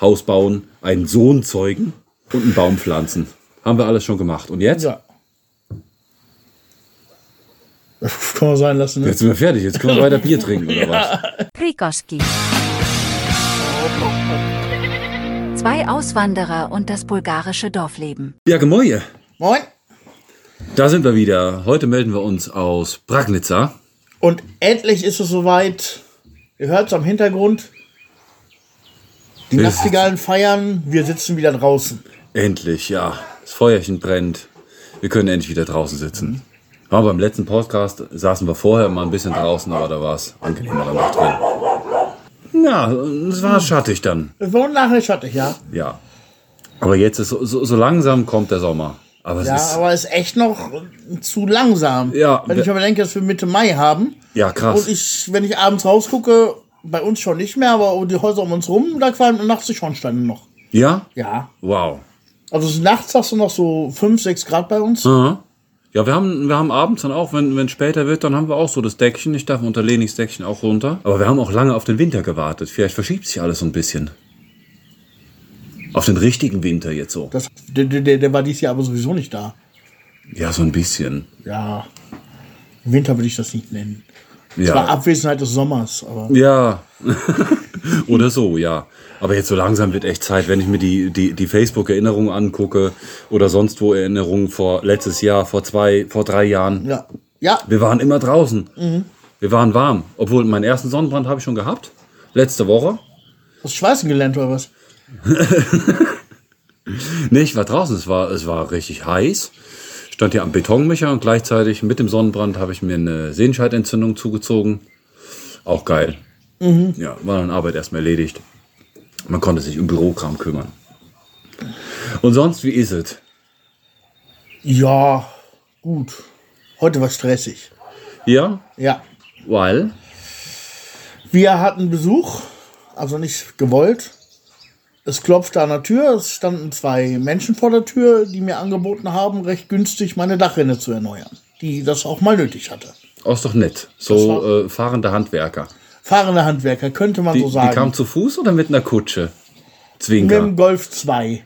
Haus bauen, einen Sohn zeugen und einen Baum pflanzen. Haben wir alles schon gemacht. Und jetzt? Ja. Das kann man sein lassen. Ne? Jetzt sind wir fertig. Jetzt können wir weiter Bier trinken, oder was? Prikoski. Zwei Auswanderer und das bulgarische Dorfleben. Ja, Gemäue. Moin. Da sind wir wieder. Heute melden wir uns aus Bragnitza. Und endlich ist es soweit. Ihr hört es am Hintergrund. Die Nachtigallen feiern. Wir sitzen wieder draußen. Endlich, ja. Das Feuerchen brennt. Wir können endlich wieder draußen sitzen. Ja, beim letzten Podcast saßen wir vorher mal ein bisschen draußen, aber da war es angenehmer dann noch drin. Ja, es war schattig dann. Es war nachher schattig, ja. Ja. Aber jetzt ist so, so, so langsam kommt der Sommer. Aber es Ja, ist. aber es ist echt noch zu langsam. Ja, Wenn ich mir bedenke, dass wir Mitte Mai haben. Ja, krass. Und ich, wenn ich abends rausgucke, bei uns schon nicht mehr, aber die Häuser um uns rum, da qualmen nachts die Schornsteine noch. Ja? Ja. Wow. Also nachts hast du noch so 5, 6 Grad bei uns. Aha. Ja, wir haben, wir haben abends dann auch, wenn wenn später wird, dann haben wir auch so das Deckchen. Ich darf unter Lenis Deckchen auch runter. Aber wir haben auch lange auf den Winter gewartet. Vielleicht verschiebt sich alles so ein bisschen. Auf den richtigen Winter jetzt so. Das, der, der, der war dieses Jahr aber sowieso nicht da. Ja, so ein bisschen. Ja. Winter würde ich das nicht nennen. Es war Ja. Abwesenheit des Sommers, aber Ja. Oder so, ja. Aber jetzt so langsam wird echt Zeit, wenn ich mir die, die, die Facebook-Erinnerungen angucke oder sonst wo Erinnerungen vor letztes Jahr, vor zwei, vor drei Jahren. ja. Ja, Wir waren immer draußen. Wir waren warm. Obwohl, meinen ersten Sonnenbrand habe ich schon gehabt. Letzte Woche. hast du Schweißen gelernt oder was? Nee, ich war draußen. Es war, es war richtig heiß. Stand hier am Betonmischer und gleichzeitig mit dem Sonnenbrand habe ich mir eine Sehenscheidentzündung zugezogen. Auch geil. Ja, war dann Arbeit erstmal erledigt. Man konnte sich um Bürokram kümmern. Und sonst, wie ist es? Ja, gut. Heute war stressig. Ja, Ja. weil. Wir hatten Besuch, also nicht gewollt. Es klopfte an der Tür, es standen zwei Menschen vor der Tür, die mir angeboten haben, recht günstig meine Dachrinne zu erneuern, die das auch mal nötig hatte. Oh, ist doch nett. So äh, fahrende Handwerker. Fahrende Handwerker, könnte man Die, so die sagen. kamen zu Fuß oder mit einer Kutsche? mit Zwinker. dem Golf 2,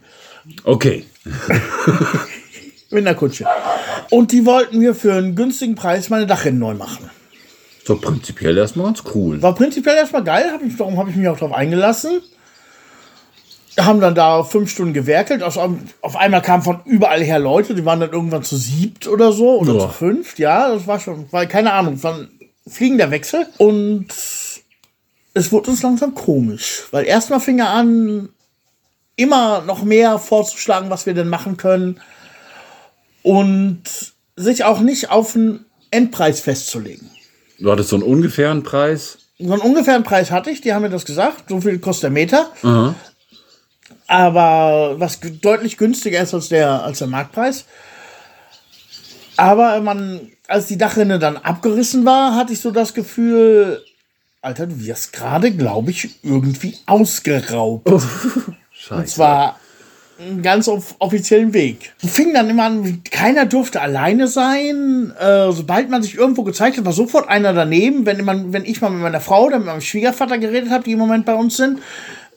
Okay. mit einer Kutsche. Und die wollten mir für einen günstigen Preis meine Dachrinne neu machen. So prinzipiell erstmal ganz cool. War prinzipiell erstmal geil, hab ich, darum habe ich mich auch darauf eingelassen. Haben dann da fünf Stunden gewerkelt. Auf, auf einmal kamen von überall her Leute, die waren dann irgendwann zu siebt oder so oder Ja. zu fünft. Ja, das war schon, war keine Ahnung, es war ein fliegender Wechsel. Und es wurde uns langsam komisch, weil erstmal fing er an, immer noch mehr vorzuschlagen, was wir denn machen können. Und sich auch nicht auf einen Endpreis festzulegen. Du hattest so einen ungefähren Preis. So einen ungefähren Preis hatte ich, die haben mir das gesagt. So viel kostet der Meter. Aber was deutlich günstiger ist als der, als der Marktpreis. Aber man, als die Dachrinne dann abgerissen war, hatte ich so das Gefühl, Alter, du wirst gerade, glaube ich, irgendwie ausgeraubt. Scheiße. Und zwar einen ganz off offiziellen Weg. Fing dann immer an, keiner durfte alleine sein. Äh, sobald man sich irgendwo gezeigt hat, war sofort einer daneben. Wenn, man, wenn ich mal mit meiner Frau oder mit meinem Schwiegervater geredet habe, die im Moment bei uns sind,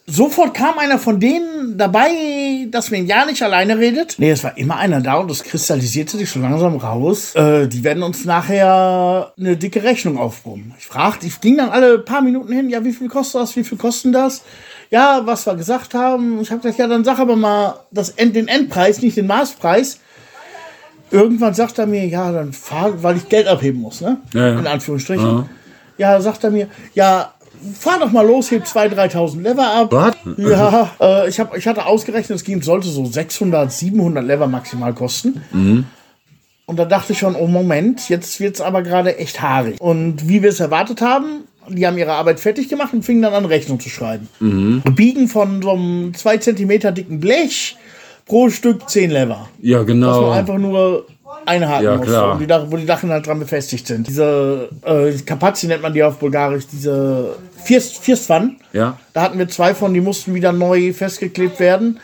sofort kam einer von denen dabei, dass man ja nicht alleine redet. Nee, es war immer einer da und das kristallisierte sich so langsam raus. Äh, die werden uns nachher eine dicke Rechnung aufbrummen. Ich fragte, ich ging dann alle paar Minuten hin, ja, wie viel kostet das, wie viel kosten das? Ja, was wir gesagt haben. Ich habe gesagt, ja, dann sag aber mal das End, den Endpreis, nicht den Maßpreis. Irgendwann sagt er mir, ja, dann fahr, weil ich Geld abheben muss, ne? Ja, ja. In Anführungsstrichen. Ja, sagt er mir, ja, fahr doch mal los, heb 2.000, 3.000 Lever ab. Was? Ja, äh, ich, hab, ich hatte ausgerechnet, es ging, sollte so 600, 700 Lever maximal kosten. Und da dachte ich schon, oh Moment, jetzt wird's aber gerade echt haarig. Und wie wir es erwartet haben, die haben ihre Arbeit fertig gemacht und fingen dann an, Rechnung zu schreiben. Biegen von so einem 2 Zentimeter dicken Blech pro Stück 10 Lever. Ja, Dass genau. man einfach nur einhaken Ja, muss, klar. Dach, wo die Dachen halt dran befestigt sind. Diese äh, Kapazzi nennt man die auf Bulgarisch, diese First, Firstpfannen. Ja. Da hatten wir zwei von, die mussten wieder neu festgeklebt werden.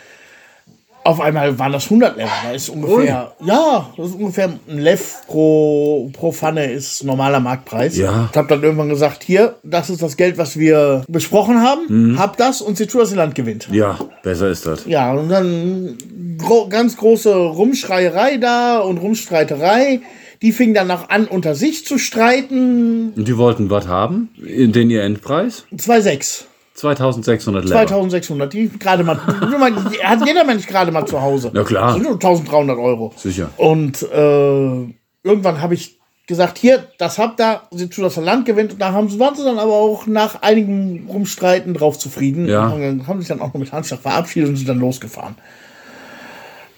Auf einmal waren das 100 Lever. Da ist ungefähr, ja, das ist ungefähr ein Lev pro, pro Pfanne ist normaler Marktpreis. Ja. Ich habe dann irgendwann gesagt, hier, das ist das Geld, was wir besprochen haben. Habt das und dass ihr Land gewinnt. Ja, besser ist das. Ja, und dann gro ganz große Rumschreierei da und Rumstreiterei. Die fing dann auch an, unter sich zu streiten. Und die wollten was haben? Den ihr Endpreis? 2,6. 2600 Lever. 2600. Die gerade mal, die hat jeder Mensch gerade mal zu Hause. Na klar. Das sind nur 1300 Euro. Sicher. Und äh, irgendwann habe ich gesagt, hier, das habt ihr, seht zu, ihr Land gewinnt. Und da haben sie, waren sie dann aber auch nach einigem Rumstreiten drauf zufrieden. Ja. Und haben, haben sich dann auch noch mit Handschlag verabschiedet und sind dann losgefahren.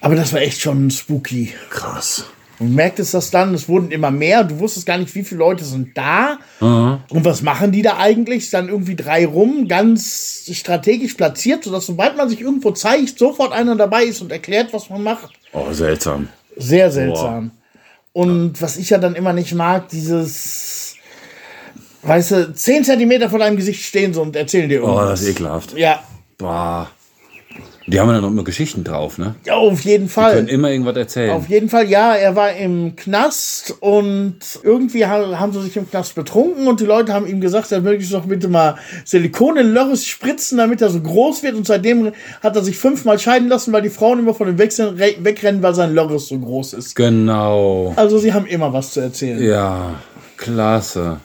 Aber das war echt schon spooky. Krass. Du merktest das dann, es wurden immer mehr. Du wusstest gar nicht, wie viele Leute sind da. Und was machen die da eigentlich? Dann irgendwie drei rum, ganz strategisch platziert, sodass sobald man sich irgendwo zeigt, sofort einer dabei ist und erklärt, was man macht. Oh, seltsam. Sehr seltsam. Und was ich ja dann immer nicht mag, dieses, weißt du, 10 Zentimeter vor deinem Gesicht stehen so und erzählen dir Oh, irgendwas. das ist ekelhaft. Ja, Boah. Die haben ja noch immer Geschichten drauf, ne? ja, auf jeden Die Fall. können immer irgendwas erzählen. Auf jeden Fall, ja, er war im Knast und irgendwie ha- haben sie sich im Knast betrunken und die Leute haben ihm gesagt, er möge sich doch bitte mal Silikon in Lörres spritzen, damit er so groß wird und seitdem hat er sich fünfmal scheiden lassen, weil die Frauen immer von ihm wegrennen, weil sein Lörres so groß ist. Genau. Also sie haben immer was zu erzählen. Ja, klasse.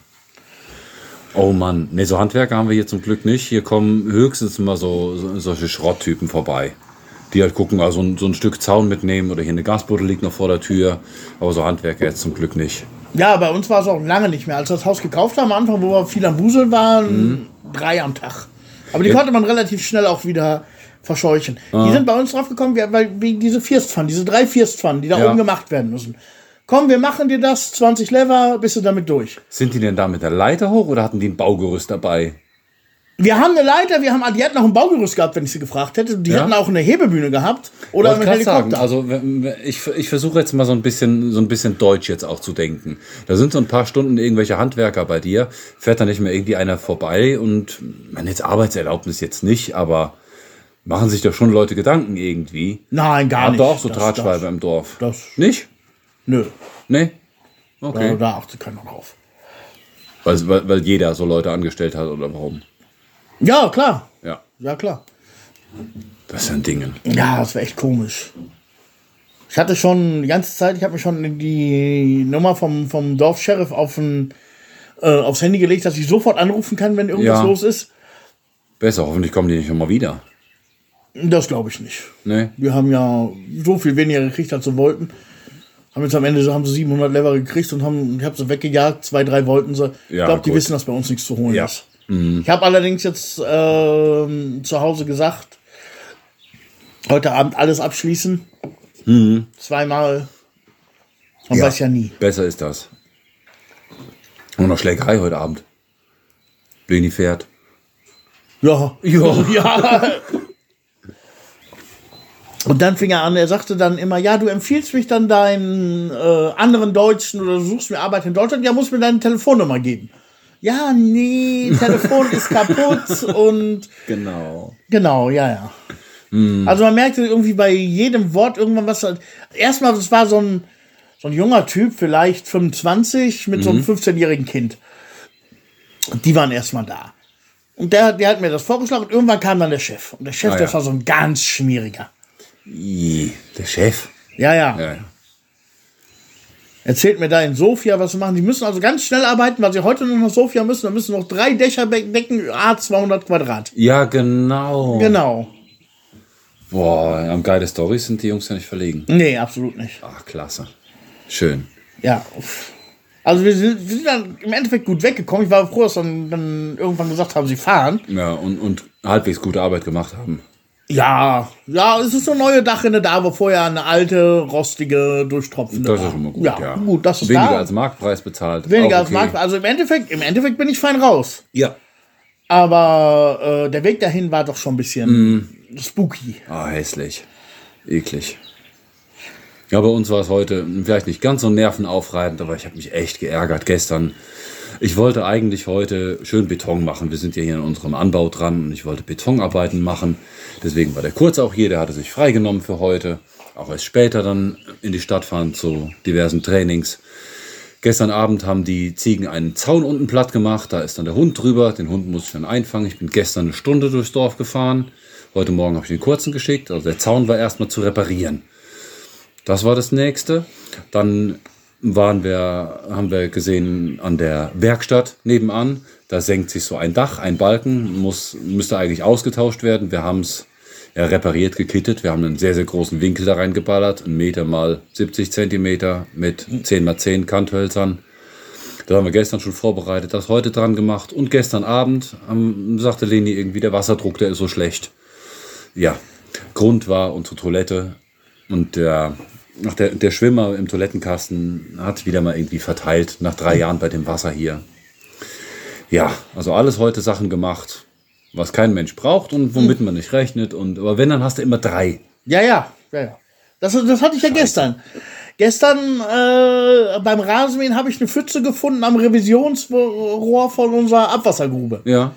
Oh Mann, ne, so Handwerker haben wir hier zum Glück nicht. Hier kommen höchstens mal so, so solche Schrotttypen vorbei. Die halt gucken, also so ein Stück Zaun mitnehmen oder hier eine Gasbuddel liegt noch vor der Tür. Aber so Handwerker jetzt zum Glück nicht. Ja, bei uns war es auch lange nicht mehr. Als wir das Haus gekauft haben, am Anfang, wo wir viel am Buseln waren, drei am Tag. Aber die Ja. konnte man relativ schnell auch wieder verscheuchen. Die sind bei uns draufgekommen, wir- weil wegen diese Firstpfannen, diese drei Firstpfannen, die da Ja. oben gemacht werden müssen. Komm, wir machen dir das, 20 Lever, bist du damit durch. Sind die denn da mit der Leiter hoch oder hatten die ein Baugerüst dabei? Wir haben eine Leiter, wir haben, die hatten auch ein Baugerüst gehabt, wenn ich sie gefragt hätte. Die Ja? hätten auch eine Hebebühne gehabt oder einen grad sagen, Helikopter. also ich, ich versuche jetzt mal so ein bisschen so ein bisschen deutsch jetzt auch zu denken. Da sind so ein paar Stunden irgendwelche Handwerker bei dir, fährt da nicht mehr irgendwie einer vorbei und man jetzt Arbeitserlaubnis jetzt nicht, aber machen sich doch schon Leute Gedanken irgendwie. Nein, gar nicht. ihr auch so Das- das- im Dorf? das- nicht? Nö, Nee? Okay. da achtet keiner drauf. Weil, weil, weil jeder so Leute angestellt hat oder warum? Ja, klar. Ja, Ja, klar. das ist ein Ding. Ja, das war echt komisch. Ich hatte schon die ganze Zeit, ich habe mir schon die Nummer vom, vom Dorfsheriff auf ein, äh, aufs Handy gelegt, dass ich sofort anrufen kann, wenn irgendwas Ja. los ist. Besser, hoffentlich kommen die nicht nochmal wieder. Das glaube ich nicht. Nee? Wir haben ja so viel weniger gekriegt, als sie wollten. Haben jetzt am Ende so- haben sie 700 Lever gekriegt und haben, ich habe sie weggejagt, zwei, drei wollten sie. ich Ja, glaube, die wissen, dass bei uns nichts zu holen Ja. ist. Ich habe allerdings jetzt ähm, zu Hause gesagt, heute Abend alles abschließen. Zweimal. Man Ja. weiß ja nie. Besser ist das. Und noch Schlägerei heute Abend. Bleni fährt. Ja. Ja. ja. Und dann fing er an, er sagte dann immer, ja, du empfiehlst mich dann deinen äh, anderen Deutschen oder du suchst mir Arbeit in Deutschland, ja, musst mir deine Telefonnummer geben. Ja, nee, Telefon ist kaputt und Genau. genau, ja, ja. Also man merkte irgendwie bei jedem Wort irgendwann was. Erstmal, das war so ein, so ein junger Typ, vielleicht 25, mit so einem 15-jährigen Kind. Und die waren erstmal da. Und der, der hat mir das vorgeschlagen und irgendwann kam dann der Chef. Und der Chef, Ah, ja. war so ein ganz schmieriger. I, der Chef. Ja, ja, Ja, ja. Erzählt mir da in Sofia, was sie machen. Die müssen also ganz schnell arbeiten, weil sie heute noch nach Sofia müssen. Da müssen noch drei Dächer decken, a 200 Quadrat. ja, genau. Genau. Boah, am geile Storys sind die Jungs ja nicht verlegen. Nee, absolut nicht. Ach, klasse. Schön. Ja. Also wir sind, wir sind dann im Endeffekt gut weggekommen. Ich war froh, dass dann, dann irgendwann gesagt haben, sie fahren. Ja, und, und halbwegs gute Arbeit gemacht haben. Ja, ja, es ist so eine neue Dachrinne da, wo vorher eine alte, rostige, durchtropfende Das ist war. ja schon mal gut. Ja, Ja, gut, das ist Weniger da. als Marktpreis bezahlt. Weniger Auch als okay. Markt. Also im Endeffekt, im Endeffekt bin ich fein raus. Ja. Aber äh, der Weg dahin war doch schon ein bisschen Mhm. spooky. Ah, hässlich. Eklig. Ja, bei uns war es heute vielleicht nicht ganz so nervenaufreibend, aber ich habe mich echt geärgert. Gestern Ich wollte eigentlich heute schön Beton machen. Wir sind ja hier in unserem Anbau dran und ich wollte Betonarbeiten machen. Deswegen war der Kurz auch hier, der hatte sich freigenommen für heute. Auch erst später dann in die Stadt fahren zu diversen Trainings. Gestern Abend haben die Ziegen einen Zaun unten platt gemacht. Da ist dann der Hund drüber. Den Hund muss ich dann einfangen. Ich bin gestern eine Stunde durchs Dorf gefahren. Heute Morgen habe ich den kurzen geschickt. Also der Zaun war erstmal zu reparieren. Das war das nächste. Dann waren wir, haben wir gesehen an der Werkstatt nebenan. Da senkt sich so ein Dach, ein Balken, muss, müsste eigentlich ausgetauscht werden. Wir haben es ja, repariert, gekittet. Wir haben einen sehr, sehr großen Winkel da reingeballert. Ein Meter mal 70 Zentimeter mit 10 mal 10 Kanthölzern. Das haben wir gestern schon vorbereitet, das heute dran gemacht. Und gestern Abend ähm, sagte Leni irgendwie, der Wasserdruck, der ist so schlecht. Ja, Grund war unsere Toilette und der Ach, der, der Schwimmer im Toilettenkasten hat wieder mal irgendwie verteilt, nach drei Jahren bei dem Wasser hier. Ja, also alles heute Sachen gemacht, was kein Mensch braucht und womit man nicht rechnet. Und, aber wenn, dann hast du immer drei. Ja, ja, ja, ja. Das, das hatte ich ja gestern. Gestern äh, beim Rasenmähen habe ich eine Pfütze gefunden am Revisionsrohr von unserer Abwassergrube. Ja.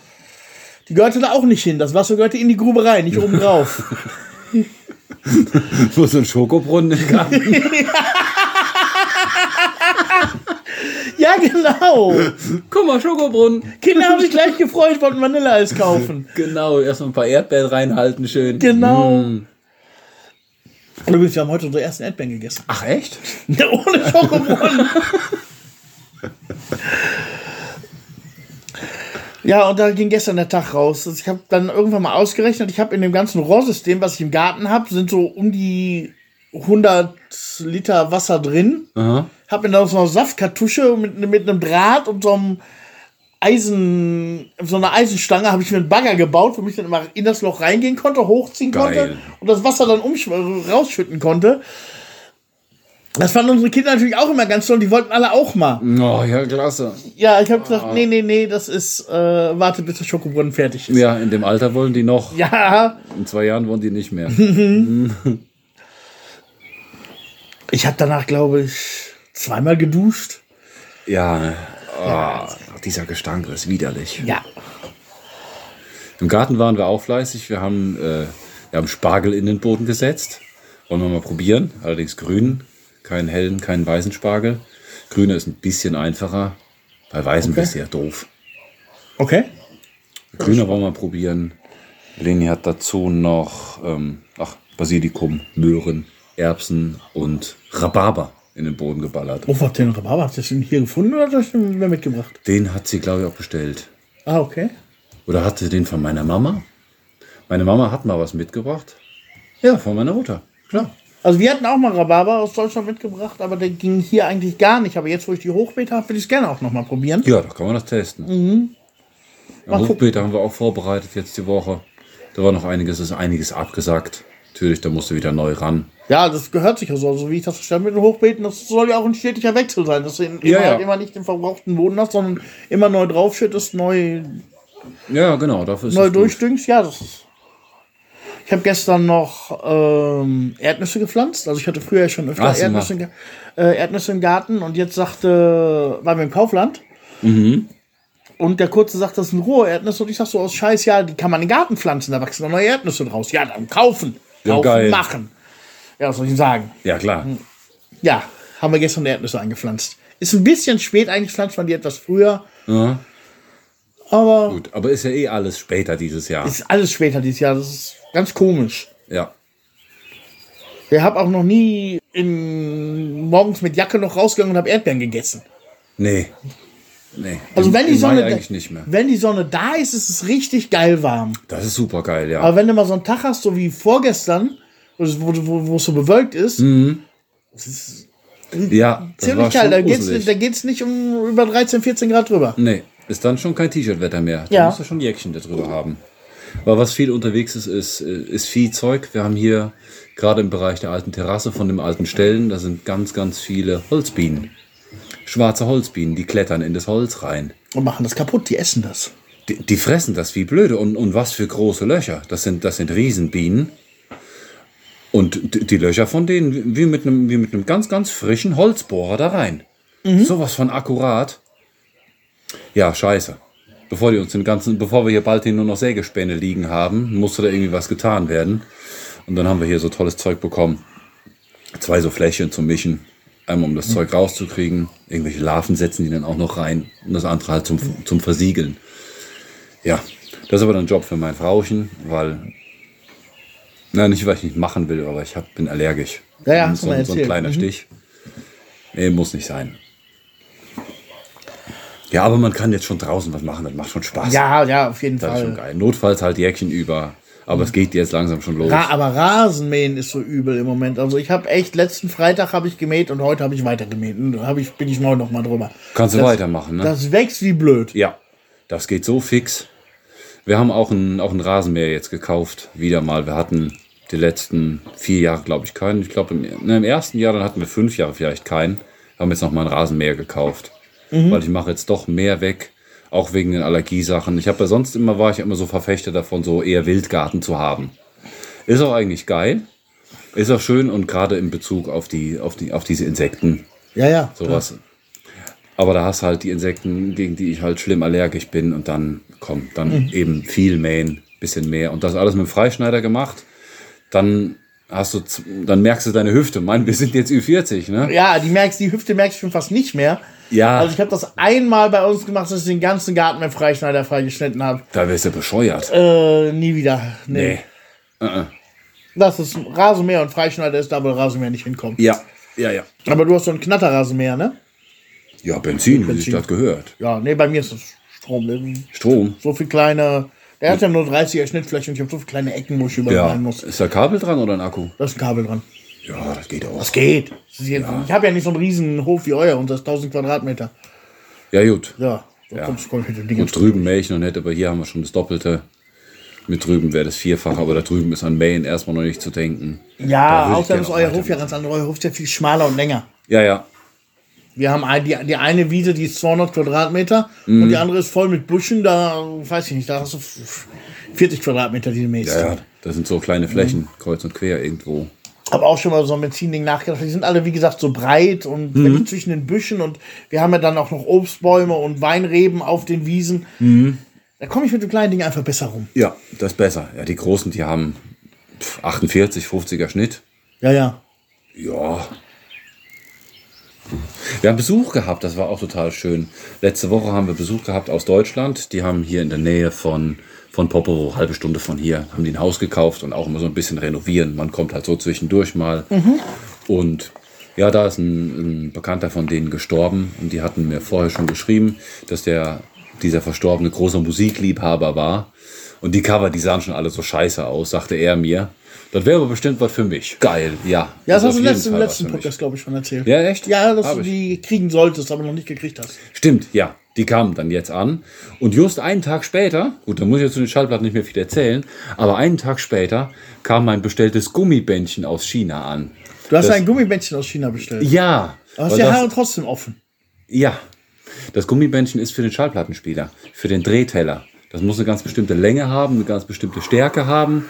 Die gehörte da auch nicht hin. Das Wasser gehörte in die Grube rein, nicht oben drauf. Wo so ein Schokobrunnen im Garten. ja, genau. Guck mal, Schokobrunnen. Kinder haben sich gleich gefreut, wollten Vanilleeis kaufen. Genau, erstmal ein paar Erdbeeren reinhalten, schön. Genau. Mm. Übrigens, wir haben heute unsere ersten Erdbeeren gegessen. Ach, echt? Ohne Schokobrunnen. Ja, und da ging gestern der Tag raus. Also ich habe dann irgendwann mal ausgerechnet, ich habe in dem ganzen Rohrsystem, was ich im Garten habe, sind so um die 100 Liter Wasser drin. Aha. Habe mir da so eine Saftkartusche mit, mit einem Draht und so einem Eisen, so eine Eisenstange habe ich mir einen Bagger gebaut, wo ich dann immer in das Loch reingehen konnte, hochziehen Geil. konnte und das Wasser dann rausschütten konnte. Das fanden unsere Kinder natürlich auch immer ganz toll. Die wollten alle auch mal. Oh, ja, klasse. Ja, ich habe gesagt, nee, nee, nee, das ist, äh, warte, bis der Schokobrunnen fertig ist. Ja, in dem Alter wollen die noch. Ja, In zwei Jahren wollen die nicht mehr. ich habe danach, glaube ich, zweimal geduscht. Ja. Oh, dieser Gestank ist widerlich. Ja. Im Garten waren wir auch fleißig. Wir haben, äh, wir haben Spargel in den Boden gesetzt. Wollen wir mal probieren. Allerdings grün. Keinen hellen, keinen weißen Spargel. Grüner ist ein bisschen einfacher. Bei weißem Okay. bist du ja doof. Okay. Grüner wollen wir probieren. Leni hat dazu noch ähm, ach, Basilikum, Möhren, Erbsen und Rhabarber in den Boden geballert. Oh, was den Rhabarber? Hast du den hier gefunden oder hast du den mitgebracht? Den hat sie, glaube ich, auch bestellt. Ah, okay. Oder hatte den von meiner Mama? Meine Mama hat mal was mitgebracht. Ja, von meiner Mutter. Klar. Also wir hatten auch mal Rhabarber aus Deutschland mitgebracht, aber der ging hier eigentlich gar nicht. Aber jetzt, wo ich die Hochbeete habe, will ich es gerne auch noch mal probieren. Ja, da kann man das testen. Ja, gucken. Hochbeete haben wir auch vorbereitet jetzt die Woche. Da war noch einiges, ist einiges abgesagt. Natürlich, da musste wieder neu ran. Ja, das gehört sich ja so. Also wie ich das verstanden mit den Hochbeeten, das soll ja auch ein stetiger Wechsel sein. Dass du immer, Ja, ja. Halt immer nicht den verbrauchten Boden hast, sondern immer neu draufschüttest, neu, Ja, genau, dafür ist neu es gut. durchdüngst. Ja, das ist. Ich habe gestern noch ähm, Erdnüsse gepflanzt. Also ich hatte früher schon öfter Ach, Erdnüsse, im äh, Erdnüsse im Garten und jetzt sagte, waren wir im Kaufland. Mhm. Und der Kurze sagt, das sind rohe Erdnüsse. Und ich sag so, aus Scheiß, ja, die kann man in den Garten pflanzen, da wachsen noch neue Erdnüsse draus. Ja, dann kaufen. Ja, Kaufen, geil. machen. Ja, was soll ich sagen? Ja, klar. Ja, haben wir gestern Erdnüsse eingepflanzt. Ist ein bisschen spät eingepflanzt, waren die etwas früher. Ja, Aber gut. Aber ist ja eh alles später dieses Jahr. ist alles später dieses Jahr. Das ist ganz komisch. Ja. Ich habe auch noch nie in, morgens mit Jacke noch rausgegangen und habe Erdbeeren gegessen. Nee. Nee. Also wenn die Sonne eigentlich nicht mehr. wenn die Sonne da ist, ist es richtig geil warm. Das ist super geil, ja. Aber wenn du mal so einen Tag hast, so wie vorgestern, wo, es- wo, wo, es so bewölkt ist, ja, das war ziemlich kalt. Da da geht's nicht um über 13, 14 Grad drüber. Nee, ist dann schon kein T-Shirt-Wetter mehr. Da Ja. musst du schon Jäckchen darüber haben. Aber was viel unterwegs ist, ist, äh, ist Viehzeug. Wir haben hier gerade im Bereich der alten Terrasse von dem alten Stellen, da sind ganz, ganz viele Holzbienen. Schwarze Holzbienen, die klettern in das Holz rein. Und machen das kaputt, die essen das. Die, die fressen das wie blöde. Und, und was für große Löcher. Das sind, das sind Riesenbienen. Und die, die Löcher von denen, wie- mit, einem, wie mit einem ganz, ganz frischen Holzbohrer da rein. Sowas von akkurat. Ja, scheiße. Bevor die uns den ganzen, bevor wir hier bald hier nur noch Sägespäne liegen haben, musste da irgendwie was getan werden. Und dann haben wir hier so tolles Zeug bekommen. Zwei so Fläschchen zum Mischen. Einmal um das Zeug rauszukriegen. Irgendwelche Larven setzen die dann auch noch rein. Und das andere halt zum, zum Versiegeln. Ja, das ist aber dann ein Job für mein Frauchen, weil, na, nicht, weil ich nicht machen will, aber ich hab, bin allergisch. Ja, ja, so, so ein kleiner Mhm. Stich. Nee, muss nicht sein. Ja, aber man kann jetzt schon draußen was machen, das macht schon Spaß. Ja, ja, auf jeden Das ist schon Fall. geil. Notfalls halt Jäckchen über. Aber es geht jetzt langsam schon los. Ra aber Rasenmähen ist so übel im Moment. Also ich habe echt, letzten Freitag habe ich gemäht und heute habe ich weiter gemäht. Und da ich, bin ich morgen noch mal drüber. Kannst du das, weitermachen, ne? Das wächst wie blöd. ja, das geht so fix. Wir haben auch einen, auch einen Rasenmäher jetzt gekauft. Wieder mal. Wir hatten die letzten vier Jahre, glaube ich, keinen. Ich glaube, im, ne, im ersten Jahr, dann hatten wir fünf Jahre vielleicht keinen. Haben jetzt noch mal einen Rasenmäher gekauft. Weil ich mache jetzt doch mehr weg. Auch wegen den Allergiesachen. Ich habe ja sonst immer, war ich immer so Verfechter davon, so eher Wildgarten zu haben. Ist auch eigentlich geil. Ist auch schön und gerade in Bezug auf die, auf die, auf diese Insekten, Ja, ja. sowas. Aber da hast halt die Insekten, gegen die ich halt schlimm allergisch bin und dann kommt dann eben viel mähen, bisschen mehr und das alles mit dem Freischneider gemacht. Dann hast du, dann merkst du deine Hüfte. Mann, wir sind jetzt Ü40, ne? Ja, die merkst, die Hüfte merkst du schon fast nicht mehr. Ja. Also ich habe das einmal bei uns gemacht, dass ich den ganzen Garten mit Freischneider freigeschnitten habe. Da wirst du bescheuert. Äh, nie wieder. Nee. Nee. Äh, äh. Das ist Rasenmäher und Freischneider ist da, wo Rasenmäher nicht hinkommt. Ja, ja, ja. Aber du hast so einen Knatterrasenmäher, ne? Ja, Benzin, wie sich Benzin. das gehört. Ja, nee, bei mir ist das Strom. Strom. So viel kleine. Der hat ja nur 30er Schnittfläche und ich habe so viele kleine Ecken, wo ich überall Ja. muss. Ist da Kabel dran oder ein Akku? Da ist ein Kabel dran. Ja, das geht auch. Das geht. Das jetzt, Ich habe ja nicht so einen riesen Hof wie euer und das ist 1000 Quadratmeter. Ja, gut. Ja, da Ja. kommst du dem Ding. Und drüben mähe ich noch nicht, aber hier haben wir schon das Doppelte. Mit drüben wäre das vierfach, aber da drüben ist an Mähen erstmal noch nicht zu denken. Ja, außerdem ist euer Hof ja ganz anders. Euer Hof ist ja viel schmaler und länger. Ja, ja. Wir haben ein, die, die eine Wiese, die ist 200 Quadratmeter und die andere ist voll mit Buschen. Da weiß ich nicht, da hast du 40 Quadratmeter, die du mähst. Ja, ja. Das sind so kleine Flächen, kreuz und quer irgendwo. Habe auch schon mal so ein Benzinding nachgedacht. Die sind alle, wie gesagt, so breit und Mhm. zwischen den Büschen. Und wir haben ja dann auch noch Obstbäume und Weinreben auf den Wiesen. Mhm. Da komme ich mit dem kleinen Ding einfach besser rum. Ja, das ist besser. Ja, die Großen, die haben pf, 48, 50er Schnitt. Ja, ja. Ja. Wir haben Besuch gehabt, das war auch total schön. Letzte Woche haben wir Besuch gehabt aus Deutschland. Die haben hier in der Nähe von, von Popovo, halbe Stunde von hier, haben die ein Haus gekauft und auch immer so ein bisschen renovieren. Man kommt halt so zwischendurch mal. Und ja, da ist ein, ein Bekannter von denen gestorben und die hatten mir vorher schon geschrieben, dass der, dieser Verstorbene großer Musikliebhaber war. Und die Cover, die sahen schon alle so scheiße aus, sagte er mir. Das wäre aber bestimmt was für mich. Geil, ja. Ja, das ist hast du letzten, im letzten. Podcast, glaube ich, schon erzählt. Ja, echt? Ja, dass Hab du ich. die kriegen solltest, aber noch nicht gekriegt hast. Stimmt, ja. Die kamen dann jetzt an. Und just einen Tag später, gut, da muss ich jetzt zu den Schallplatten nicht mehr viel erzählen, aber einen Tag später kam mein bestelltes Gummibändchen aus China an. Du hast Das- ein Gummibändchen aus China bestellt. Ja. Du hast die Haare trotzdem offen. Ja. Das Gummibändchen ist für den Schallplattenspieler, für den Drehteller. Das muss eine ganz bestimmte Länge haben, eine ganz bestimmte Stärke haben.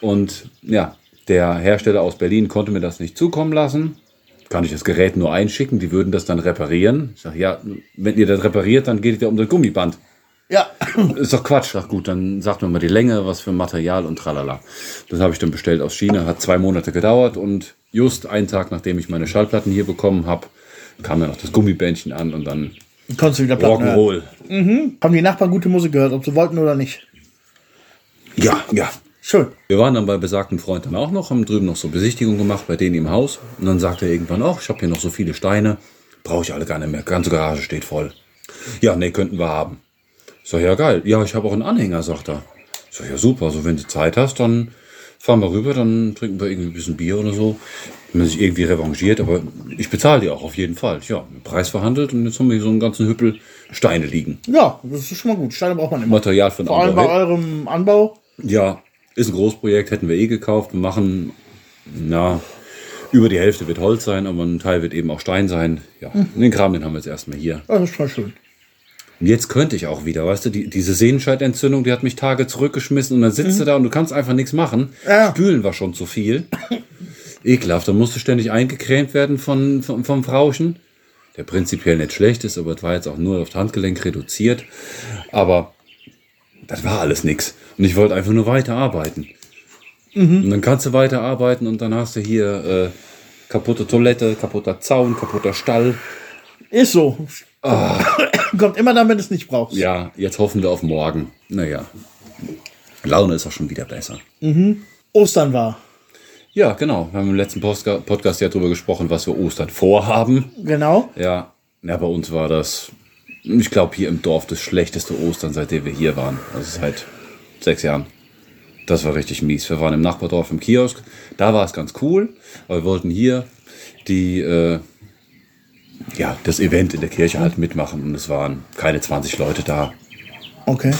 Und ja, der Hersteller aus Berlin konnte mir das nicht zukommen lassen. Kann ich das Gerät nur einschicken, die würden das dann reparieren. Ich sage, ja, wenn ihr das repariert, dann geht es ja um das Gummiband. Ja. Ist doch Quatsch. Sag gut, dann sagt mir mal die Länge, was für Material und tralala. Das habe ich dann bestellt aus China, hat zwei Monate gedauert und just einen Tag, nachdem ich meine Schallplatten hier bekommen habe, kam dann noch das Gummibändchen an und dann Konntest du wieder Platten. Rock'n'Roll. Haben die Nachbarn gute Musik gehört, ob sie wollten oder nicht? Ja, ja. Schön. Wir waren dann bei besagten Freund dann auch noch, haben drüben noch so Besichtigung gemacht bei denen im Haus. Und dann sagte er irgendwann auch, ich habe hier noch so viele Steine, brauche ich alle gar nicht mehr. Ganze Garage steht voll. Ja, nee, könnten wir haben. Sag, ja geil. Ja, ich habe auch einen Anhänger, sagt er. Sag, ja super, so wenn du Zeit hast, dann fahren wir rüber, dann trinken wir irgendwie ein bisschen Bier oder so. Wenn man sich irgendwie revanchiert, aber ich bezahle die auch auf jeden Fall. Ja, Preis verhandelt und jetzt haben wir hier so einen ganzen Hüppel Steine liegen. Ja, das ist schon mal gut. Steine braucht man immer. Material für den Vor allem bei eurem Anbau. Ja, ist ein Großprojekt, hätten wir eh gekauft. Wir machen, na, über die Hälfte wird Holz sein, aber ein Teil wird eben auch Stein sein. Ja, den Kram, den haben wir jetzt erstmal hier. Das ist schon schön. Und jetzt könnte ich auch wieder, weißt du, die, diese Sehenscheidentzündung, die hat mich Tage zurückgeschmissen und dann sitzt du da und du kannst einfach nichts machen. Ja. Spülen war schon zu viel. Ekelhaft, dann musste ständig eingecremt werden von, von, vom Frauchen. der prinzipiell nicht schlecht ist, aber es war jetzt auch nur auf das Handgelenk reduziert. Aber das war alles nix. Und ich wollte einfach nur weiterarbeiten. Und dann kannst du weiterarbeiten und dann hast du hier äh, kaputte Toilette, kaputter Zaun, kaputter Stall. Ist so. Kommt immer dann, wenn du es nicht brauchst. Ja, jetzt hoffen wir auf morgen. Naja, Laune ist auch schon wieder besser. Ostern war. Ja, genau. Wir haben im letzten Postka- Podcast ja darüber gesprochen, was wir Ostern vorhaben. Genau. Ja, ja bei uns war das, ich glaube, hier im Dorf das schlechteste Ostern, seitdem wir hier waren. Also seit sechs Jahren. Das war richtig mies. Wir waren im Nachbardorf im Kiosk. Da war es ganz cool. Aber wir wollten hier die, äh, ja, das Event in der Kirche halt mitmachen. Und es waren keine 20 Leute da. Okay.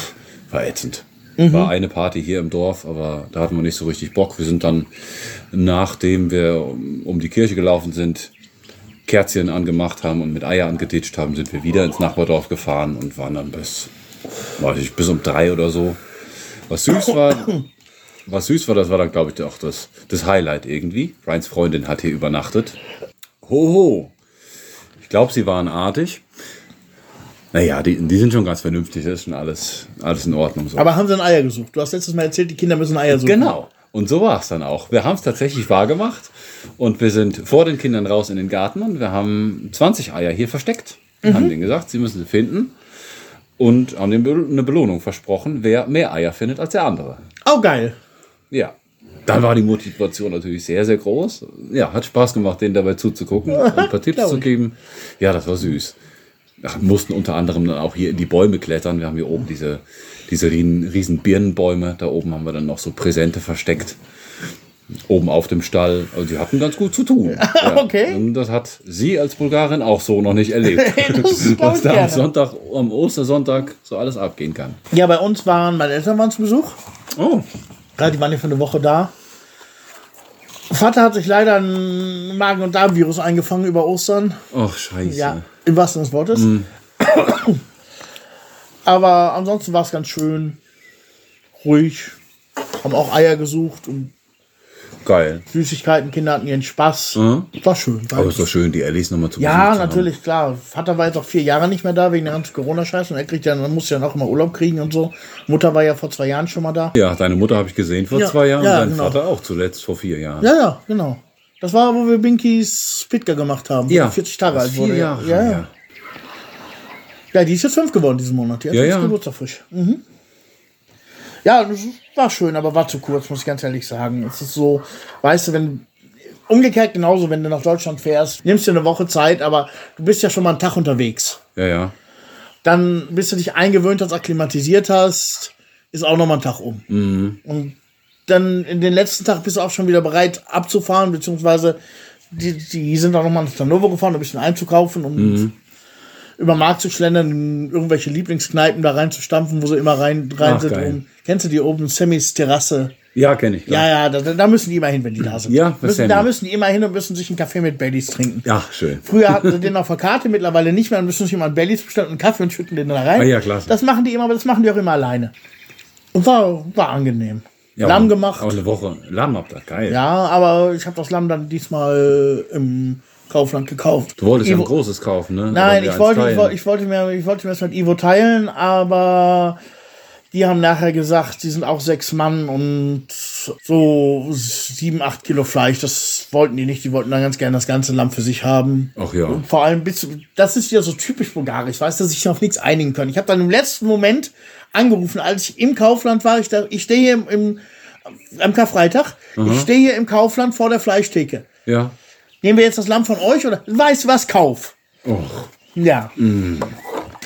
War ätzend. War eine Party hier im Dorf, aber da hatten wir nicht so richtig Bock. Wir sind dann, nachdem wir um um die Kirche gelaufen sind, Kerzchen angemacht haben und mit Eier angeditscht haben, sind wir wieder ins Nachbardorf gefahren und waren dann bis, weiß ich, bis um drei oder so. Was süß war, was süß war, das war dann, glaube ich, auch das, das Highlight irgendwie. Ryans Freundin hat hier übernachtet. Hoho! Ich glaube, sie waren artig. Naja, die, die sind schon ganz vernünftig, das ist schon alles, alles in Ordnung. So. Aber haben sie ein Eier gesucht? Du hast letztes Mal erzählt, die Kinder müssen Eier suchen. Genau. Und so war es dann auch. Wir haben es tatsächlich wahr gemacht und wir sind vor den Kindern raus in den Garten und wir haben 20 Eier hier versteckt. Haben denen gesagt, sie müssen sie finden und haben Be- eine Belohnung versprochen, wer mehr Eier findet als der andere. Oh, geil. Ja. Dann war die Motivation natürlich sehr, sehr groß. Ja, hat Spaß gemacht, denen dabei zuzugucken und ein paar Tipps zu geben. Ja, das war süß. Ach, mussten unter anderem dann auch hier in die Bäume klettern. Wir haben hier oben diese, diese riesen, riesen Birnenbäume. Da oben haben wir dann noch so Präsente versteckt. Oben auf dem Stall. Also die hatten ganz gut zu tun. Ja. Okay. Das hat sie als Bulgarin auch so noch nicht erlebt. Das Was da am. Sonntag, am Ostersonntag so alles abgehen kann. Ja, bei uns waren, meine Eltern waren zu Besuch. Oh, Ja, die waren ja für eine Woche da. Vater hat sich leider ein Magen- und Darmvirus eingefangen über Ostern. ach scheiße. Ja, im wahrsten Sinne des Wortes. Aber ansonsten war es ganz schön. Ruhig. Haben auch Eier gesucht und Geil. Süßigkeiten. Kinder hatten ihren Spaß. Mhm. War schön. War Aber ist doch schön, die Ellis nochmal zu ja, Besuch zu haben. natürlich, klar. Vater war jetzt auch vier Jahre nicht mehr da wegen der ganzen Corona-Scheiße und er kriegt ja, dann muss ja auch immer Urlaub kriegen und so. Mutter war ja vor zwei Jahren schon mal da. Ja, deine Mutter habe ich gesehen vor Ja, zwei Jahren ja, und dein genau. Vater auch zuletzt vor vier Jahren. Ja, ja, genau. Das war, wo wir Binkys Spitka gemacht haben, Ja, die 40 Tage alt wurde. vier Jahre ja, ja. ja, die ist jetzt fünf geworden diesen Monat. Die hat Ja, ja. Geburtstag frisch. Mhm. Ja, das war schön, aber war zu kurz, muss ich ganz ehrlich sagen. Es ist so, weißt du, wenn umgekehrt genauso, wenn du nach Deutschland fährst, nimmst dir eine Woche Zeit, aber du bist ja schon mal einen Tag unterwegs. Ja, ja. Dann, bis du dich eingewöhnt hast, akklimatisiert hast, ist auch noch mal ein Tag um. Und dann in den letzten Tag bist du auch schon wieder bereit abzufahren, beziehungsweise die, die sind auch noch mal nach Hannover gefahren, um ein bisschen einzukaufen und über den Markt zu schlendern, irgendwelche Lieblingskneipen da reinzustampfen, wo sie immer rein, rein Ach, sind. Und, kennst du die oben Sammys Terrasse? Ja, kenne ich. Ja, ja, da, da müssen die immer hin, wenn die da sind. Ja, müssen, da müssen die immer hin und müssen sich einen Kaffee mit Baileys trinken. Ja, schön. Früher hatten sie den auf der Karte, mittlerweile nicht mehr. Dann müssen sich immer einen Baileys bestellen und einen Kaffee und schütten den da rein. Ah ja, klasse. Das machen die immer, aber das machen die auch immer alleine. Und war, war angenehm. Ja, Lamm gemacht. Aber eine Woche Lamm habt ihr, geil. Ja, aber ich habe das Lamm dann diesmal im Kaufland gekauft. Du wolltest ja ein großes kaufen, ne? Nein, ich wollte, ich, wollte, ich, wollte mir, ich wollte mir das mit Ivo teilen, aber die haben nachher gesagt, die sind auch sechs Mann und so sieben, acht Kilo Fleisch. Das wollten die nicht. Die wollten dann ganz gerne das ganze Lamm für sich haben. Ach ja. Und vor allem, bis, das ist ja so typisch bulgarisch, weißt du, dass sich auf nichts einigen können. Ich habe dann im letzten Moment angerufen, als ich im Kaufland war. Ich, da, ich stehe hier im, im, am Karfreitag. Ich stehe hier im Kaufland vor der Fleischtheke. Ja. Nehmen wir jetzt das Lamm von euch oder weißt du was, kauf. Och. Ja.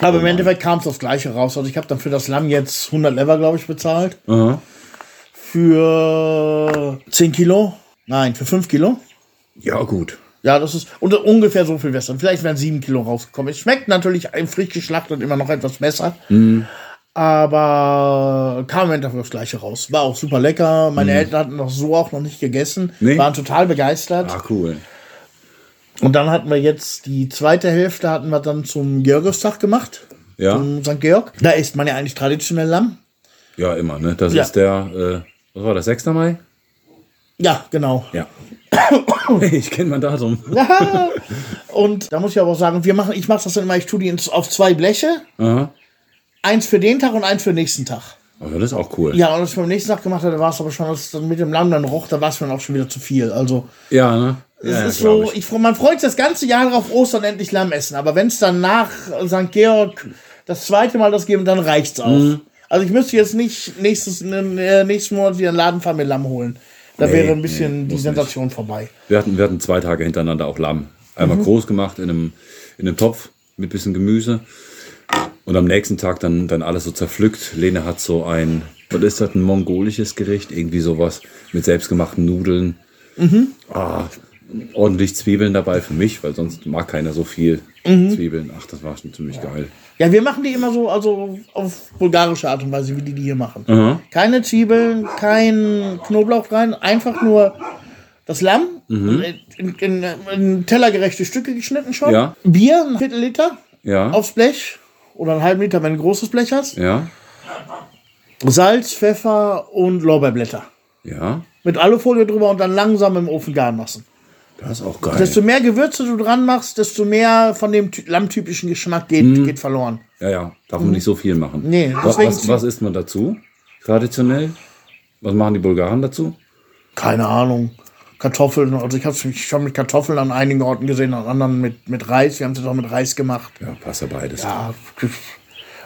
Aber im Endeffekt kam es das gleiche raus. Also ich habe dann für das Lamm jetzt 100 Lever, glaube ich, bezahlt. Aha. Für 10 Kilo. Nein, für 5 Kilo. Ja, gut. Ja, das ist und ungefähr so viel besser. Vielleicht wären 7 Kilo rausgekommen. Es schmeckt natürlich ein frisch geschlachtet immer noch etwas besser. Aber kam im Endeffekt das gleiche raus. War auch super lecker. Meine Eltern hatten noch so auch noch nicht gegessen. Nee. Waren total begeistert. Ah, cool. Und dann hatten wir jetzt die zweite Hälfte hatten wir dann zum Georgistag gemacht. Ja. Zum St. Georg. Da isst man ja eigentlich traditionell Lamm. Ja, immer, ne? Das Ja. ist der, äh, was war das, 6. Mai? Ja, genau. Ja. ich kenne mein Datum. Und da muss ich aber auch sagen, wir machen, ich mache das dann immer, ich tue die ins- auf zwei Bleche. Aha. Eins für den Tag und eins für den nächsten Tag. Aber das ist auch cool. Ja, und als ich beim nächsten Tag gemacht hatte, war es aber schon, als es dann mit dem Lamm dann roch, da war es mir dann auch schon wieder zu viel. Also, Ja, ne? Es Ja, ist so, ich. man freut sich das ganze Jahr darauf, Ostern endlich Lamm essen. Aber wenn es dann nach St. Georg das zweite Mal das geben, dann reicht's auch. Mhm. Also ich müsste jetzt nicht nächstes, äh, nächsten Monat wieder einen Laden fahren mit Lamm holen. Da Nee, wäre ein nee, bisschen die muss Sensation vorbei. Wir hatten, wir hatten zwei Tage hintereinander auch Lamm. Einmal groß gemacht in einem, in einem Topf mit bisschen Gemüse. Und am nächsten Tag dann, dann alles so zerpflückt. Lene hat so ein, was ist das, ein mongolisches Gericht? Irgendwie sowas mit selbstgemachten Nudeln. Ah, ordentlich Zwiebeln dabei für mich, weil sonst mag keiner so viel Zwiebeln. Ach, das war schon ziemlich geil. Ja, wir machen die immer so, also auf bulgarische Art und Weise, wie die die hier machen. Aha. Keine Zwiebeln, kein Knoblauch rein, einfach nur das Lamm Mhm. in, in, in tellergerechte Stücke geschnitten schon. Ja. Bier, ein Viertel Liter Ja. aufs Blech oder einen halben Liter, wenn du ein großes Blech hast. Ja. Salz, Pfeffer und Lorbeerblätter. Ja. Mit Alufolie drüber und dann langsam im Ofen garen lassen. Das ist auch geil. Desto mehr Gewürze du dran machst, desto mehr von dem ty- lammtypischen Geschmack geht, Mhm. geht verloren. Ja, ja, darf man nicht so viel machen. Nee, was, was, was isst man dazu? Traditionell? Was machen die Bulgaren dazu? keine Ahnung, Kartoffeln. Also ich habe es schon mit Kartoffeln an einigen Orten gesehen, an anderen mit, mit Reis. Wir haben es auch mit Reis gemacht. Ja, passt ja beides. Ja,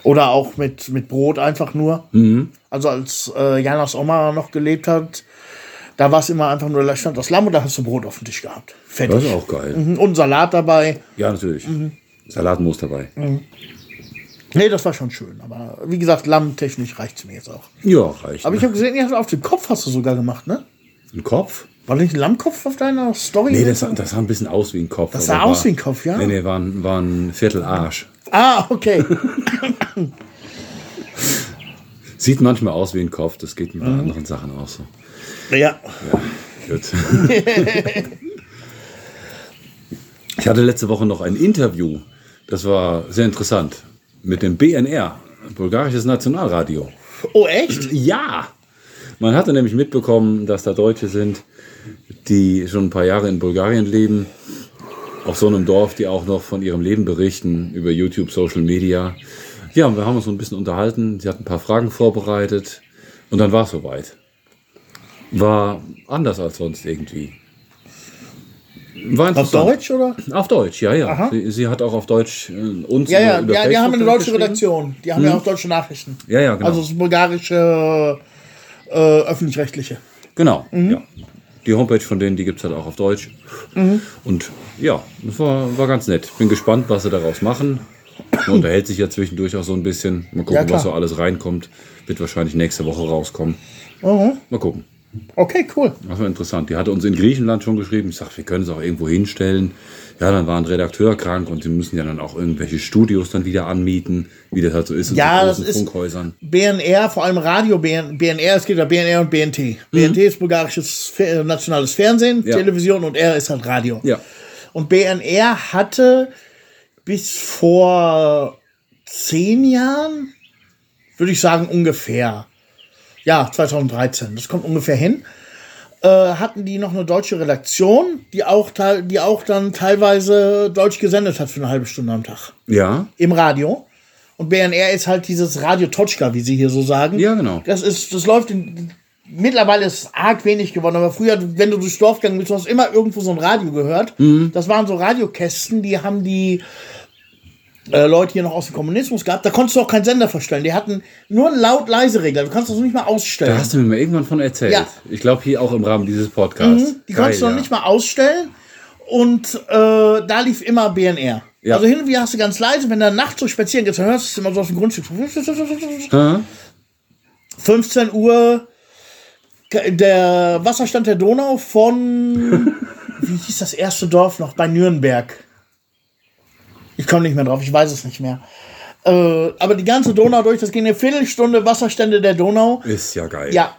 oder auch mit, mit Brot einfach nur. Mhm. Also als äh, Janas Oma noch gelebt hat, da war es immer einfach nur, da stand das Lamm und da hast du Brot auf dem Tisch gehabt. Fertig. Das ist auch geil. Mhm, Und Salat dabei. Ja, natürlich. Mhm. Salatmus dabei. Nee, das war schon schön. Aber wie gesagt, lammtechnisch reicht es mir jetzt auch. Ja, reicht. Aber ich ne? habe gesehen, auf den Kopf hast du sogar gemacht, ne? Ein Kopf? War nicht ein Lammkopf auf deiner Story? Nee, das, sah- das sah ein bisschen aus wie ein Kopf. Das sah aus war- wie ein Kopf, ja? Nee, nee, war ein, war ein Viertel Arsch. Ah, okay. Sieht manchmal aus wie ein Kopf, das geht Mhm. mit anderen Sachen auch so. ja. Gut. ich hatte letzte Woche noch ein Interview, das war sehr interessant, mit dem BNR, Bulgarisches Nationalradio. Oh, echt? Ja! Man hatte nämlich mitbekommen, dass da Deutsche sind, die schon ein paar Jahre in Bulgarien leben, auf so einem Dorf, die auch noch von ihrem Leben berichten über YouTube, Social Media. Ja, und wir haben uns so ein bisschen unterhalten. Sie hat ein paar Fragen vorbereitet und dann war es soweit. War anders als sonst irgendwie. War Auf. Deutsch oder? Auf Deutsch, ja, ja. Sie, sie hat auch auf Deutsch äh, uns Ja, ja, über, ja die haben eine deutsche. Redaktion. Die haben ja auch deutsche Nachrichten. Ja, ja, genau. Also das bulgarische äh, öffentlich-rechtliche. Genau, Mhm. ja. Die Homepage von denen, die gibt es halt auch auf Deutsch. Mhm. Und ja, das war, war ganz nett. Bin gespannt, was sie daraus machen. Man unterhält sich ja zwischendurch auch so ein bisschen. Mal gucken, Ja, was so alles reinkommt. Wird wahrscheinlich nächste Woche rauskommen. Mhm. Mal gucken. Okay, cool. Das war interessant. Die hatte uns in Griechenland schon geschrieben. Ich sagte, wir können es auch irgendwo hinstellen. Ja, dann war ein Redakteur krank und sie müssen ja dann auch irgendwelche Studios dann wieder anmieten, wie das halt so ist in Ja, so das großen ist- Funkhäusern. BNR, vor allem Radio BN, BNR, es gibt ja BNR und BNT. BNT ist bulgarisches äh, nationales Fernsehen, Mhm. Ja. Television und R ist halt Radio. Ja. Und BNR hatte bis vor zehn Jahren, würde ich sagen, ungefähr, ja, 2013, das kommt ungefähr hin, äh, hatten die noch eine deutsche Redaktion, die auch, die auch dann teilweise Deutsch gesendet hat für eine halbe Stunde am Tag Ja, im Radio. Und BNR ist halt dieses Radio Toczka, wie sie hier so sagen. Ja, genau. Das ist, das läuft in, mittlerweile ist es arg wenig geworden, aber früher, wenn du durchs Dorf gegangen bist, du hast immer irgendwo so ein Radio gehört. Mhm. Das waren so Radiokästen, die haben die äh, Leute hier noch aus dem Kommunismus gehabt. Da konntest du auch keinen Sender verstellen. Die hatten nur einen laut-leise-Regler. Du kannst das nicht mal ausstellen. da hast du mir mal irgendwann von erzählt. Ja. Ich glaube, hier auch im Rahmen dieses Podcasts. Mhm, Die konntest du Geil, noch ja. nicht mal ausstellen. Und äh, da lief immer BNR. Ja. Also hin und wieder hast du ganz leise, wenn du nachts so spazieren gehst, dann hörst du es immer so aus dem Grundstück. Hä? 15 Uhr der Wasserstand der Donau von, wie hieß das erste Dorf noch, bei Nürnberg. Ich komme nicht mehr drauf, ich weiß es nicht mehr. Äh, aber die ganze Donau durch, das ging eine Viertelstunde Wasserstände der Donau. Ist ja geil. Ja.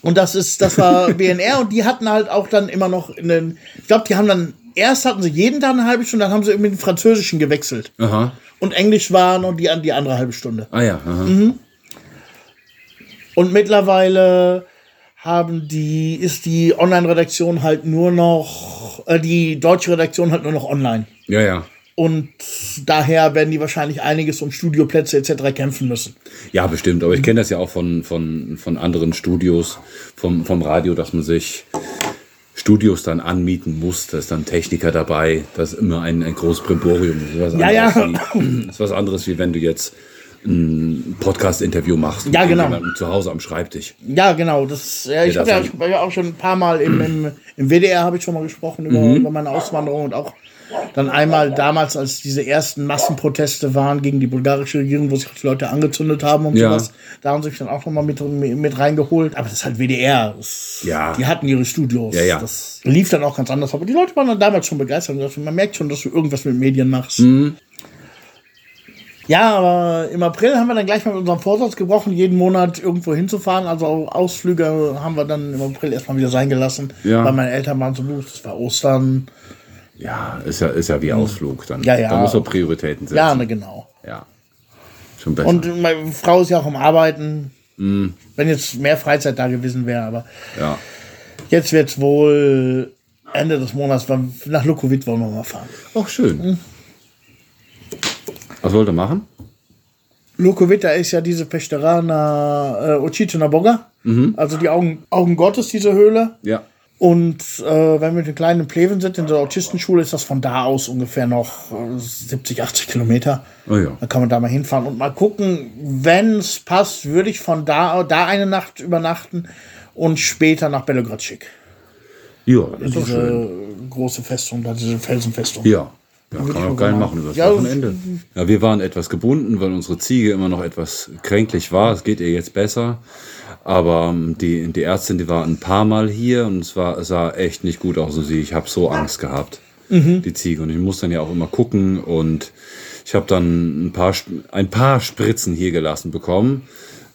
Und das ist, das war BNR und die hatten halt auch dann immer noch in den, ich glaube, die haben dann, erst hatten sie jeden Tag eine halbe Stunde, dann haben sie irgendwie den Französischen gewechselt. Aha. Und Englisch war noch die, die andere halbe Stunde. Ah ja. Aha. Mhm. Und mittlerweile haben die, ist die Online-Redaktion halt nur noch, äh, die deutsche Redaktion halt nur noch online. Ja, ja. Und daher werden die wahrscheinlich einiges um Studioplätze etc. kämpfen müssen. Ja, bestimmt. Aber ich kenne das ja auch von, von, von anderen Studios, vom, vom Radio, dass man sich Studios dann anmieten muss. Da ist dann Techniker dabei. Das ist immer ein, ein großes Brimborium. Das ist was Ja, ja. Wie, das ist was anderes, wie wenn du jetzt ein Podcast-Interview machst. Ja, genau. Zu Hause am Schreibtisch. Ja, genau. Das, ja, ich habe ja, hab ja auch schon ein paar Mal im, im, im WDR habe ich schon mal gesprochen über, Mhm. über meine Auswanderung und auch dann einmal damals, als diese ersten Massenproteste waren gegen die bulgarische Regierung, wo sich die Leute angezündet haben und Ja. sowas. Da haben sie mich dann auch noch mal mit, mit reingeholt. Aber das ist halt WDR. Das, Ja. Die hatten ihre Studios. Ja, ja. Das lief dann auch ganz anders. Aber die Leute waren dann damals schon begeistert. Man merkt schon, dass du irgendwas mit Medien machst. Mhm. Ja, aber im April haben wir dann gleich mal unseren Vorsatz gebrochen, jeden Monat irgendwo hinzufahren. Also Ausflüge haben wir dann im April erstmal wieder sein gelassen. Ja. Weil meine Eltern waren so los, das war Ostern. Ja, ist ja, ist ja wie Ausflug. Dann. Ja, ja. Da muss man Prioritäten setzen. Ja, ne, genau. Ja. Schon besser. Und meine Frau ist ja auch am Arbeiten. Mhm. Wenn jetzt mehr Freizeit da gewesen wäre, aber ja. jetzt wird es wohl Ende des Monats nach Lukowit wollen wir mal fahren. Auch schön. Mhm. Was wollt ihr machen? Lukowit, da ist ja diese Pechterana äh, Ochituna Boga. Mhm. Also die Augen, Augen Gottes, diese Höhle. Ja. Und äh, wenn wir mit den kleinen Pleven sind, in der Autistenschule, ist das von da aus ungefähr noch äh, 70, 80 Kilometer. Oh ja. Dann kann man da mal hinfahren und mal gucken. Wenn es passt, würde ich von da, da eine Nacht übernachten und später nach Belograd schick. Ja, das ist doch schön. Diese große Festung, da diese Felsenfestung. Ja. Ja, kann man auch geil machen. über das Ja, Wochenende. Ja, wir waren etwas gebunden, weil unsere Ziege immer noch etwas kränklich war. Es geht ihr jetzt besser. Aber ähm, die, die Ärztin, die war ein paar Mal hier und es war, sah echt nicht gut aus. Und sie, ich habe so Angst gehabt, die Ziege. Und ich muss dann ja auch immer gucken. Und ich habe dann ein paar, ein paar Spritzen hier gelassen bekommen.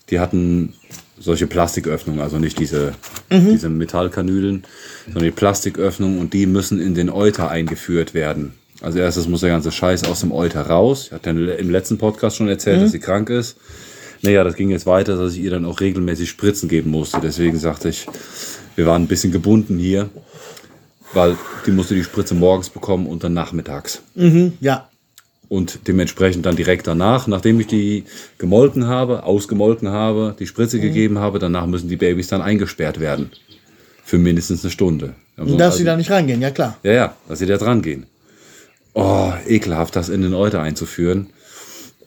Die hatten solche Plastiköffnungen, also nicht diese, diese Metallkanülen, sondern die Plastiköffnungen und die müssen in den Euter eingeführt werden. Also erstes muss der ganze Scheiß aus dem Euter raus. Ich hatte ja im letzten Podcast schon erzählt, dass sie krank ist. Naja, das ging jetzt weiter, dass ich ihr dann auch regelmäßig Spritzen geben musste. Deswegen sagte ich, wir waren ein bisschen gebunden hier, weil die musste die Spritze morgens bekommen und dann nachmittags. Ja. Und dementsprechend dann direkt danach, nachdem ich die gemolken habe, ausgemolken habe, die Spritze gegeben habe, danach müssen die Babys dann eingesperrt werden. Für mindestens eine Stunde. Also- Dass sie da nicht reingehen, ja klar. ja, ja, dass sie da dran gehen. Oh, ekelhaft, das in den Euter einzuführen.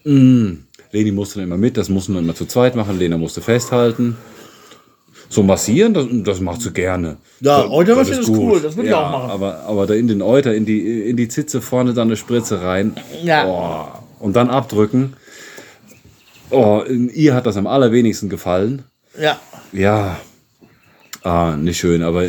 Mm. Leni musste dann immer mit, das mussten wir immer zu zweit machen. Lena musste festhalten. So massieren, das, das macht sie gerne. Ja, Euter massieren ist gut. cool, das würde ich ja, auch machen. Aber, aber da in den Euter, in die, in die Zitze vorne dann eine Spritze rein. Ja. Oh, und dann abdrücken. Oh, ihr hat das am allerwenigsten gefallen. Ja. Ja, ah, nicht schön, aber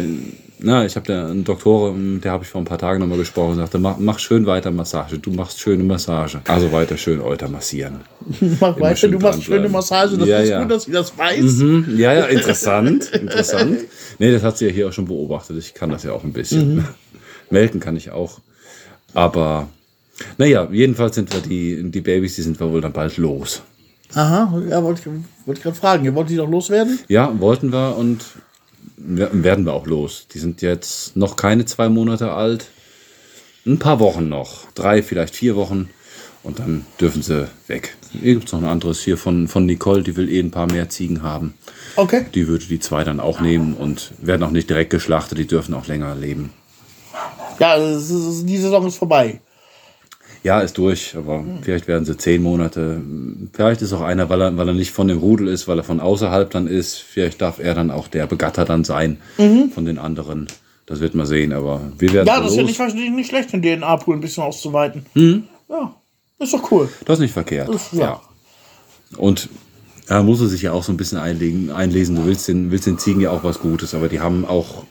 na, ich habe da einen Doktor, der habe ich vor ein paar Tagen nochmal gesprochen, sagte, mach, mach schön weiter Massage, du machst schöne Massage. Also weiter schön Euter massieren. Mach weiter, schön du machst schöne. Massage, das Ja, ist ja. gut, dass sie das weiß. Hm, ja, ja, interessant, interessant. Nee, das hat sie ja hier auch schon beobachtet, ich kann das ja auch ein bisschen. Melken kann ich auch, aber naja, jedenfalls sind wir die, die Babys, die sind wir wohl dann bald los. Aha, ja, wollte ich, wollte ich gerade fragen. Ihr wollt die doch loswerden? Ja, wollten wir und werden wir auch los. Die sind jetzt noch keine zwei Monate alt. Ein paar Wochen noch. Drei, vielleicht vier Wochen. Und dann dürfen sie weg. Hier gibt es noch ein anderes hier von, von Nicole, die will eh ein paar mehr Ziegen haben. Okay. Die würde die zwei dann auch nehmen und werden auch nicht direkt geschlachtet, die dürfen auch länger leben. Ja, die Saison ist vorbei. Ja, ist durch, aber vielleicht werden sie zehn Monate. Vielleicht ist auch einer, weil er, weil er nicht von dem Rudel ist, weil er von außerhalb dann ist. Vielleicht darf er dann auch der Begatter dann sein von den anderen. Das wird man sehen, aber wir werden Ja, das ist ja nicht, nicht schlecht, den DNA-Pool ein bisschen auszuweiten. Mhm. Ja, ist doch cool. Das ist nicht verkehrt. Das- ja. ja. Und da muss er sich ja auch so ein bisschen einlegen, einlesen. Du willst den, willst den Ziegen ja auch was Gutes, aber die haben auch,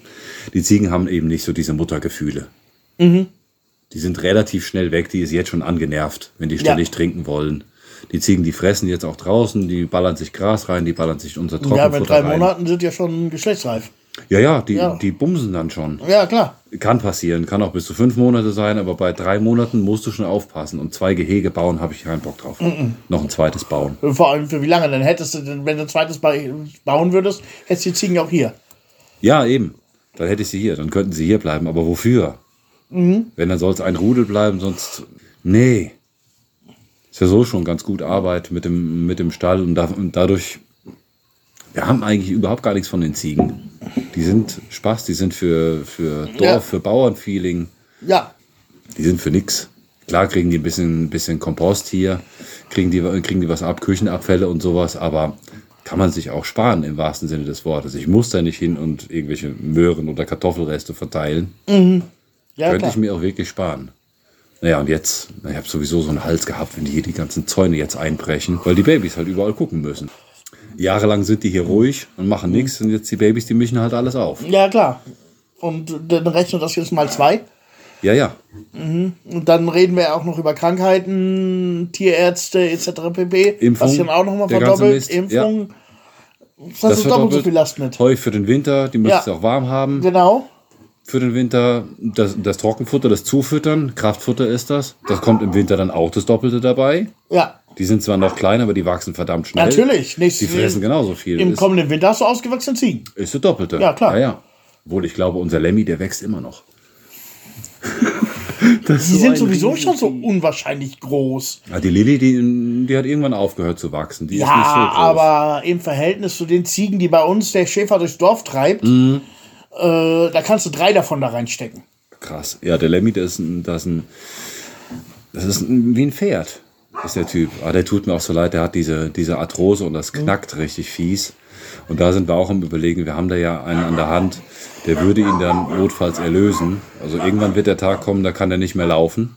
die Ziegen haben eben nicht so diese Muttergefühle. Mhm. Die sind relativ schnell weg, die ist jetzt schon angenervt, wenn die Ja. ständig trinken wollen. Die Ziegen, die fressen jetzt auch draußen, die ballern sich Gras rein, die ballern sich unser Ja, mit Trockenfutter drei rein. Monaten sind ja schon geschlechtsreif. Ja, ja, die, Ja. die bumsen dann schon. Ja, klar. Kann passieren, kann auch bis zu fünf Monate sein, aber bei drei Monaten musst du schon aufpassen. Und zwei Gehege bauen, habe ich keinen Bock drauf. Noch ein zweites bauen. Vor allem für wie lange? Dann hättest du, denn, wenn du ein zweites ba- bauen würdest, hättest du die Ziegen auch hier. Ja, eben. Dann hätte ich sie hier. Dann könnten sie hier bleiben. Aber wofür? Wenn, dann soll es ein Rudel bleiben, sonst. Nee. Ist ja so schon ganz gut Arbeit mit dem, mit dem Stall und, da, und dadurch. Wir haben eigentlich überhaupt gar nichts von den Ziegen. Die sind Spaß, die sind für, für Dorf, Ja. für Bauernfeeling. Ja, Die sind für nix. Klar kriegen die ein bisschen, bisschen Kompost hier, kriegen die, kriegen die was ab, Küchenabfälle und sowas, aber kann man sich auch sparen im wahrsten Sinne des Wortes. Ich muss da nicht hin und irgendwelche Möhren oder Kartoffelreste verteilen. Ja Könnte klar. ich mir auch wirklich sparen. Naja, und jetzt, ich habe sowieso so einen Hals gehabt, wenn die hier die ganzen Zäune jetzt einbrechen, weil die Babys halt überall gucken müssen. Jahrelang sind die hier ruhig und machen nichts und jetzt die Babys, die mischen halt alles auf. Ja, klar. Und dann rechnet das jetzt mal zwei. Ja, ja. Und dann reden wir auch noch über Krankheiten, Tierärzte etc. pp. Impfung, was dann auch nochmal verdoppelt. Impfung. Das, ist doppelt so viel Last mit. Heu für den Winter, die müssen Ja. es auch warm haben. Genau. Für den Winter das, das Trockenfutter, das Zufüttern, Kraftfutter ist das. Das kommt im Winter dann auch das Doppelte dabei. Ja, Die sind zwar noch klein, aber die wachsen verdammt schnell. natürlich. Nächstes, Die fressen genauso viel. Im ist, kommenden Winter hast du ausgewachsene Ziegen. ist das Doppelte. Ja, klar. Ja, ja. Obwohl ich glaube, unser Lemmy, der wächst immer noch. Die sind sowieso schon so unwahrscheinlich groß. Ja, die Lilly, die, die hat irgendwann aufgehört zu wachsen. Die ist nicht so Ja, groß. aber im Verhältnis zu den Ziegen, die bei uns der Schäfer durchs Dorf treibt, Mhm. Äh, da kannst du drei davon da reinstecken. Krass. Ja, der Lemmy, das ist ein, das ist ein, das ist ein, wie ein Pferd, ist der Typ. Aber der tut mir auch so leid, der hat diese, diese Arthrose und das knackt richtig fies. Und da sind wir auch am Überlegen, wir haben da ja einen an der Hand, der würde ihn dann notfalls erlösen. Also irgendwann wird der Tag kommen, da kann er nicht mehr laufen.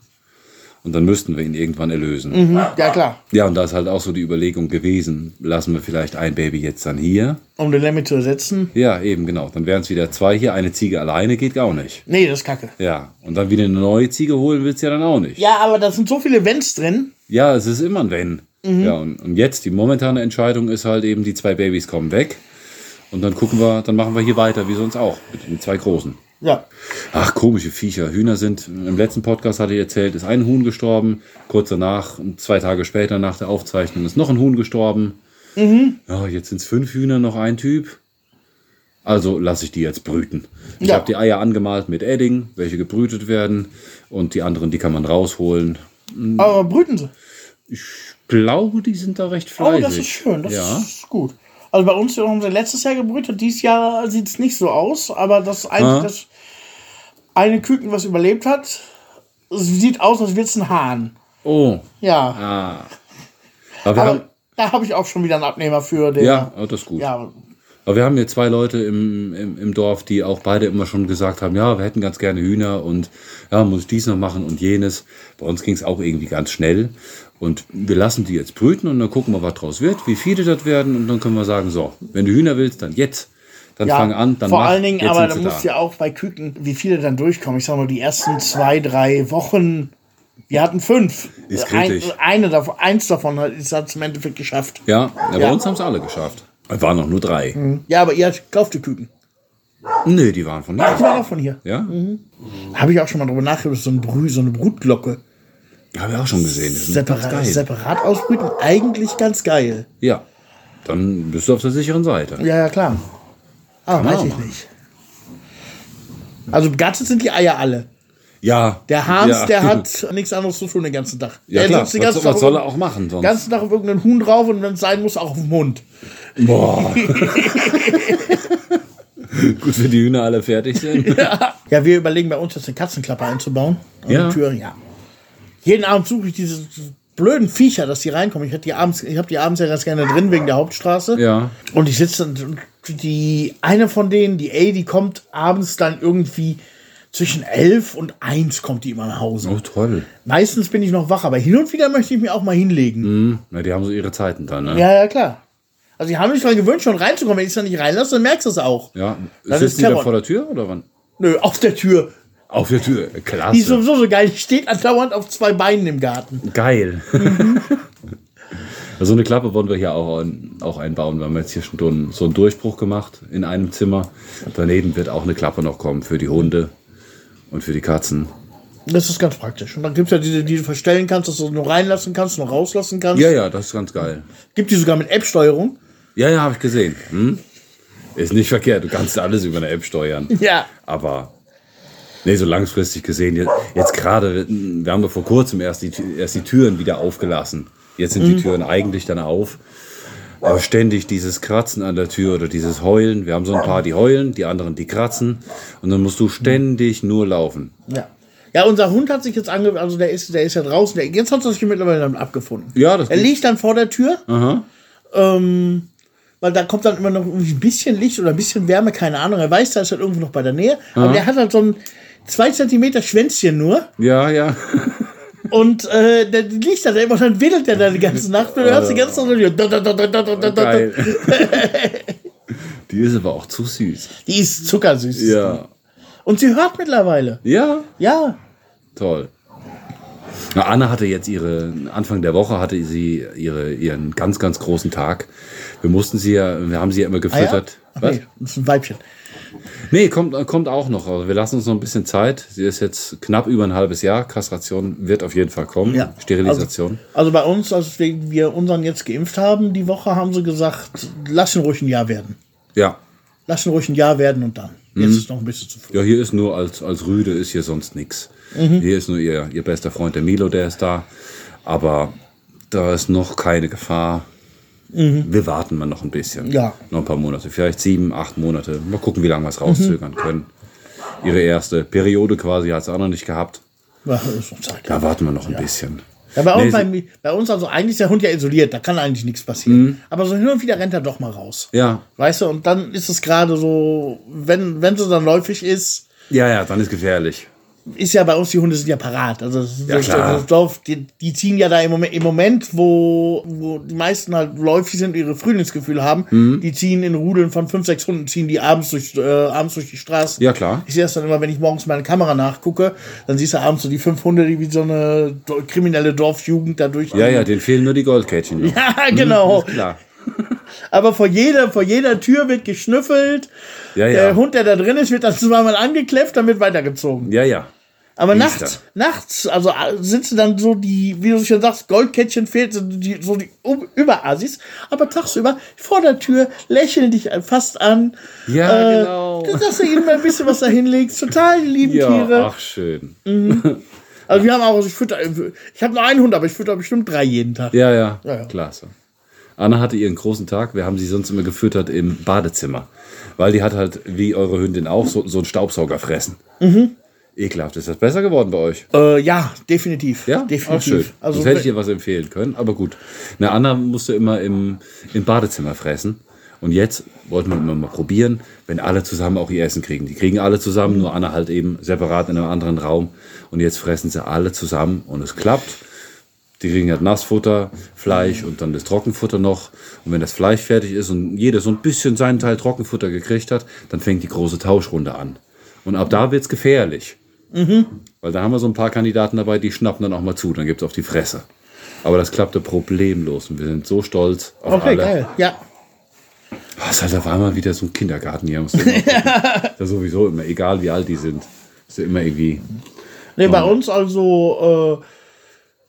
Und dann müssten wir ihn irgendwann erlösen. Ja, klar. Ja, und da ist halt auch so die Überlegung gewesen, lassen wir vielleicht ein Baby jetzt dann hier. Um den Lemmy zu ersetzen. Ja, eben, genau. Dann wären es wieder zwei hier. Eine Ziege alleine geht auch nicht. Nee, das ist kacke. Ja, und dann wieder eine neue Ziege holen willst du ja dann auch nicht. Ja, aber da sind so viele Wenns drin. Ja, es ist immer ein Wenn. Mhm. Ja, und, und jetzt, die momentane Entscheidung ist halt eben, die zwei Babys kommen weg. Und dann gucken wir, dann machen wir hier weiter, wie sonst auch, mit den zwei großen. Ja. Ach, komische Viecher. Hühner sind, im letzten Podcast hatte ich erzählt, ist ein Huhn gestorben. Kurz danach, zwei Tage später nach der Aufzeichnung, ist noch ein Huhn gestorben. Mhm. Ja, jetzt sind es fünf Hühner, noch ein Typ. Also lasse ich die jetzt brüten. Ich Ja. habe die Eier angemalt mit Edding, welche gebrütet werden. Und die anderen, die kann man rausholen. Aber brüten sie. Ich glaube, die sind da recht Oh, fleißig. das ist schön. Das ja. ist gut. Also bei uns haben sie letztes Jahr gebrütet. Dieses Jahr sieht es nicht so aus. Aber das, ein, Ah. das eine Küken, was überlebt hat, sieht aus, als wäre es ein Hahn. Oh, Ja. ah. Aber wir haben, Aber da habe ich auch schon wieder einen Abnehmer für. Der, ja, oh, das ist gut. ja. Aber wir haben hier zwei Leute im, im, im Dorf, die auch beide immer schon gesagt haben, ja, wir hätten ganz gerne Hühner und ja, muss ich dies noch machen und jenes. Bei uns ging es auch irgendwie ganz schnell. Und wir lassen die jetzt brüten und dann gucken wir, was draus wird, wie viele das werden und dann können wir sagen, so, wenn du Hühner willst, dann jetzt. Dann Ja, fang an, dann vor mach, allen Dingen, aber da sie muss ja auch bei Küken, wie viele dann durchkommen. Ich sag mal, die ersten zwei, drei Wochen, wir hatten fünf. Ist Ein, kritisch. eine davon, eins davon hat es im Endeffekt geschafft. Ja, ja, bei Ja. Mhm. uns haben es alle geschafft. Es waren noch nur drei. Ja, aber ihr kaufte Küken. Nee, die waren von Die hier. waren auch von hier. Ja, Habe ich auch schon mal drüber nachgedacht, so, ein Brü, so eine Brutglocke. habe ich auch schon gesehen. Das Separat, geil. separat ausbrüten, eigentlich ganz geil. Ja, dann bist du auf der sicheren Seite. Ja, ja, klar. Ah, man weiß auch ich machen. nicht. Also begattet sind die Eier alle. Ja. Der Hans, ja. der hat nichts anderes zu tun den ganzen Tag. Ja, der klar. sitzt den Was, ganzen was Tag soll auf- er auch machen sonst? Den ganzen Tag auf irgendeinen Huhn drauf und wenn es sein muss, auch auf dem Mund. Boah. Gut, wenn die Hühner alle fertig sind. Ja, wir überlegen bei uns jetzt eine Katzenklappe einzubauen. An Ja. die Türen, ja. Jeden Abend suche ich diese blöden Viecher, dass die reinkommen. Ich habe die abends, ich habe die abends ja ganz gerne drin wegen der Hauptstraße. Ja. Und ich sitze und und die eine von denen, die A, die kommt abends dann irgendwie zwischen elf und eins kommt die immer nach Hause. Oh, toll. Meistens bin ich noch wach, aber hin und wieder möchte ich mich auch mal hinlegen. Hm, na, die haben so ihre Zeiten dann, ne? Ja, ja, klar. Also die haben mich daran gewöhnt, schon reinzukommen. Wenn ich es dann nicht reinlasse, dann merkst du es auch. Ja. Das Sitzen ist die da vor der Tür oder wann? Nö, auf der Tür. Auf der Tür. Die ist Klasse. sowieso so geil. Die steht andauernd auf zwei Beinen im Garten. Geil. so eine Klappe wollen wir hier auch, auch einbauen. Wir haben jetzt hier schon so einen, so einen Durchbruch gemacht in einem Zimmer. Daneben wird auch eine Klappe noch kommen für die Hunde und für die Katzen. Das ist ganz praktisch. Und dann gibt es ja diese, die du verstellen kannst, dass du nur reinlassen kannst, noch rauslassen kannst. Ja, ja, das ist ganz geil. Gibt die sogar mit App-Steuerung. Ja, ja, habe ich gesehen. Hm? Ist nicht verkehrt, du kannst alles über eine App steuern. Ja. Aber nee, so langfristig gesehen, jetzt, jetzt gerade, wir haben ja vor kurzem erst die, erst die Türen wieder aufgelassen. Jetzt sind die Türen eigentlich dann auf. Aber ständig dieses Kratzen an der Tür oder dieses Heulen. Wir haben so ein paar, die heulen, die anderen, die kratzen. Und dann musst du ständig nur laufen. Ja. Ja, unser Hund hat sich jetzt ange... Also der ist, der ist ja draußen. Der, jetzt hat er sich mittlerweile damit abgefunden. Ja, das Er liegt dann vor der Tür, Aha. ähm, weil da kommt dann immer noch irgendwie ein bisschen Licht oder ein bisschen Wärme, keine Ahnung. Er weiß, da ist halt irgendwo noch bei der Nähe. Aber der hat halt so ein zwei Zentimeter Schwänzchen nur. Ja, ja. Und äh, der liegt da immer, dann wedelt der da die ganze Nacht und du hörst die ganze Nacht. die ist aber auch zu süß. Die ist zuckersüß. Ja. Und sie hört mittlerweile. Ja. Ja. Toll. Na, Anne hatte jetzt ihre, Anfang der Woche hatte sie ihre, ihren ganz, ganz großen Tag. Wir mussten sie ja, wir haben sie ja immer gefüttert. Ah ja? okay. Was? Das ist ein Weibchen. Nee, kommt, kommt auch noch. Aber wir lassen uns noch ein bisschen Zeit. Sie ist jetzt knapp über ein halbes Jahr. Kastration wird auf jeden Fall kommen. Ja. Sterilisation. Also bei uns, als wir unseren jetzt geimpft haben, die Woche haben sie gesagt, lass ihn ruhig ein Jahr werden. ja. Lass ihn ruhig ein Jahr werden und dann. Jetzt ist noch ein bisschen zu früh. Ja, hier ist nur als, als Rüde ist hier sonst nichts. Mhm. Hier ist nur ihr, ihr bester Freund, der Milo, der ist da. Aber da ist noch keine Gefahr. Wir warten mal noch ein bisschen. Mhm. Ja. Noch ein paar Monate. Vielleicht sieben, acht Monate. Mal gucken, wie lange wir es rauszögern können. Ihre erste Periode quasi hat sie auch noch nicht gehabt. Ja, ist Zeit. Da warten wir noch ein bisschen. Ja, bei, uns, Nee, bei, bei uns, also eigentlich ist der Hund ja isoliert, da kann eigentlich nichts passieren. Aber so hin und wieder rennt er doch mal raus. Ja. Weißt du, und dann ist es gerade so, wenn, wenn sie dann läufig ist, Ja, ja, dann ist gefährlich. Ist ja bei uns, die Hunde sind ja parat. Also das, Ja, das, das Dorf, die, die ziehen ja da im Moment, im Moment wo, wo die meisten halt läufig sind, ihre Frühlingsgefühle haben, Mhm. die ziehen in Rudeln von fünf, sechs Hunden, ziehen die abends durch, äh, abends durch die Straßen. Ja, klar. Ich sehe das dann immer, wenn ich morgens meine Kamera nachgucke, dann siehst du abends so die fünf Hunde, die wie so eine kriminelle Dorfjugend da durch. Ja, ja, denen fehlen nur die Goldkätzchen. noch. Ja, genau. Klar. Aber vor jeder, vor jeder Tür wird geschnüffelt. Ja, Der ja. Hund, der da drin ist, wird dann zweimal angekläfft, dann wird weitergezogen. Ja, ja. Aber ist nachts, nachts, also äh, sitzen dann so die, wie du schon sagst, Goldkettchen fehlt, so die, so die Um- Überasis. Aber tagsüber vor der Tür lächeln dich fast an. Ja, Äh, genau. Dass du ihnen mal ein bisschen was dahin legst. Total lieben Ja, Tiere. ach schön. Also wir haben auch, also ich fütter, ich habe nur einen Hund, aber ich fütter bestimmt drei jeden Tag. Ja, ja, Ja, ja. klasse. Anna hatte ihren großen Tag. Wir haben sie sonst immer gefüttert im Badezimmer. Weil die hat halt, wie eure Hündin auch, so, so einen Staubsauger fressen. Mhm. Ekelhaft. Ist das besser geworden bei euch? Äh, ja, definitiv. Ja, definitiv. Auch schön. Also Sonst hätte ich dir was empfehlen können, aber gut. Na, Anna musste immer im, im Badezimmer fressen. Und jetzt wollten wir immer mal probieren, wenn alle zusammen auch ihr Essen kriegen. Die kriegen alle zusammen, nur Anna halt eben separat in einem anderen Raum. Und jetzt fressen sie alle zusammen und es klappt. Die kriegen halt Nassfutter, Fleisch und dann das Trockenfutter noch. Und wenn das Fleisch fertig ist und jeder so ein bisschen seinen Teil Trockenfutter gekriegt hat, dann fängt die große Tauschrunde an. Und ab da wird's gefährlich. Weil da haben wir so ein paar Kandidaten dabei, die schnappen dann auch mal zu, dann gibt's auf die Fresse. Aber das klappte problemlos und wir sind so stolz auf okay, alle. geil. Ja. Was halt, da war mal wieder so ein Kindergarten hier. Ist sowieso immer, egal wie alt die sind. Ist ja immer irgendwie. Nee, bei uns also, äh,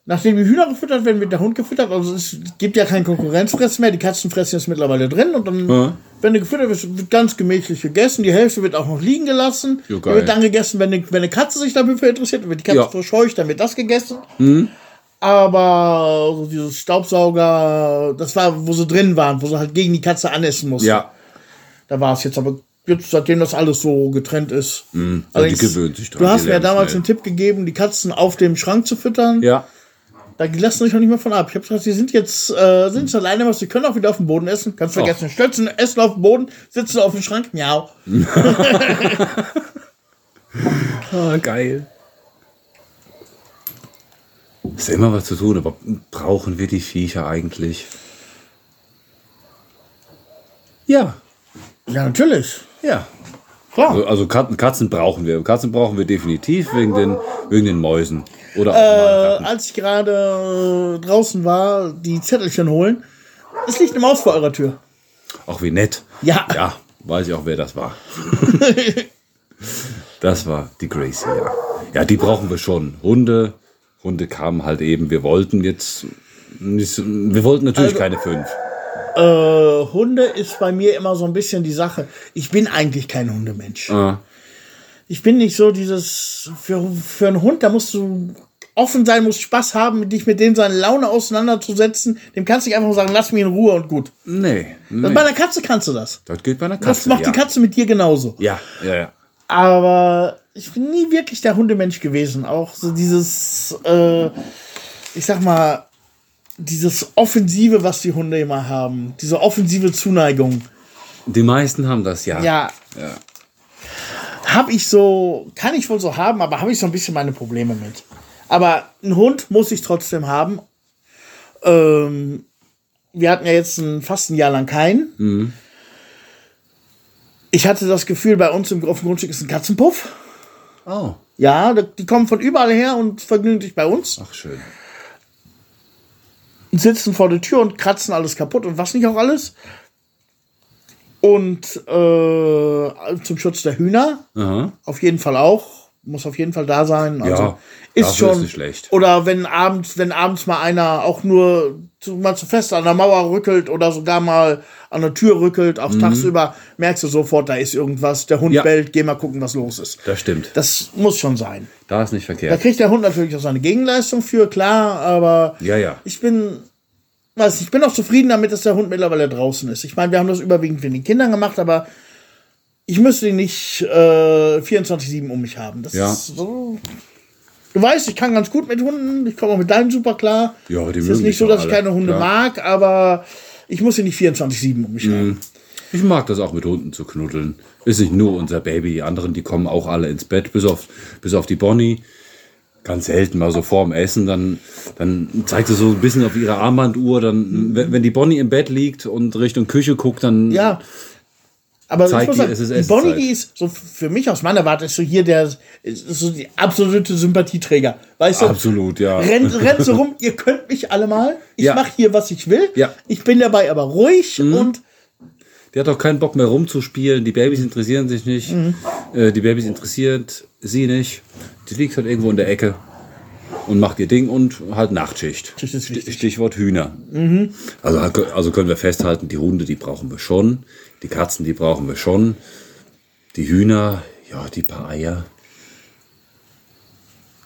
nachdem die Hühner gefüttert werden, wird der Hund gefüttert. Also es gibt ja kein Konkurrenzfressen mehr. Die Katzen fressen jetzt mittlerweile drin. Und dann, Ja. wenn du gefüttert wirst, wird ganz gemächlich gegessen. Die Hälfte wird auch noch liegen gelassen. Jo, Die wird dann gegessen, wenn eine, wenn eine Katze sich dafür interessiert. Wird die Katze Ja. verscheucht, dann wird das gegessen. Mhm. Aber so dieses Staubsauger, das war, wo sie drin waren, wo sie halt gegen die Katze anessen mussten. Ja, Da war es jetzt aber jetzt, seitdem das alles so getrennt ist. ja, die Allerdings, gewöhnt sich dran. Du hast die mir ja damals schnell. einen Tipp gegeben, die Katzen auf dem Schrank zu füttern. Ja, Da lassen sie sich noch nicht mehr von ab. Ich habe gesagt, die sind jetzt, äh, sind jetzt alleine was, die können auch wieder auf dem Boden essen. Kannst vergessen, stützen, essen auf dem Boden, sitzen auf dem Schrank, miau. ah, geil. Ist ja immer was zu tun, aber brauchen wir die Viecher eigentlich? Ja, Ja, natürlich. ja. Klar. Also, also Katzen, Katzen brauchen wir. Katzen brauchen wir definitiv wegen den, wegen den Mäusen. Oder Äh, als ich gerade äh, draußen war, die Zettelchen holen, es liegt eine Maus vor eurer Tür. Auch wie nett. Ja. Ja, weiß ich auch, wer das war. das war die Gracie, ja. Ja, die brauchen wir schon. Hunde, Hunde kamen halt eben. Wir wollten jetzt, nicht, wir wollten natürlich Also- keine fünf. Äh, Hunde ist bei mir immer so ein bisschen die Sache. Ich bin eigentlich kein Hundemensch. Ah, Ich bin nicht so dieses, für, für einen Hund, da musst du offen sein, musst Spaß haben, dich mit dem seine Laune auseinanderzusetzen. Dem kannst du nicht einfach nur sagen, lass mich in Ruhe und gut. nee. nee. Bei einer Katze kannst du das. Das geht bei einer Das Katze. macht ja. die Katze mit dir genauso. Ja, ja, ja. Aber ich bin nie wirklich der Hundemensch gewesen. Auch so dieses, äh, ich sag mal, dieses Offensive, was die Hunde immer haben. Diese offensive Zuneigung. Die meisten haben das, ja. Ja, ja. Habe ich so, kann ich wohl so haben, aber habe ich so ein bisschen meine Probleme mit. Aber einen Hund muss ich trotzdem haben. Ähm, wir hatten ja jetzt ein, fast ein Jahr lang keinen. Ich hatte das Gefühl, bei uns im auf dem Grundstück ist ein Katzenpuff. Oh, Ja, die kommen von überall her und vergnügen sich bei uns. ach schön. Sitzen vor der Tür und kratzen alles kaputt und was nicht auch alles. Und äh, zum Schutz der Hühner Aha. auf jeden Fall auch. Muss auf jeden Fall da sein. Also Ja, ist schon ist nicht schlecht. Oder wenn abends, wenn abends mal einer auch nur zu, mal zu fest an der Mauer rückelt oder sogar mal an der Tür rückelt, auch tagsüber, merkst du sofort, da ist irgendwas. Der Hund Mhm. Ja. bellt, geh mal gucken, was los ist. Das stimmt. Das muss schon sein. Da ist nicht Da verkehrt. kriegt der Hund natürlich auch seine Gegenleistung für, klar, aber Ja, ja. ich bin, weiß nicht, ich bin auch zufrieden damit, dass der Hund mittlerweile draußen ist. Ich meine, wir haben das überwiegend für die Kinder gemacht, aber ich müsste ihn nicht äh, 24-7 um mich haben. Das Ja. ist so. Du weißt, ich kann ganz gut mit Hunden, ich komme auch mit deinen super klar. Ja, die es ist nicht so, dass ich alle, keine Hunde klar. mag, aber ich muss ihn nicht 24-7 um mich Mhm. haben. Ich mag das auch mit Hunden zu knuddeln. Ist nicht nur unser Baby, die anderen, die kommen auch alle ins Bett, bis auf, bis auf die Bonnie. Ganz selten mal so vorm Essen, dann, dann zeigt sie so ein bisschen auf ihre Armbanduhr, dann, wenn, wenn die Bonnie im Bett liegt und Richtung Küche guckt, dann, Ja. Aber Zeigt ich muss die, sagen, es ist die. Bonnie, die ist so für mich aus meiner Warte ist so hier der ist so die absolute Sympathieträger. Weißt du? absolut, ja. rennt, rennt so rum, ihr könnt mich alle mal. Ich Ja. mache hier, was ich will. Ja. Mhm. Ich bin dabei aber ruhig und Die hat auch keinen Bock mehr rumzuspielen. Die Babys interessieren sich nicht. Mhm. Äh, die Babys interessiert sie nicht. Die liegt halt irgendwo in der Ecke und macht ihr Ding und halt Nachtschicht. Stichwort Hühner. Also, also können wir festhalten, die Hunde, die brauchen wir schon. Die Katzen, die brauchen wir schon. Die Hühner, ja, die paar Eier.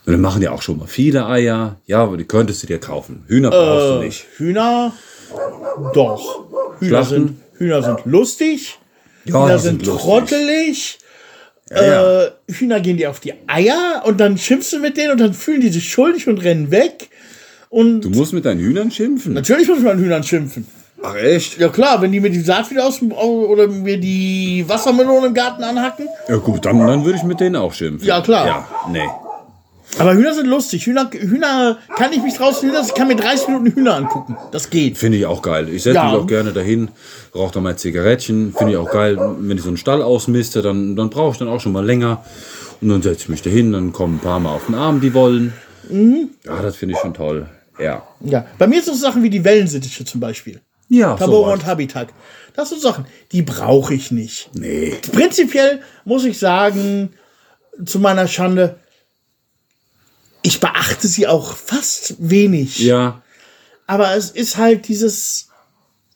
Und wir machen ja auch schon mal viele Eier. Ja, aber die könntest du dir kaufen. Hühner brauchst du nicht. Hühner, doch. Hühner Schlachten? sind, Hühner sind lustig. Ja, Hühner sind, sind trottelig. ja. Äh, Hühner gehen dir auf die Eier und dann schimpfst du mit denen und dann fühlen die sich schuldig und rennen weg. Und Du musst mit deinen Hühnern schimpfen. natürlich muss man Hühnern schimpfen. Ach echt? Ja klar, wenn die mir die Saat wieder aus oder mir die Wassermelone im Garten anhacken. Ja gut, dann, dann würde ich mit denen auch schimpfen. Ja, klar. Ja, nee. Aber Hühner sind lustig. Hühner, Hühner kann ich mich draußen Hühner, ich kann mir 30 Minuten Hühner angucken. Das geht. Finde ich auch geil. Ich setze Ja. mich auch gerne dahin, rauche da mal Zigarettchen. Finde ich auch geil. Wenn ich so einen Stall ausmiste, dann, dann brauche ich dann auch schon mal länger. Und dann setze ich mich dahin, dann kommen ein paar Mal auf den Arm, die wollen. Mhm. Ja, das finde ich schon toll. Ja. Ja. Bei mir sind es Sachen wie die Wellensittiche zum Beispiel. Ja, Tabora sowas. und Habitat. Das sind Sachen, die brauche ich nicht. Nee. Prinzipiell muss ich sagen, zu meiner Schande, ich beachte sie auch fast wenig. Ja, Aber es ist halt dieses,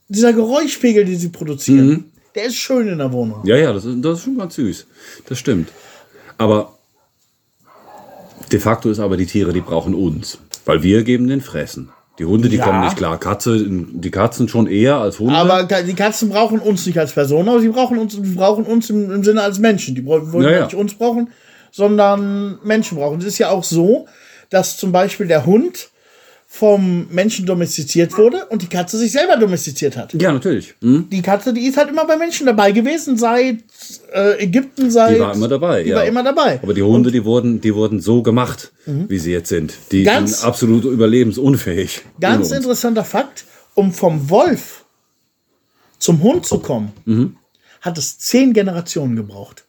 dieser Geräuschpegel, den sie produzieren. Mhm. Der ist schön in der Wohnung. ja, ja, das ist, das ist schon ganz süß. Das stimmt. Aber de facto ist aber die Tiere, die brauchen uns. Weil wir geben den Fressen. Die Hunde, die Ja. kommen nicht klar. Katze, die Katzen schon eher als Hunde. Aber die Katzen brauchen uns nicht als Person, aber sie brauchen uns, brauchen uns im, im Sinne als Menschen. Die wollen wollen Ja, ja. nicht uns brauchen, sondern Menschen brauchen. Es ist ja auch so, dass zum Beispiel der Hund vom Menschen domestiziert wurde und die Katze sich selber domestiziert hat. ja, natürlich. Hm? Die Katze, die ist halt immer bei Menschen dabei gewesen, seit äh, Ägypten, seit. Die war immer dabei. Die ja. war immer dabei. Aber die Hunde, die wurden, die wurden so gemacht, wie sie jetzt sind. Die Mhm. Ganz- sind absolut überlebensunfähig. Ganz interessanter Fakt, um vom Wolf zum Hund zu kommen, Mhm. hat es zehn Generationen gebraucht.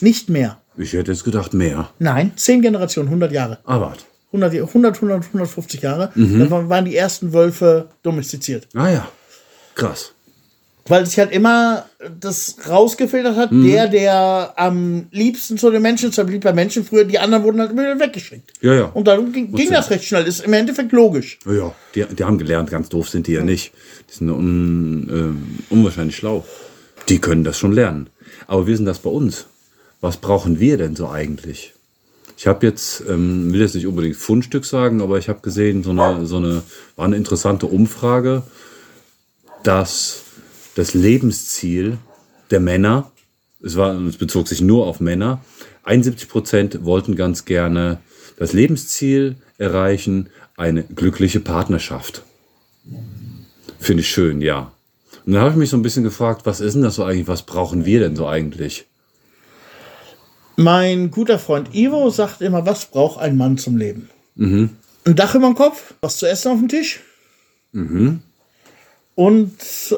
Nicht mehr. Ich hätte jetzt gedacht mehr. Nein, zehn Generationen, 100 Jahre. Ah, warte. 100, 100, 100 150 Jahre. Mhm. Dann waren- die ersten Wölfe domestiziert. Ah ja. Krass. Weil es halt immer das rausgefiltert hat, Mhm. der, der am liebsten zu den Menschen ist, blieb bei Menschen früher, die anderen wurden halt immer weggeschickt. Ja, ja. Und dann ging, ging das recht schnell. Ist im Endeffekt logisch. Ja, ja. Die, die haben gelernt, ganz doof sind die ja nicht. Die sind un, ähm, unwahrscheinlich schlau. Die können das schon lernen. Aber ist denn das bei uns? Was brauchen wir denn so eigentlich? Ich habe jetzt, ähm, will jetzt nicht unbedingt Fundstück sagen, aber ich habe gesehen, so eine, so eine, war eine interessante Umfrage, dass das Lebensziel der Männer, es, war, es bezog sich nur auf Männer, 71 Prozent wollten ganz gerne das Lebensziel erreichen, eine glückliche Partnerschaft. Finde ich schön, ja. Und dann habe ich mich so ein bisschen gefragt, was ist denn das so eigentlich, was brauchen wir denn so eigentlich? Mein guter Freund Ivo sagt immer, was braucht ein Mann zum Leben? Mhm. Ein Dach über dem Kopf, was zu essen auf dem Tisch. Mhm. Und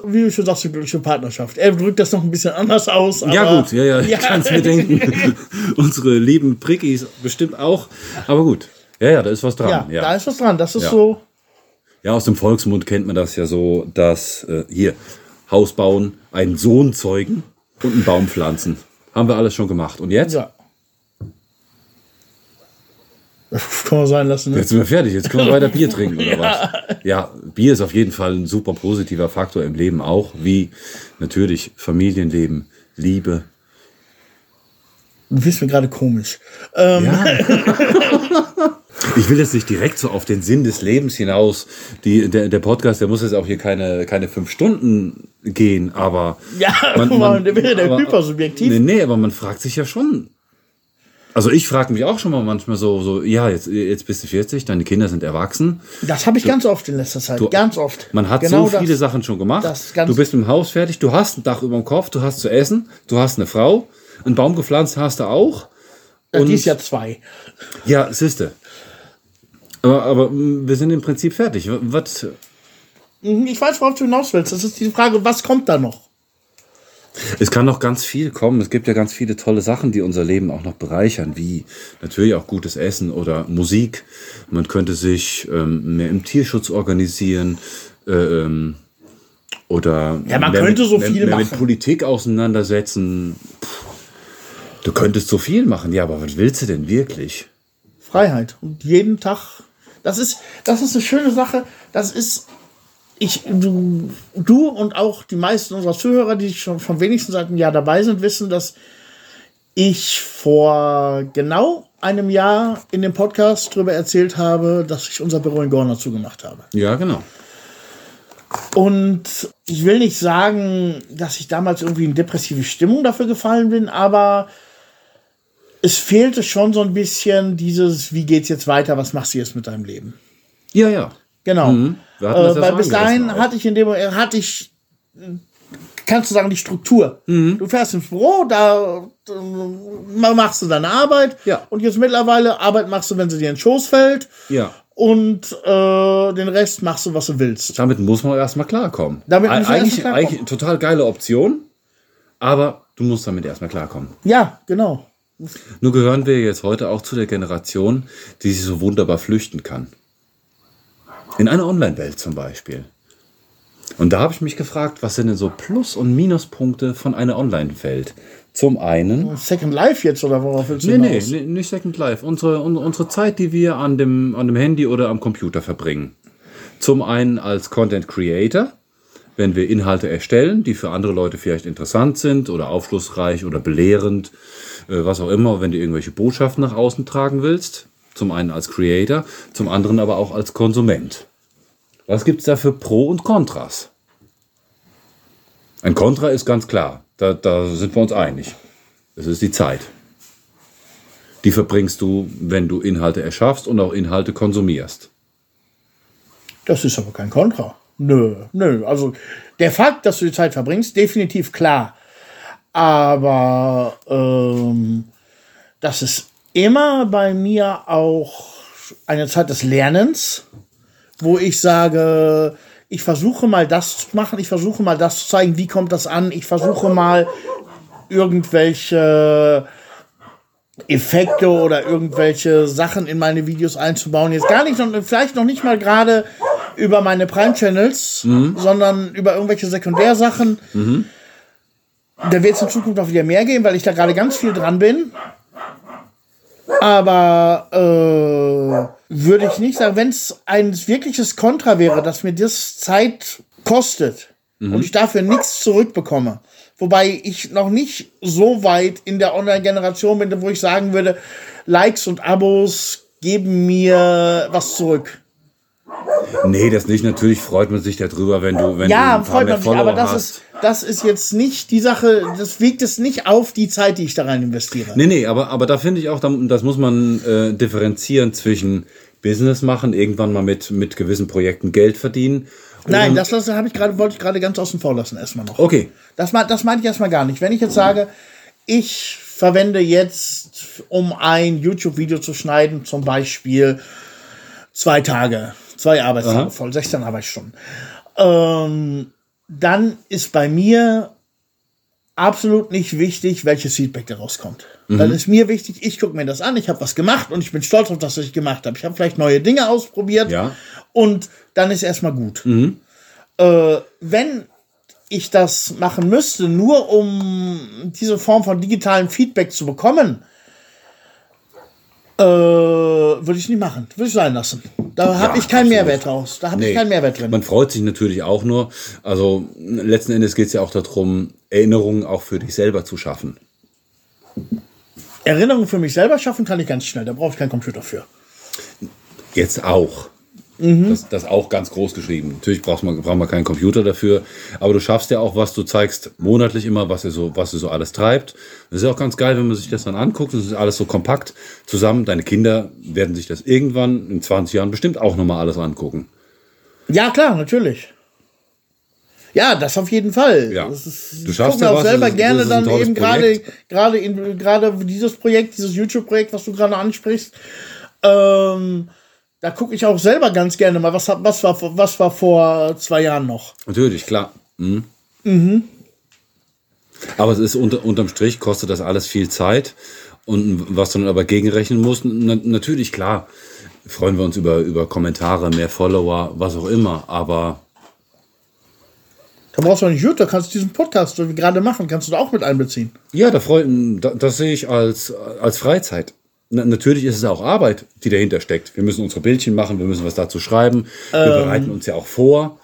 wie du schon sagst, eine glückliche Partnerschaft. Er drückt das noch ein bisschen anders aus. ja gut, ja, ja, ich kann es mir denken. Unsere lieben Prickis bestimmt auch. Aber gut, ja, ja, da ist was dran. Ja, Ja, da ist was dran. Das ist Ja. so. Ja, aus dem Volksmund kennt man das ja so, dass äh, hier Haus bauen, einen Sohn zeugen und einen Baum pflanzen. Haben wir alles schon gemacht. Und jetzt? Ja. Kann man sein lassen. Ne? Jetzt sind wir fertig. Jetzt können wir weiter Bier trinken oder was? Ja, Bier ist auf jeden Fall ein super positiver Faktor im Leben auch, wie natürlich Familienleben, Liebe. Du bist mir gerade komisch. Ähm, Ja. Ich will jetzt nicht direkt so auf den Sinn des Lebens hinaus. Die, der, der Podcast, der muss jetzt auch hier keine, keine fünf Stunden gehen, aber. Ja, guck mal, der wäre der hypersubjektiv. Nee, nee, aber man fragt sich ja schon. Also ich frage mich auch schon mal manchmal so, so ja, jetzt, jetzt bist du 40, deine Kinder sind erwachsen. Das habe ich ganz oft in letzter Zeit. Du- ganz oft. Man hat Genau so viele das. Sachen schon gemacht. du bist mit dem Haus fertig, du hast ein Dach über dem Kopf, du hast zu essen, du hast eine Frau, einen Baum gepflanzt hast du auch. Ja, Und- dies Jahr zwei. Ja, siehste. Aber, aber mh, wir sind im Prinzip fertig. Was, Mhm, Ich weiß, worauf du hinaus willst. Das ist die Frage, was kommt da noch? es kann noch ganz viel kommen. Es gibt ja ganz viele tolle Sachen, die unser Leben auch noch bereichern, wie natürlich auch gutes Essen oder Musik. Man könnte sich ähm, mehr im Tierschutz organisieren. Äh, ähm, oder Ja, man mehr könnte mit, so mehr, viel mehr mit machen. Politik auseinandersetzen. Puh. Du könntest so viel machen, ja, aber was willst du denn wirklich? Freiheit. Und jeden Tag. Das ist, das ist eine schöne Sache. Das ist. Ich, du, du und auch die meisten unserer Zuhörer, die schon vom wenigsten seit einem Jahr dabei sind, wissen, dass ich vor genau einem Jahr in dem Podcast darüber erzählt habe, dass ich unser Büro in Gorner zugemacht habe. Ja, genau. Und ich will nicht sagen, dass ich damals irgendwie in depressive Stimmung dafür gefallen bin, aber es fehlte schon so ein bisschen dieses, wie geht's jetzt weiter, was machst du jetzt mit deinem Leben? Ja, ja. Genau. Mhm. Äh, weil bis dahin auch. hatte ich in dem Moment, hatte ich, äh, kannst du sagen, die Struktur. Mhm. Du fährst ins Büro, da äh, machst du deine Arbeit. Ja. Und jetzt mittlerweile Arbeit machst du, wenn sie dir in den Schoß fällt. Ja. Und äh, den Rest machst du, was du willst. Damit muss man erstmal klarkommen. Damit muss eigentlich, klarkommen. eigentlich total geile Option, aber du musst damit erstmal klarkommen. Ja, genau. Nur gehören wir jetzt heute auch zu der Generation, die sich so wunderbar flüchten kann. In eine Online-Welt zum Beispiel. Und da habe ich mich gefragt, was sind denn so Plus- und Minuspunkte von einer Online-Welt? Zum einen, Second Life jetzt oder worauf willst du nee, nee, hinaus? nee, nicht Second Life, unsere, un- unsere Zeit, die wir an dem, an dem Handy oder am Computer verbringen. Zum einen als Content Creator, wenn wir Inhalte erstellen, die für andere Leute vielleicht interessant sind oder aufschlussreich oder belehrend, was auch immer, wenn du irgendwelche Botschaften nach außen tragen willst. Zum einen als Creator, zum anderen aber auch als Konsument. Was gibt es da für Pro und Kontras? Ein Kontra ist ganz klar, da, da sind wir uns einig. Es ist die Zeit. Die verbringst du, wenn du Inhalte erschaffst und auch Inhalte konsumierst. Das ist aber kein Kontra. Nö, nö. Also der Fakt, dass du die Zeit verbringst, definitiv klar. Aber ähm, das ist immer bei mir auch eine Zeit des Lernens, wo ich sage, ich versuche mal das zu machen, ich versuche mal das zu zeigen, wie kommt das an, ich versuche mal irgendwelche Effekte oder irgendwelche Sachen in meine Videos einzubauen. Jetzt gar nicht, vielleicht noch nicht mal gerade über meine Prime-Channels, sondern über irgendwelche Sekundärsachen. Da wird es in Zukunft auch wieder mehr geben, weil ich da gerade ganz viel dran bin. Aber äh, würde ich nicht sagen, wenn es ein wirkliches Kontra wäre, dass mir das Zeit kostet und ich dafür nichts zurückbekomme. Wobei ich noch nicht so weit in der Online-Generation bin, wo ich sagen würde, Likes und Abos geben mir was zurück. Nee, das nicht. Natürlich freut man sich darüber, wenn du, wenn du Ja, paar freut man sich, aber das hast. ist, das ist jetzt nicht die Sache, das wiegt es nicht auf die Zeit, die ich da rein investiere. Nee, nee, aber, aber da finde ich auch, da- das muss man äh, differenzieren zwischen Business machen, irgendwann mal mit, mit gewissen Projekten Geld verdienen. Nein, das, das habe ich gerade, wollte ich gerade ganz außen vor lassen, erstmal noch. Okay. Das, das meinte ich erstmal gar nicht. Wenn ich jetzt sage, ich verwende jetzt, um ein YouTube-Video zu schneiden, zum Beispiel zwei Tage, zwei Arbeitstage Aha. voll, 16 Arbeitsstunden, ähm, dann ist bei mir absolut nicht wichtig, welches Feedback daraus kommt. Dann ist mir wichtig, ich gucke mir das an, ich habe was gemacht und ich bin stolz auf das, was ich gemacht habe. Ich habe vielleicht neue Dinge ausprobiert Ja. und dann ist erstmal gut. Äh, wenn ich das machen müsste, nur um diese Form von digitalem Feedback zu bekommen, äh, würde ich nicht machen. Würde ich sein lassen. Da habe Ja, ich keinen absolut. Mehrwert raus. Da habe ich keinen Mehrwert drin. Man freut sich natürlich auch nur. Also letzten Endes geht es ja auch darum, Erinnerungen auch für dich selber zu schaffen. Erinnerungen für mich selber schaffen kann ich ganz schnell. Da brauche ich keinen Computer für. Jetzt auch. Mhm. Das, das auch ganz groß geschrieben. Natürlich braucht man, braucht man keinen Computer dafür, aber du schaffst ja auch was, du zeigst monatlich immer, was er so, was er so alles treibt. Das ist ja auch ganz geil, wenn man sich das dann anguckt. Das ist alles so kompakt zusammen. Deine Kinder werden sich das irgendwann in 20 Jahren bestimmt auch nochmal alles angucken. Ja, klar, natürlich. Ja, das auf jeden Fall. Ja. Ist, Du ich schaffst ja auch was, selber ist- gerne dann eben gerade gerade in gerade dieses Projekt, dieses YouTube-Projekt, was du gerade ansprichst. Ähm, da gucke ich auch selber ganz gerne mal, was, was, war, vor- was war vor zwei Jahren noch. Natürlich, klar. Mhm. Aber es ist unter, unterm Strich kostet das alles viel Zeit. Und was du dann aber gegenrechnen musst, na, natürlich, klar, freuen wir uns über, über Kommentare, mehr Follower, was auch immer. Aber Da brauchst du auch nicht YouTube, da kannst du diesen Podcast, den wir gerade machen, kannst du da auch mit einbeziehen. ja, da freu, da, das sehe ich als, als Freizeit. Na, natürlich ist es auch Arbeit, die dahinter steckt. Wir müssen unsere Bildchen machen, wir müssen was dazu schreiben. Wir bereiten uns ja auch vor.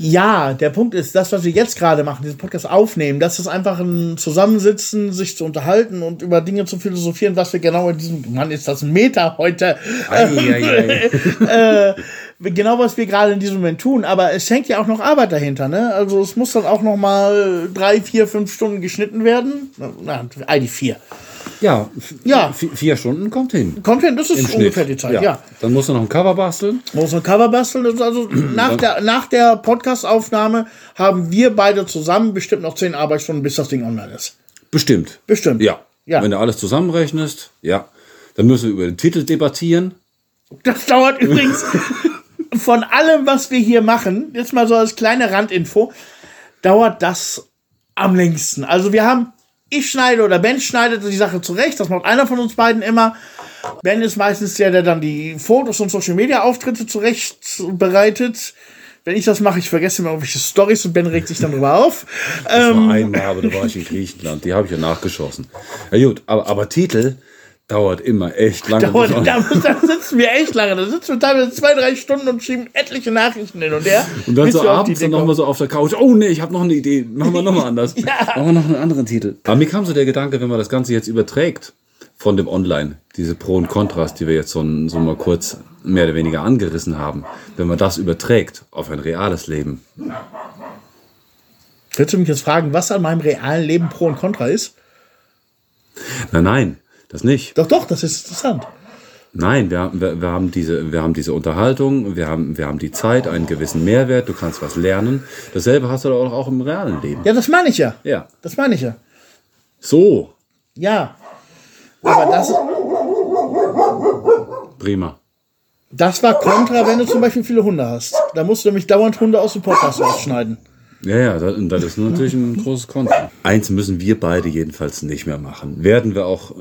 Ja, der Punkt ist, das, was wir jetzt gerade machen, diesen Podcast aufnehmen, das ist einfach ein Zusammensitzen, sich zu unterhalten und über Dinge zu philosophieren, was wir genau in diesem, Mann, ist das ein Meter heute, Ei, ei, ei. genau was wir gerade in diesem Moment tun, aber es hängt ja auch noch Arbeit dahinter, ne? Also es muss dann auch noch mal drei, vier, fünf Stunden geschnitten werden. Na, all die vier. Ja, Ja. vi- vier Stunden kommt hin. Kommt hin, das ist Im ungefähr Schnitt. die Zeit, ja. Dann musst du noch ein Cover basteln. Muss ein Cover basteln. Also nach der, nach der Podcast-Aufnahme haben wir beide zusammen bestimmt noch zehn Arbeitsstunden, bis das Ding online ist. Bestimmt. Bestimmt. Ja. Ja. Wenn du alles zusammenrechnest, ja. Dann müssen wir über den Titel debattieren. Das dauert übrigens von allem, was wir hier machen, jetzt mal so als kleine Randinfo, dauert das am längsten. Also wir haben, ich schneide oder Ben schneidet die Sache zurecht, das macht einer von uns beiden immer. Ben ist meistens der, der dann die Fotos und Social Media Auftritte zurecht bereitet. Wenn ich das mache, ich vergesse immer irgendwelche Stories und Ben regt sich dann drüber auf. Das Ähm. war einmal, aber da war ich in Griechenland. Die habe ich ja nachgeschossen. Ja gut, aber, aber Titel dauert immer echt lange. Dauert, da, da sitzen wir echt lange. Da sitzen wir teilweise zwei, drei Stunden und schieben etliche Nachrichten hin und her. Und dann so abends dann Idee noch mal kommen. so auf der Couch. Oh nee, ich habe noch eine Idee. Machen wir noch mal anders. Machen wir noch einen anderen Titel. Aber mir kam so der Gedanke, wenn man das Ganze jetzt überträgt von dem Online, diese Pro und Kontras, die wir jetzt so, so mal kurz mehr oder weniger angerissen haben, wenn man das überträgt auf ein reales Leben, Willst du mich jetzt fragen, was an meinem realen Leben Pro und Contra ist? Nein, nein, das nicht. Doch, doch, das ist interessant. Nein, wir, haben- wir, wir, haben diese, wir haben diese Unterhaltung, wir haben, wir haben die Zeit, einen gewissen Mehrwert, du kannst was lernen. Dasselbe hast du doch auch im realen Leben. Ja, das meine ich ja. Ja. Das meine ich ja. So, Ja. Aber das, prima. das war Contra, wenn du zum Beispiel viele Hunde hast. Da musst du nämlich dauernd Hunde aus dem Podcast rausschneiden. Ja, ja, das, das ist natürlich ein großes Konto. Eins müssen wir beide jedenfalls nicht mehr machen. Werden wir auch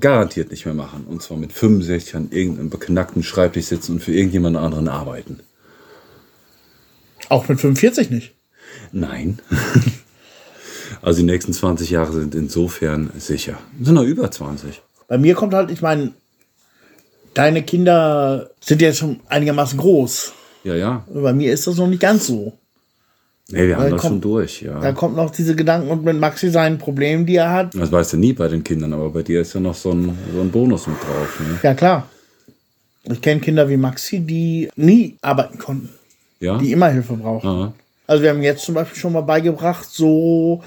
garantiert nicht mehr machen. Und zwar mit 65 an irgendeinem beknackten Schreibtisch sitzen und für irgendjemand anderen arbeiten. Auch mit 45 nicht. Nein. also die nächsten 20 Jahre sind insofern sicher. Sind noch über 20. Bei mir kommt halt, ich meine, deine Kinder sind ja schon einigermaßen groß. Ja, ja. Bei mir ist das noch nicht ganz so. Nee, wir haben das schon durch, ja. Da kommt noch diese Gedanken und mit Maxi seinen Problemen, die er hat. Das weißt du nie bei den Kindern, aber bei dir ist ja noch so ein, so ein Bonus mit drauf. Ne? Ja, klar. Ich kenne Kinder wie Maxi, die nie arbeiten konnten, Ja? die immer Hilfe brauchen. Aha. Also wir haben jetzt zum Beispiel schon mal beigebracht, so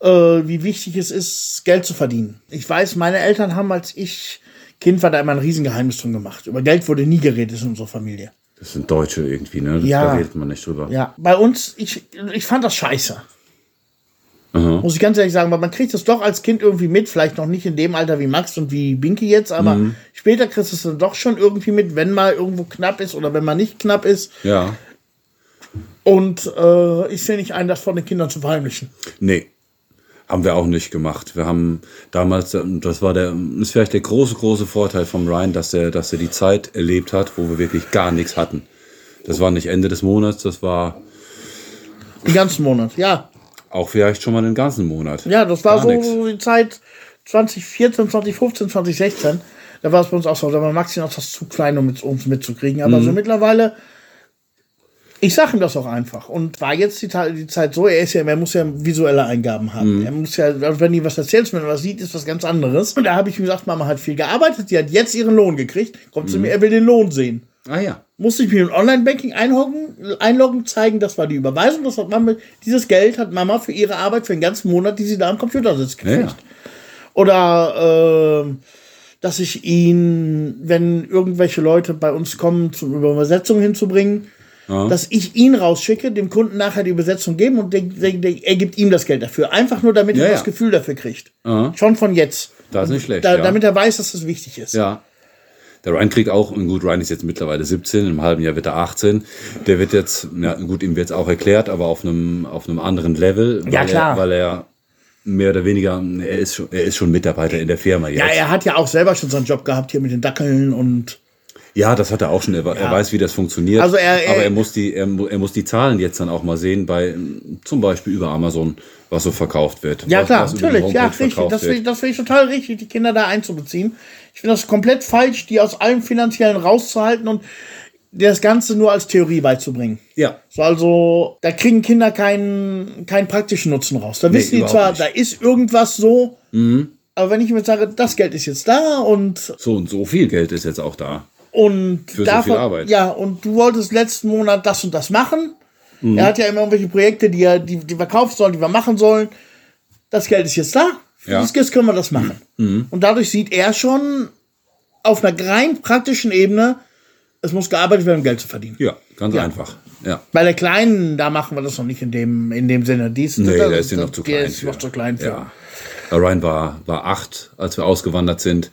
äh, wie wichtig es ist, Geld zu verdienen. Ich weiß, meine Eltern haben, als ich Kind war, da immer ein Riesengeheimnis drum gemacht. Über Geld wurde nie geredet in unserer Familie. Das sind Deutsche irgendwie, ne? Ja. Da redet man nicht drüber. Ja, bei uns, ich, ich fand das scheiße. Aha. Muss ich ganz ehrlich sagen, weil man kriegt es doch als Kind irgendwie mit, vielleicht noch nicht in dem Alter wie Max und wie Binky jetzt, aber Mhm. später kriegst du es dann doch schon irgendwie mit, wenn mal irgendwo knapp ist oder wenn mal nicht knapp ist. Ja. Und äh, ich sehe nicht ein, das von den Kindern zu verheimlichen. Nee. Haben wir auch nicht gemacht. Wir haben damals, das war der, ist vielleicht der große, große Vorteil vom Ryan, dass er, dass er die Zeit erlebt hat, wo wir wirklich gar nichts hatten. Das war nicht Ende des Monats, das war Den ganzen Monat, ja. auch vielleicht schon mal den ganzen Monat. Ja, das war so nix. die Zeit 2014, 2015, 2016. Da war es bei uns auch so, da war Maxi noch das zu klein, um mit uns mitzukriegen. Aber Mhm. so mittlerweile, ich sag ihm das auch einfach. Und war jetzt die, die Zeit so, er ist ja, er muss ja visuelle Eingaben haben. Mhm. Er muss ja, also wenn die was erzählst, wenn er was sieht, ist was ganz anderes. Und da habe ich ihm gesagt, Mama hat viel gearbeitet, die hat jetzt ihren Lohn gekriegt, kommt Mhm. zu mir, er will den Lohn sehen. Ah ja. Musste ich mir im Online-Banking einloggen, einloggen, zeigen, das war die Überweisung, das hat Mama, dieses Geld hat Mama für ihre Arbeit für den ganzen Monat, die sie da am Computer sitzt, gekriegt. ja. Oder äh, dass ich ihn, wenn irgendwelche Leute bei uns kommen, zum Übersetzung hinzubringen, dass ich ihn rausschicke, dem Kunden nachher die Übersetzung geben und der, der, der, er gibt ihm das Geld dafür. Einfach nur, damit Ja, er ja. das Gefühl dafür kriegt. Schon von jetzt. Das ist nicht schlecht. Da, ja. Damit er weiß, dass das wichtig ist. Ja. Der Ryan kriegt auch, und gut, Ryan ist jetzt mittlerweile 17, im halben Jahr wird er 18. Der wird jetzt, ja, gut, ihm wird es auch erklärt, aber auf einem, auf einem anderen Level. Ja, weil klar. Er, weil er mehr oder weniger, er ist schon, er ist schon Mitarbeiter in der Firma jetzt. Ja, er hat ja auch selber schon seinen Job gehabt hier mit den Dackeln und Ja, das hat er auch schon. Er, er weiß, wie das funktioniert. Also er- er- aber er muss die, er, er muss die Zahlen jetzt dann auch mal sehen bei, zum Beispiel über Amazon, was so verkauft wird. Ja, was, klar, was natürlich. Ja, richtig. Das finde ich, ich total richtig, die Kinder da einzubeziehen. Ich finde das komplett falsch, die aus allem Finanziellen rauszuhalten und das Ganze nur als Theorie beizubringen. Ja. So, also, da kriegen Kinder keinen, keinen praktischen Nutzen raus. Da wissen die zwar, nicht. Mhm. da ist irgendwas so, aber wenn ich mir sage, das Geld ist jetzt da und, So und so viel Geld ist jetzt auch da. Und Für so davon, viel Arbeit. ja, und du wolltest letzten Monat das und das machen. Mhm. Er hat ja immer irgendwelche Projekte, die, er, die, die wir kaufen sollen, die wir machen sollen. Das Geld ist jetzt da. Für Ja. Mhm. Geld können wir das machen. Und dadurch sieht er schon auf einer rein praktischen Ebene, es muss gearbeitet werden, um Geld zu verdienen. Ja, ganz Ja. einfach. Ja. Bei der Kleinen, da machen wir das noch nicht in dem, in dem Sinne. Die ist, Nee, der ist ja noch zu der klein. ist noch zu klein für. Ja. Ryan war, war acht, als wir ausgewandert sind.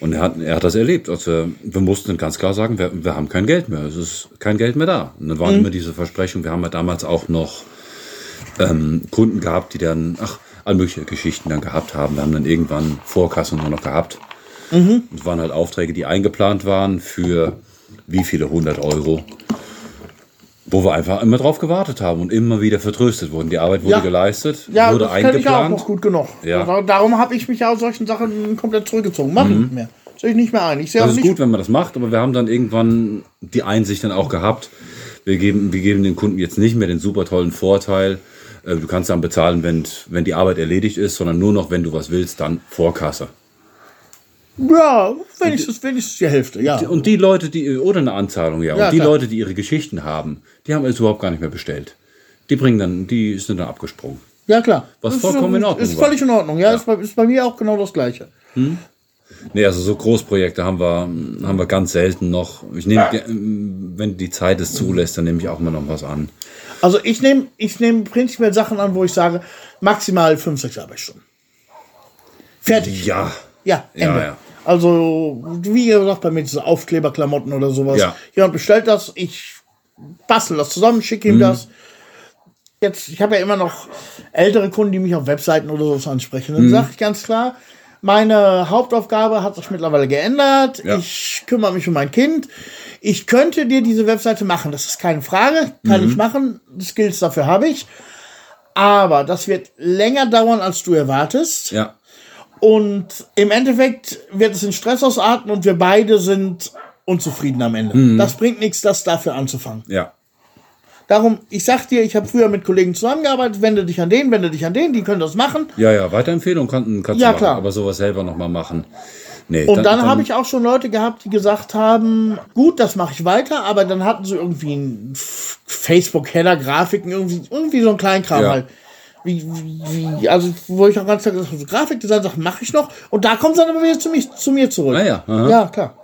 Und er hat, er hat das erlebt. Also wir, wir mussten ganz klar sagen, wir, wir haben kein Geld mehr. Es ist kein Geld mehr da. Und dann Mhm. waren immer diese Versprechungen. Wir haben ja damals auch noch ähm, Kunden gehabt, die dann, ach, all mögliche Geschichten dann gehabt haben. Wir haben dann irgendwann Vorkassen nur noch gehabt. Mhm. Es waren halt Aufträge, die eingeplant waren für wie viele hundert Euro. Wo wir einfach immer drauf gewartet haben und immer wieder vertröstet wurden. Die Arbeit wurde Ja. geleistet, Ja, wurde das kenne ich auch eingeplant. noch gut genug. Ja. Da- Darum habe ich mich ja aus solchen Sachen komplett zurückgezogen. Mach ich nicht mehr. Sehe ich nicht mehr ein. Ich sehe Mhm. Das ist nicht. gut, wenn man das macht, aber wir haben dann irgendwann die Einsicht dann auch gehabt. Wir geben, wir geben den Kunden jetzt nicht mehr den super tollen Vorteil. äh, Du kannst dann bezahlen, wenn, wenn die Arbeit erledigt ist, sondern nur noch, wenn du was willst, dann Vorkasse. Ja, wenigstens, wenigstens die Hälfte, ja. Und die Leute, die, oder eine Anzahlung, ja. Ja, und die klar. Leute, die ihre Geschichten haben, die haben es überhaupt gar nicht mehr bestellt. Die bringen dann, die sind dann abgesprungen. Ja, klar. Was Das vollkommen ist, in Ordnung Ist war. völlig in Ordnung, ja. Ist, bei, ist bei mir auch genau das Gleiche. Nee, also so Großprojekte haben wir, haben wir ganz selten noch. Ich nehme, ge- wenn die Zeit es zulässt, dann nehme ich auch mal noch was an. Also ich nehme ich nehm prinzipiell Sachen an, wo ich sage, maximal 5, 6 Arbeitsstunden. Fertig. Ja. Ja, Ja, Ende. ja. Also, wie gesagt, bei mir diese Aufkleberklamotten oder sowas. Ja. Jemand bestellt das, ich bastel das zusammen, schicke Mhm. ihm das. Jetzt, ich habe ja immer noch ältere Kunden, die mich auf Webseiten oder sowas ansprechen. Mhm. Dann sage ich ganz klar, Meine Hauptaufgabe hat sich mittlerweile geändert. Ja. Ich kümmere mich um mein Kind. Ich könnte dir diese Webseite machen, das ist keine Frage. Kann ich machen. Skills dafür habe ich. Aber das wird länger dauern, als du erwartest. Ja. Und im Endeffekt wird es in Stress ausarten und wir beide sind unzufrieden am Ende. Das bringt nichts, das dafür anzufangen. Ja. Darum, ich sag dir, ich habe früher mit Kollegen zusammengearbeitet, wende dich an den, wende dich an den, die können das machen. Ja, ja, Weiterempfehlung kann, kannst Ja, du machen, klar. aber sowas selber nochmal machen. Nee, Und dann, habe ich auch schon Leute gehabt, die gesagt haben, gut, das mache ich weiter, aber dann hatten sie irgendwie ein F- Facebook-Header-Grafiken, irgendwie, irgendwie so ein Kleinkram Ja. halt. Wie, wie, also, wo ich auch ganz klar gesagt habe, so Grafikdesign, sag, mache ich noch. Und da kommt es dann aber wieder zu, mich, zu mir zurück. Ah ja, aha. ja, klar.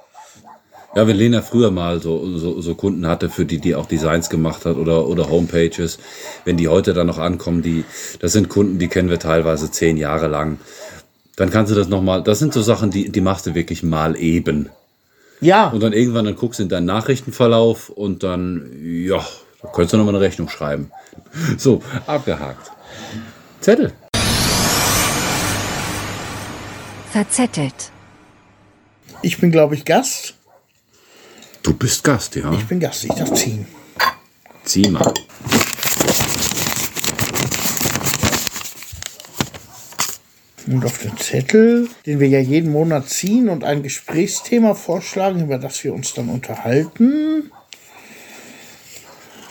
Ja, wenn Lena früher mal so, so, so Kunden hatte, für die die auch Designs gemacht hat oder, oder Homepages, wenn die heute dann noch ankommen, die, das sind Kunden, die kennen wir teilweise zehn Jahre lang. Dann kannst du das nochmal, das sind so Sachen, die, die machst du wirklich mal eben. Ja, Und dann irgendwann, dann guckst du in deinen Nachrichtenverlauf und dann, ja, da könntest du nochmal eine Rechnung schreiben. So, abgehakt. Zettel. Verzettelt. ich bin, glaube ich, Gast. Du bist Gast, ja? Ich bin Gast, ich darf ziehen. Zieh mal. Und auf den Zettel, den wir ja jeden Monat ziehen und ein Gesprächsthema vorschlagen, über das wir uns dann unterhalten,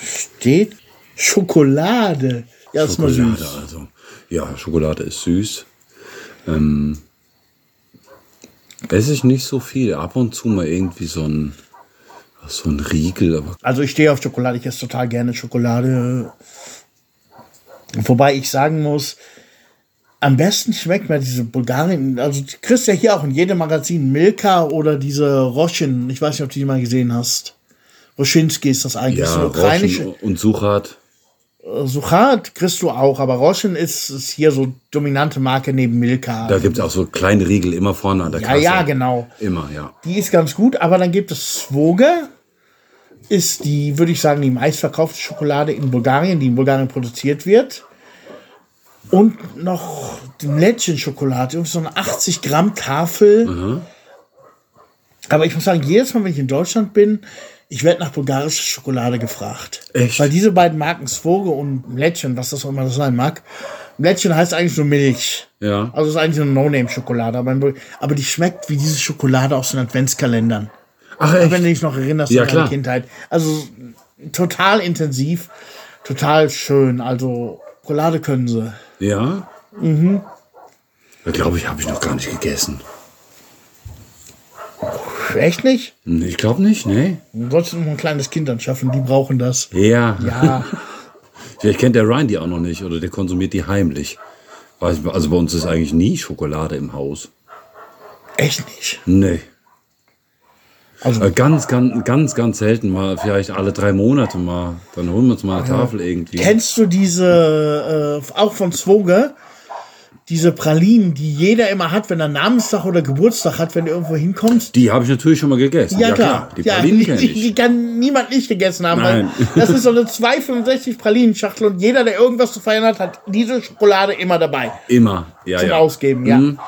steht Schokolade. Ja, ist mal Schokolade, süß. also. Ja, Schokolade ist süß. Ähm, esse ich nicht so viel. Ab und zu mal irgendwie so ein, so ein Riegel, aber Also ich stehe auf Schokolade, ich esse total gerne Schokolade. Wobei ich sagen muss, am besten schmeckt mir diese Bulgarien, also du kriegst ja hier auch in jedem Magazin Milka oder diese Roschin. Ich weiß nicht, ob du die mal gesehen hast. Roschinski ist das eigentlich, ja, so eine ukrainische. Roschen und Suchat. Suchat kriegst du auch, aber Roschen ist, ist hier so dominante Marke neben Milka. Da gibt es auch so kleine Riegel immer vorne an der ja, Kasse. ja, genau. Immer, ja. Die ist ganz gut, aber dann gibt es Svoge, ist die, würde ich sagen, die meistverkaufte Schokolade in Bulgarien, die in Bulgarien produziert wird. Und noch die Mlättchen-Schokolade, irgendwie so eine 80 Gramm Tafel. Aber ich muss sagen, jedes Mal, wenn ich in Deutschland bin, ich werde nach bulgarischer Schokolade gefragt. Echt? Weil diese beiden Marken, Svoge und Mlättchen, was das auch immer sein mag, Mlättchen heißt eigentlich nur Milch. Ja. Also es ist eigentlich eine No-Name-Schokolade, aber, aber die schmeckt wie diese Schokolade aus den Adventskalendern. Ach, Wenn du echt? dich noch erinnerst Ja, an deine. Kindheit. Also total intensiv, total schön. Also Schokolade können sie. Ja? Mhm. Glaube ich, habe ich noch gar nicht gegessen. Echt nicht? Hm, Ich glaube nicht, nee. Du solltest noch ein kleines Kind anschaffen, die brauchen das. Ja. Ja, Vielleicht kennt der Ryan die auch noch nicht oder der konsumiert die heimlich. Weiß- Also bei uns ist eigentlich nie Schokolade im Haus. echt nicht. Nee. Also Äh, Ganz, ganz, ganz, ganz selten mal, vielleicht alle drei Monate mal. Dann holen wir uns mal eine Tafel irgendwie. kennst du diese, äh, auch von Swoge, diese Pralinen, die jeder immer hat, wenn er Namenstag oder Geburtstag hat, wenn du irgendwo hinkommst? Die habe ich natürlich schon mal gegessen. Ja, klar. Die ja, Pralinen kenne ich. die kann niemand nicht gegessen haben. Nein. das ist so eine 265 Pralinenschachtel und jeder, der irgendwas zu feiern hat, hat diese Schokolade immer dabei. Immer. Ja, Zum ja. Ausgeben, ja. Mhm.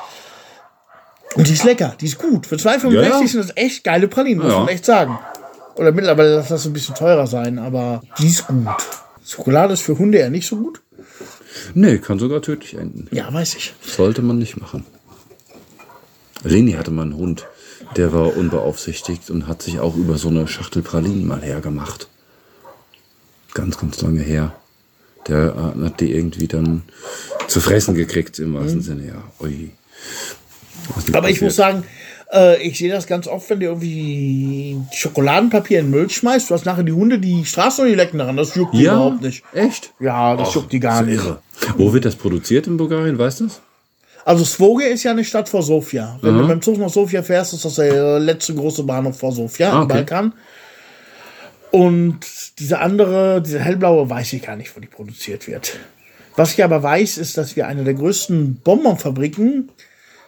Und die ist lecker, die ist gut. Für 2,65 Ja, ja. sind das echt geile Pralinen, muss Ja. man echt sagen. Oder mittlerweile darf das ein bisschen teurer sein, aber die ist gut. Schokolade ist für Hunde eher nicht so gut. Nee, kann sogar tödlich enden. Ja, weiß ich. Sollte man nicht machen. Leni hatte mal einen Hund, der war unbeaufsichtigt und hat sich auch über so eine Schachtel Pralinen mal hergemacht. Ganz, ganz lange her. Der äh, hat die irgendwie dann zu fressen gekriegt, im wahrsten Sinne, ja. Ui. Mhm. Aber ich passiert. muss sagen, äh, ich sehe das ganz oft, wenn du irgendwie Schokoladenpapier in den Müll schmeißt. Du hast nachher die Hunde, die Straßen und die lecken daran. Das juckt die ja, überhaupt nicht. Echt? Ja, das Ach, juckt die gar nicht. Irre. Wo wird das produziert in Bulgarien, weißt du das? Also Svoge ist ja eine Stadt vor Sofia. Wenn du mit dem Zug nach Sofia fährst, ist das der letzte große Bahnhof vor Sofia Ah, im okay. Balkan. Und diese andere, diese hellblaue, weiß ich gar nicht, wo die produziert wird. Was ich aber weiß, ist, dass wir eine der größten Bonbonfabriken, Zu-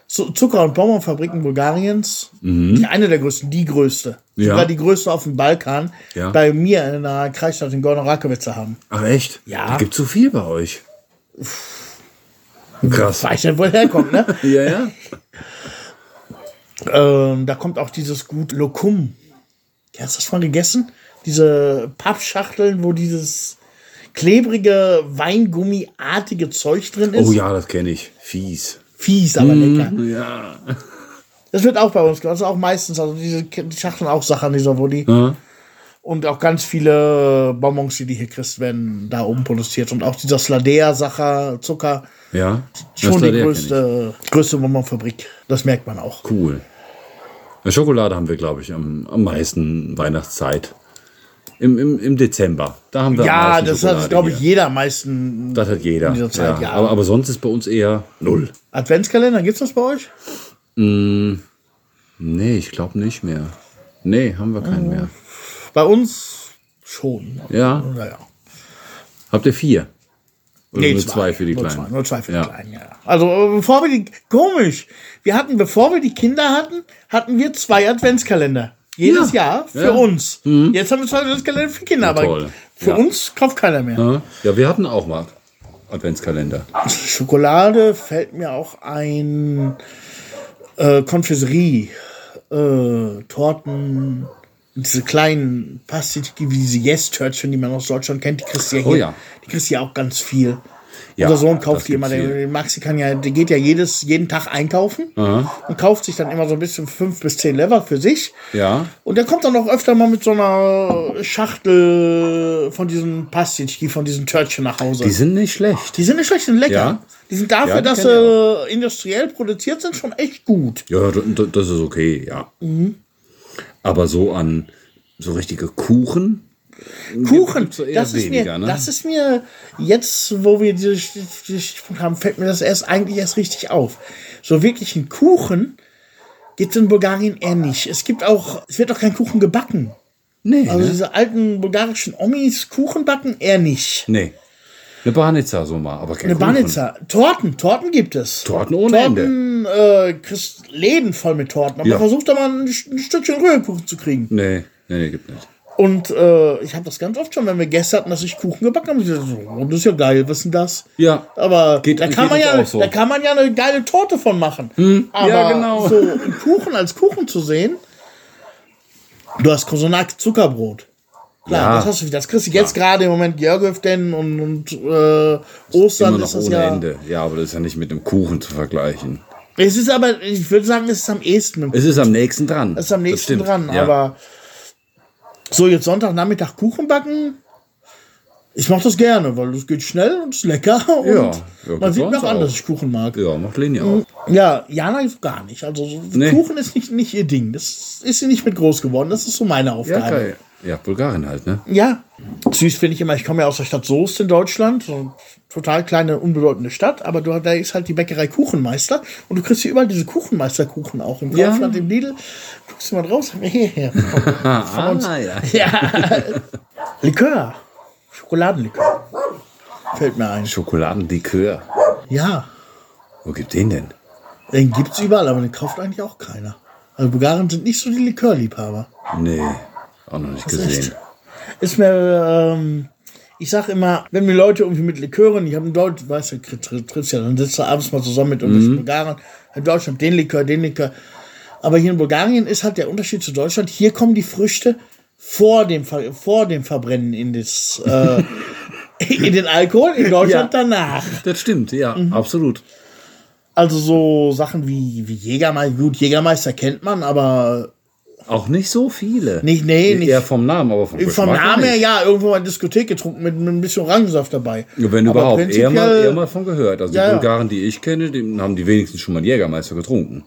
Zucker- und Bonbonfabriken Bulgariens, die eine der größten, die größte, Mhm. Ja. sogar die größte auf dem Balkan, Ja. bei mir in einer Kreisstadt in Gorno Rakovice haben. Ach echt? Ja. Da gibt so viel bei euch. Krass. Weiß nicht, wo er herkommt, ne? Ja, ja. ähm, da kommt auch dieses Gut Lokum. Hast du das mal gegessen? Diese Pappschachteln, wo dieses klebrige, Weingummiartige Zeug drin ist. Oh ja, das kenne ich. Fies. Fies, aber lecker. Ja. Das wird auch bei uns gemacht. Das ist auch meistens, also diese die Schachteln auch Sachen, dieser, wo die. Ja. Und auch ganz viele Bonbons, die du hier kriegst, werden da oben produziert. Und auch dieser Sladea-Sacher, Zucker, Ja. schon die größte, größte Bonbonfabrik. Das merkt man auch. Cool. Schokolade haben wir, glaube ich, am, am meisten Weihnachtszeit. Im, im, Im Dezember. Da haben wir Ja, das Schokolade hat, glaube ich, hier. jeder am meisten. Das hat jeder. in dieser Zeit, ja. Aber, aber sonst ist bei uns eher null. Adventskalender, gibt's das bei euch? Nee, ich glaube nicht mehr. Nee, haben wir keinen mehr. Bei uns schon. Ja. Naja. Habt ihr vier? Oder nur zwei, für die nur Kleinen? Zwei, nur zwei für Ja. die Kleinen, ja. Also, äh, bevor wir die, komisch. Wir hatten, bevor wir die Kinder hatten, hatten wir zwei Adventskalender. Jedes Ja. Jahr für Ja. Mhm. uns. Jetzt haben wir zwei Adventskalender für Kinder, aber für uns kauft keiner mehr. Ja. wir hatten auch mal Adventskalender. Schokolade fällt mir auch ein äh, Konfiserie, äh, Torten, diese kleinen Pastitki, wie diese Yes-Törtchen, die man aus Deutschland kennt, die kriegst du ja hier. Oh ja. Die kriegst du ja auch ganz viel. Ja, Unser Sohn kauft die immer. Der, Maxi kann ja, der geht ja jedes, jeden Tag einkaufen und kauft sich dann immer so ein bisschen fünf bis zehn Lever für sich. Ja. Und der kommt dann auch öfter mal mit so einer Schachtel von diesen Pastitki, von diesen Törtchen nach Hause. Die sind nicht schlecht. Die sind nicht schlecht, die sind lecker. Ja. Die sind dafür, Ja, die dass sie industriell produziert sind, schon echt gut. Ja, das ist okay, ja. Mhm. Aber so an so richtige Kuchen. Kuchen, so eher das ist, weniger, mir, ne? das ist mir jetzt, wo wir diese Stichpunkt haben, fällt mir das erst eigentlich erst richtig auf. So wirklich ein Kuchen gibt es in Bulgarien eher nicht. Es gibt auch, es wird auch kein Kuchen gebacken. Nee. Also ne? diese alten bulgarischen Omis Kuchen backen eher nicht. Nee. Eine Banica so mal, aber kein Eine Kuchen. Banica. Torten, Torten gibt es. Torten ohne Ende. Torten, äh, kriegst Läden voll mit Torten. Aber Ja. versucht da mal ein, ein Stückchen Rührkuchen zu kriegen. Nee, nee, nee, gibt nicht. Und äh, ich habe das ganz oft schon, wenn wir Gäste hatten, dass ich Kuchen gebacken habe. Ich dachte so, oh, das ist ja geil, was ist denn das? Ja. Aber Geht- da, kann man ja, so. da kann man ja eine geile Torte von machen. Aber ja, genau. so einen Kuchen als Kuchen zu sehen, du hast so eine Art Zuckerbrot. Klar, Ja. das hast du, das kriegst du jetzt gerade im Moment Jörgöften und, und äh, Ostern Immer noch ist das ohne ja. Ende. Ja, aber das ist ja nicht mit einem Kuchen zu vergleichen. Es ist aber, ich würde sagen, es ist am ehesten Es ist am nächsten dran. Das ist am nächsten dran. Ja. Aber so jetzt Sonntagnachmittag Kuchen backen, ich mache das gerne, weil es geht schnell und ist lecker. Und Ja, ja, man sieht mir auch an, dass ich Kuchen mag. Ja, macht Leni auch. Ja, Jana gar nicht. Also so Nee. Kuchen ist nicht, nicht ihr Ding. Das ist sie nicht mit groß geworden. Das ist so meine Ja, Aufgabe. geil. Ja, Bulgarien halt, ne? Ja, süß finde ich immer. Ich komme ja aus der Stadt Soest in Deutschland, so total kleine, unbedeutende Stadt, aber du, da ist halt die Bäckerei Kuchenmeister und du kriegst hier überall diese Kuchenmeisterkuchen auch im Ja. Kaufland, im Lidl. Guckst du mal draus? Hierher. Ah, ja. Ja. Likör. Schokoladenlikör. Fällt mir ein. Schokoladenlikör. Ja, Wo gibt den denn? den gibt's überall, aber den kauft eigentlich auch keiner. Also Bulgaren sind nicht so die Likörliebhaber. Nee, auch noch nicht gesehen. echt. Ist mir, ähm, ich sag immer, wenn mir Leute irgendwie mit Likören, ich habe in Deutschland, weißt du, trittst ja, dann sitzt du abends mal zusammen mit irgendwelchen Bulgaren, in Deutschland den Likör, den Likör. Aber hier in Bulgarien ist halt der Unterschied zu Deutschland, hier kommen die Früchte vor dem, Ver vor dem Verbrennen in das, äh, in den Alkohol, in Deutschland Ja. danach. Das stimmt, ja, Mhm. absolut. Also so Sachen wie, wie Jägermeister, gut, Jägermeister kennt man, aber Auch nicht so viele. nicht, nee, nicht. Eher vom Namen, aber vom Vom Namen her, ja, irgendwo mal in der Diskothek getrunken mit, mit ein bisschen Orangensaft dabei. Ja, Wenn Aber überhaupt, eher mal, eher mal von gehört. Also Ja, die. Bulgaren, die ich kenne, die haben die wenigstens schon mal einen Jägermeister getrunken.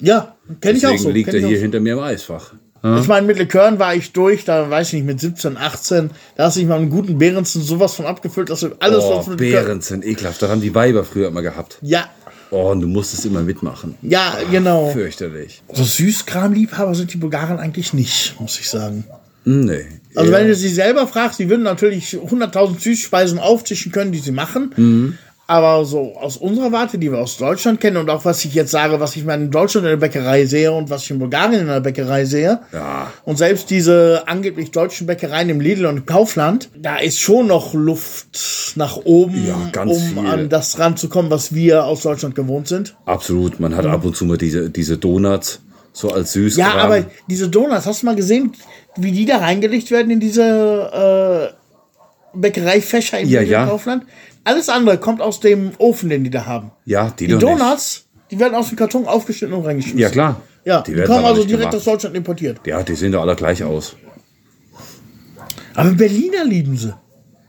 Ja, kenne ich auch Deswegen so. liegt kenn er hier so. hinter mir im Eisfach. Ich meine, mit Likören war ich durch, da weiß ich nicht, mit 17, 18, da hast du dich mal einen guten Behrensen sowas von abgefüllt, dass du alles, Oh, was mit Likör- Behrensen, ekelhaft. Das haben die Weiber früher immer gehabt. Ja, Oh, und du musstest immer mitmachen. ja, genau. Fürchterlich. So Süßkramliebhaber sind die Bulgaren eigentlich nicht, muss ich sagen. Hm, Nee. Also Eher- wenn du sie selber fragst, sie würden natürlich 100.000 Süßspeisen auftischen können, die sie machen. Mhm. Aber so aus unserer Warte, die wir aus Deutschland kennen und auch was ich jetzt sage, was ich mal in Deutschland in der Bäckerei sehe und was ich in Bulgarien in der Bäckerei sehe. Ja. Und selbst diese angeblich deutschen Bäckereien im Lidl und im Kaufland, da ist schon noch Luft nach oben, Ja, um viel. an das ranzukommen, was wir aus Deutschland gewohnt sind. Absolut. Man hat ab und zu mal diese, diese Donuts so als süß. Ja, aber diese Donuts, hast du mal gesehen, wie die da reingelegt werden in diese äh, Bäckereifächer im Ja, Lidl ja. Kaufland? Alles andere kommt aus dem Ofen, den die da haben. ja, die, Die doch nicht. Donuts, die werden aus dem Karton aufgeschnitten und reingeschmissen. Ja, klar. Ja, die, werden kommen also direkt gemacht. aus Deutschland importiert. Ja, die sehen doch alle gleich aus. Aber Berliner lieben sie.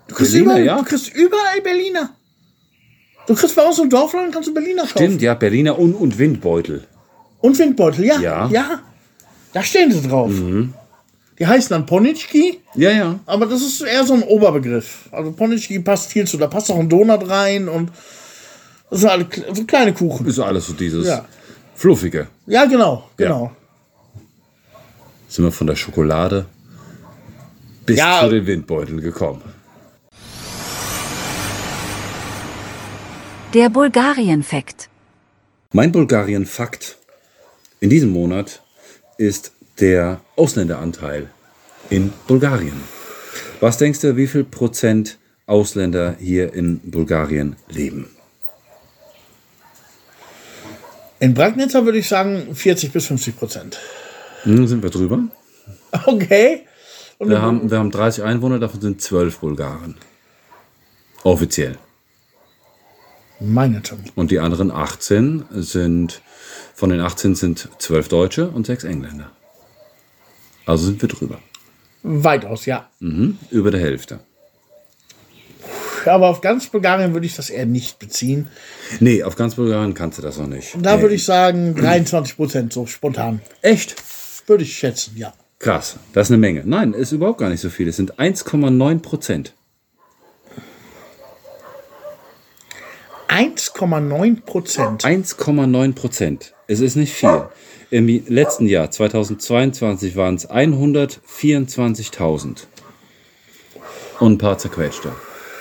Du kriegst, Berliner, überall, ja. du kriegst überall Berliner. Du kriegst bei uns im Dorfland, kannst du Berliner kaufen. Stimmt, ja, Berliner und, und Windbeutel. Und Windbeutel, ja. Ja. Mhm. Ja. Da stehen sie drauf. Die heißen dann Ponitschki, Ja, ja. aber das ist eher so ein Oberbegriff. Also Ponitschki passt viel zu. Da passt auch ein Donut rein und das sind alle so kleine Kuchen. Ist alles so dieses Ja. Fluffige. Ja, genau, genau. Sind wir von der Schokolade bis Ja. zu den Windbeuteln gekommen. Der Bulgarien-Fakt. Mein Bulgarien-Fakt in diesem Monat ist der Ausländeranteil in Bulgarien. Was denkst du, wie viel Prozent Ausländer hier in Bulgarien leben? In Bragnitzer würde ich sagen 40 bis 50 Prozent. Hm, sind wir drüber? Okay. Und Wir haben, wir haben 30 Einwohner, davon sind 12 Bulgaren. Offiziell. meine Tom. Und die anderen 18 sind, von den 18 sind 12 Deutsche und 6 Engländer. Also sind wir drüber. Weitaus, ja. Mhm, über der Hälfte. Aber auf ganz Bulgarien würde ich das eher nicht beziehen. Nee, auf ganz Bulgarien kannst du das noch nicht. Da nee. würde ich sagen 23 Prozent, so spontan. Echt? Würde ich schätzen, ja. Krass, das ist eine Menge. Nein, ist überhaupt gar nicht so viel. Es sind 1,9 Prozent. 1,9 Prozent. 1,9 Prozent. Es ist nicht viel. Im letzten Jahr, 2022, waren es 124.000. Und ein paar zerquetschte.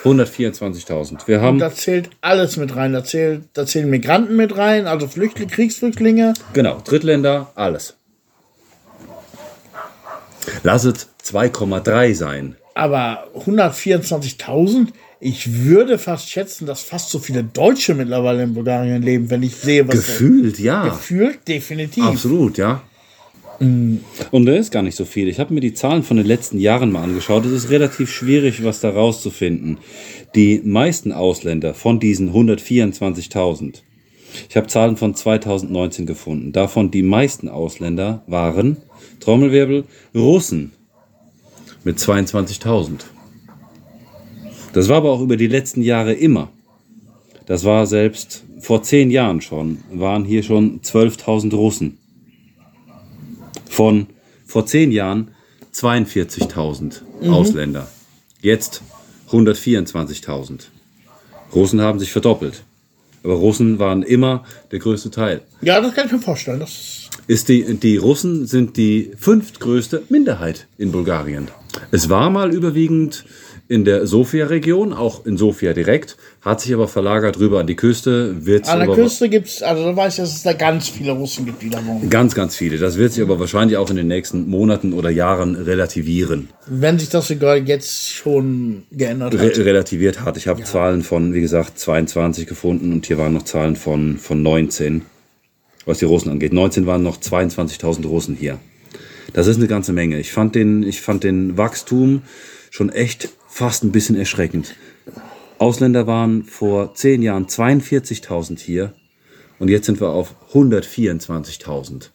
124.000. Wir haben, Da zählt alles mit rein. Da, zählt, da zählen Migranten mit rein, also Flüchtlinge, Kriegsflüchtlinge. genau, Drittländer, alles. Lass es 2,3 sein. Aber 124.000, ich würde fast schätzen, dass fast so viele Deutsche mittlerweile in Bulgarien leben, wenn ich sehe, was Gefühlt, ja. Gefühlt, definitiv. Absolut, ja. Und da ist gar nicht so viel. Ich habe mir die Zahlen von den letzten Jahren mal angeschaut. Es ist relativ schwierig, was da rauszufinden. Die meisten Ausländer von diesen 124.000, ich habe Zahlen von 2019 gefunden. Davon die meisten Ausländer waren, Trommelwirbel, Russen mit 22.000. Das war aber auch über die letzten Jahre immer. Das war selbst vor zehn Jahren schon, waren hier schon 12.000 Russen von vor zehn Jahren 42.000 Ausländer. Jetzt 124.000. Russen haben sich verdoppelt. Aber Russen waren immer der größte Teil. Ja, das kann ich mir vorstellen. Das Ist die, die Russen sind die fünftgrößte Minderheit in Bulgarien. Es war mal überwiegend in der Sofia-Region, auch in Sofia direkt, hat sich aber verlagert rüber an die Küste. Wird's an der Küste gibt es, also da weiß ich, dass es da ganz viele Russen gibt, die da wohnen. Ganz, ganz viele. Das wird sich aber wahrscheinlich auch in den nächsten Monaten oder Jahren relativieren. Wenn sich das sogar jetzt schon geändert hat. Re relativiert hat. Ich habe Zahlen von, wie gesagt, 22 gefunden und hier waren noch Zahlen von, von 19, was die Russen angeht. 19 waren noch 22.000 Russen hier. Das ist eine ganze Menge. Ich fand den, ich fand den Wachstum schon echt fast ein bisschen erschreckend. Ausländer waren vor 10 Jahren 42.000 hier und jetzt sind wir auf 124.000.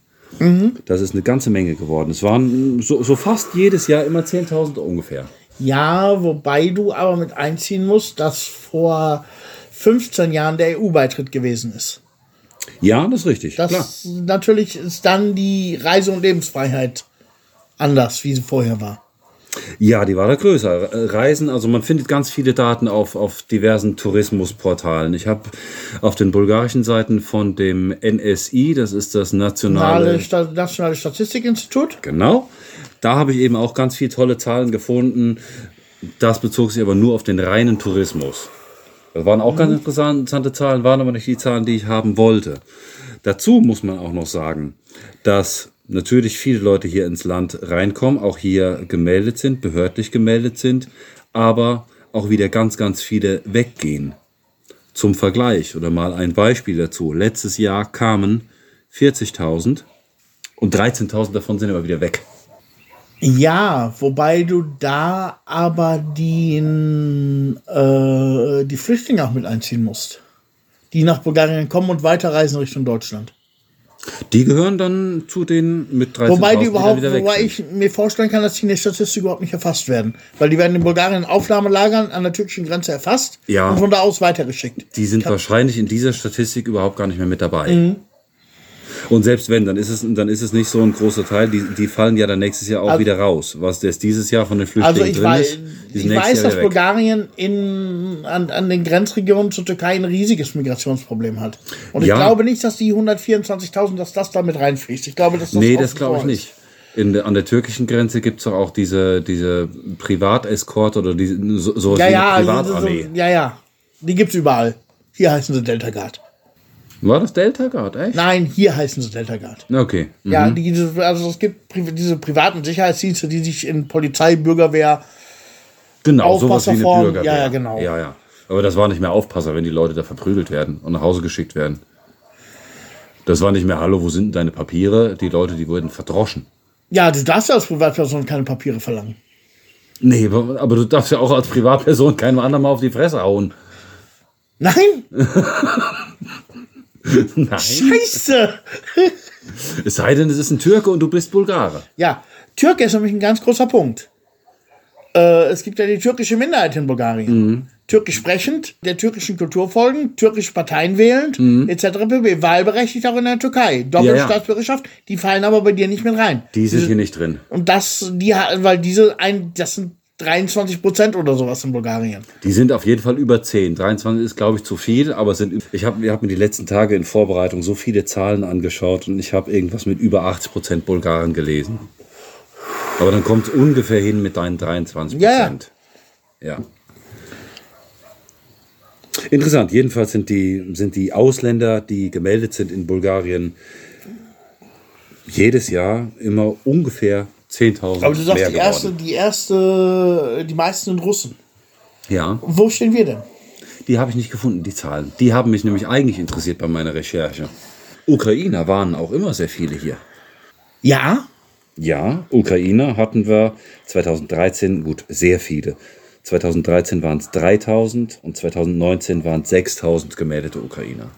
Das ist eine ganze Menge geworden. Es waren so, so fast jedes Jahr immer 10.000 ungefähr. Ja, wobei du aber mit einziehen musst, dass vor 15 Jahren der EU-Beitritt gewesen ist. Ja, das ist richtig. Das klar. natürlich ist dann die Reise- und Lebensfreiheit anders, wie sie vorher war. Ja, die war da größer. Reisen, also man findet ganz viele Daten auf, auf diversen Tourismusportalen. Ich habe auf den bulgarischen Seiten von dem NSI, das ist das nationale, Sta Nationale Statistikinstitut. genau, da habe ich eben auch ganz viele tolle Zahlen gefunden. Das bezog sich aber nur auf den reinen Tourismus. Das waren auch ganz interessante Zahlen, waren aber nicht die Zahlen, die ich haben wollte. Dazu muss man auch noch sagen, dass natürlich viele Leute hier ins Land reinkommen, auch hier gemeldet sind, behördlich gemeldet sind, aber auch wieder ganz, ganz viele weggehen. Zum Vergleich oder mal ein Beispiel dazu. Letztes Jahr kamen 40.000 und 13.000 davon sind aber wieder weg. Ja, wobei du da aber den, äh, die Flüchtlinge auch mit einziehen musst. Die nach Bulgarien kommen und weiterreisen Richtung Deutschland. Die gehören dann zu den mit 13.000 Wobei die überhaupt, wobei ich mir vorstellen kann, dass die in der Statistik überhaupt nicht erfasst werden. Weil die werden in Bulgarien in Aufnahmelagern an der türkischen Grenze erfasst Ja. und von da aus weitergeschickt. Die sind wahrscheinlich in dieser Statistik überhaupt gar nicht mehr mit dabei. Mhm. Und selbst wenn, dann ist es, dann ist es nicht so ein großer Teil. Die, die fallen ja dann nächstes Jahr auch Also- wieder raus. Was jetzt dieses Jahr von den Flüchtlingen Also ich, drin wei ist, ich weiß, Jahr dass. Bulgarien in, an, an den Grenzregionen zur Türkei ein riesiges Migrationsproblem hat. Und ich Ja. glaube nicht, dass die 124.000, dass das da mit reinfließt. Ich glaube, dass das Nee, das glaube ich ist. nicht. In an der türkischen Grenze gibt es doch auch diese, diese Privatescort oder diese, so, Ja, wie ja, eine also, so, Privatarmee. ja, ja. Die gibt's überall. Hier heißen sie Delta Guard. War das Delta Guard, echt? Nein, hier heißen sie Delta Guard. Okay. Mhm. Ja, die, also es gibt diese privaten Sicherheitsdienste, die sich in Polizei, Bürgerwehr, Genau, sowas wie eine Aufpasserform, Bürgerwehr. ja, ja, genau. Ja, ja. Aber das war nicht mehr Aufpasser, wenn die Leute da verprügelt werden und nach Hause geschickt werden. Das war nicht mehr, hallo, wo sind deine Papiere? Die Leute, die wurden verdroschen. ja, du darfst ja als Privatperson keine Papiere verlangen. Nee, aber aber du darfst ja auch als Privatperson keinem anderen mal auf die Fresse hauen. Nein? Nein. Scheiße! Es sei denn, es ist ein Türke und du bist Bulgare. Ja, Türke ist nämlich ein ganz großer Punkt. Äh, es gibt ja die türkische Minderheit in Bulgarien. Mhm. Türkisch sprechend, der türkischen Kultur folgend, türkische Parteien wählend, etc. pp. Wahlberechtigt auch in der Türkei. Mhm. Ja, ja. Doppelstaatsbürgerschaft, die fallen aber bei dir nicht mit rein. Die sind hier nicht drin. Und das, die, weil diese ein, das sind 23 Prozent oder sowas in Bulgarien. Die sind auf jeden Fall über 10. 23 ist, glaube ich, zu viel, aber sind, ich habe hab mir die letzten Tage in Vorbereitung so viele Zahlen angeschaut und ich habe irgendwas mit über 80 Prozent Bulgaren gelesen. Aber dann kommt es ungefähr hin mit deinen 23 Ja, ja. Prozent. Ja. Interessant. Jedenfalls sind die, sind die Ausländer, die gemeldet sind in Bulgarien, jedes Jahr immer ungefähr 10.000 Aber du sagst, mehr die erste, die erste, die meisten sind Russen. Ja. Wo stehen wir denn? Die habe ich nicht gefunden, die Zahlen. Die haben mich nämlich eigentlich interessiert bei meiner Recherche. Ukrainer waren auch immer sehr viele hier. Ja, Ja, Ukrainer hatten wir 2013, gut, sehr viele. 2013 waren es 3000 und 2019 waren es 6000 gemeldete Ukrainer.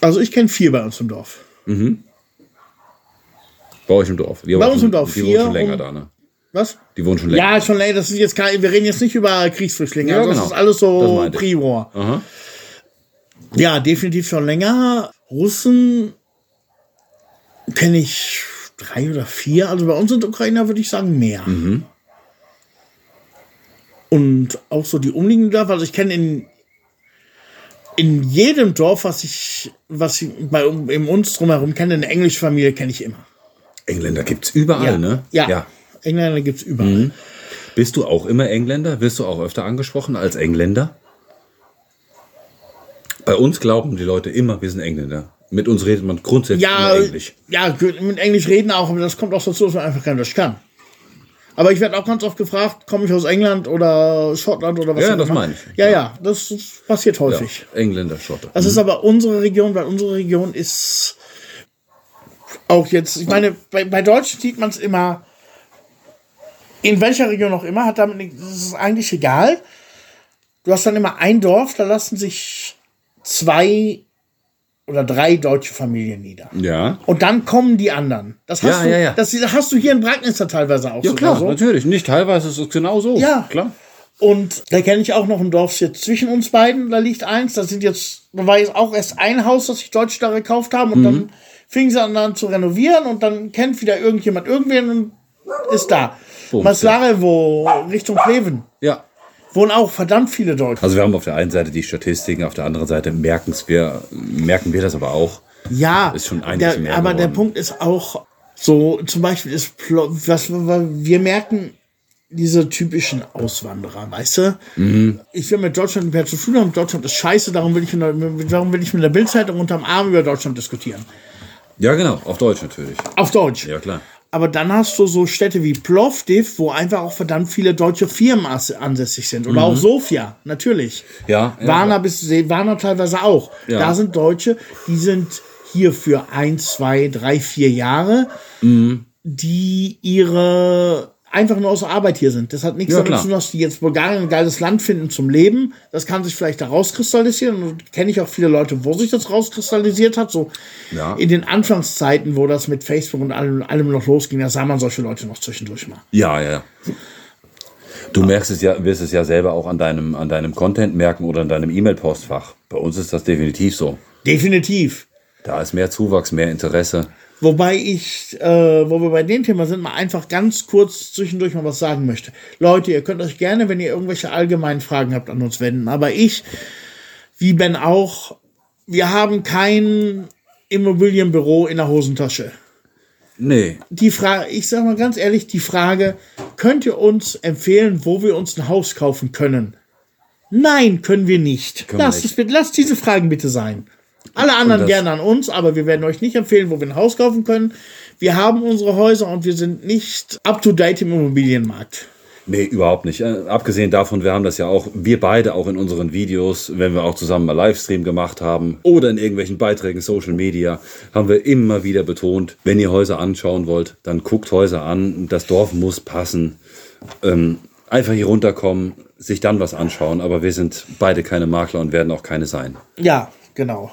also ich kenne vier bei uns im Dorf. Bei euch im Dorf. Die Bei uns schon- im Dorf Die wohnen schon länger da, ne? Was? Die wohnen schon länger. Ja, schon länger. Das ist jetzt kein, wir reden jetzt nicht über Kriegsflüchtlinge. Ja, also genau. Das ist alles so. Pre-War. Ja, definitiv schon länger. Russen kenne ich drei oder vier. Also bei uns sind Ukrainer, würde ich sagen, mehr. Mhm. Und auch so die umliegenden Dörfer. Also ich kenne in, in jedem Dorf, was ich, was ich bei in uns drumherum kenne, eine englische Familie kenne ich immer. Engländer gibt es überall, ne? Ja. Engländer gibt es überall. Bist du auch immer Engländer? Wirst du auch öfter angesprochen als Engländer? Bei uns glauben die Leute immer, wir sind Engländer. Mit uns redet man grundsätzlich Ja, Englisch. ja, mit Englisch reden auch, aber das kommt auch dazu, dass man einfach kein Deutsch kann. Aber ich werde auch ganz oft gefragt, komme ich aus England oder Schottland oder was Ja, das meine ich. Ja, ja, das passiert häufig. Ja, Engländer, Schotte. Das ist aber unsere Region, weil unsere Region ist auch jetzt, ich meine, bei, bei Deutschen sieht man es immer, in welcher Region auch immer, hat damit nichts, das ist eigentlich egal. Du hast dann immer ein Dorf, da lassen sich zwei oder drei deutsche Familien nieder. ja. Und dann kommen die anderen. Das hast, Ja, du, ja, ja. Das hast du hier in Bragnitzer teilweise auch Ja, klar, so. natürlich. Nicht teilweise ist es genau so. Ja. klar. Und da kenne ich auch noch ein Dorf jetzt zwischen uns beiden, da liegt eins, da sind jetzt, da war jetzt auch erst ein Haus, das sich Deutsche da gekauft haben und Mhm. dann fingen sie an, zu renovieren und dann kennt wieder irgendjemand irgendwen und ist da. Maslarevo, Richtung Pleven, Ja. wohnen auch verdammt viele Deutsche. Also wir haben auf der einen Seite die Statistiken, auf der anderen Seite wir, merken wir das aber auch. Ja, Ist schon einiges der, mehr aber der geworden. Punkt ist auch so, zum Beispiel ist, was wir merken, diese typischen Auswanderer, weißt du? Ich will mit Deutschland mehr zu tun haben. Deutschland ist scheiße, darum will ich, der, darum will ich mit der Bildzeitung unterm Arm über Deutschland diskutieren. Ja, genau, auf Deutsch natürlich. Auf Deutsch. Ja, klar. Aber dann hast du so Städte wie Plovdiv, wo einfach auch verdammt viele deutsche Firmen ansässig sind. Oder auch Sofia, natürlich. Ja, ja, Warna klar. bis Warna teilweise auch. Ja. Da sind Deutsche, die sind hier für ein, zwei, drei, vier Jahre, Mhm. die ihre einfach nur aus Arbeit hier sind. Das hat nichts Ja, damit zu tun, dass die jetzt Bulgarien ein geiles Land finden zum Leben. Das kann sich vielleicht da rauskristallisieren. Und kenne ich auch viele Leute, wo sich das rauskristallisiert hat. So Ja. in den Anfangszeiten, wo das mit Facebook und allem, allem noch losging, da sah man solche Leute noch zwischendurch mal. Ja, ja, ja. Du merkst es ja, wirst es ja selber auch an deinem, an deinem Content merken oder an deinem E-Mail-Postfach. Bei uns ist das definitiv so. Definitiv. Da ist mehr Zuwachs, mehr Interesse. Wobei ich, äh, wo wir bei dem Thema sind, mal einfach ganz kurz zwischendurch mal was sagen möchte. Leute, ihr könnt euch gerne, wenn ihr irgendwelche allgemeinen Fragen habt, an uns wenden. Aber ich, wie Ben auch, wir haben kein Immobilienbüro in der Hosentasche. Nee, Die Frage, ich sag mal ganz ehrlich, die Frage, könnt ihr uns empfehlen, wo wir uns ein Haus kaufen können? Nein, können wir nicht. Können lasst, nicht. Es lasst diese Fragen bitte sein. Alle anderen gerne an uns, aber wir werden euch nicht empfehlen, wo wir ein Haus kaufen können. Wir haben unsere Häuser und wir sind nicht up to date im Immobilienmarkt. nee, überhaupt nicht. Äh, abgesehen davon, wir haben das ja auch, wir beide auch in unseren Videos, wenn wir auch zusammen mal Livestream gemacht haben oder in irgendwelchen Beiträgen Social Media, haben wir immer wieder betont, wenn ihr Häuser anschauen wollt, dann guckt Häuser an. Das Dorf muss passen. Ähm, einfach hier runterkommen, sich dann was anschauen. Aber wir sind beide keine Makler und werden auch keine sein. Ja, genau.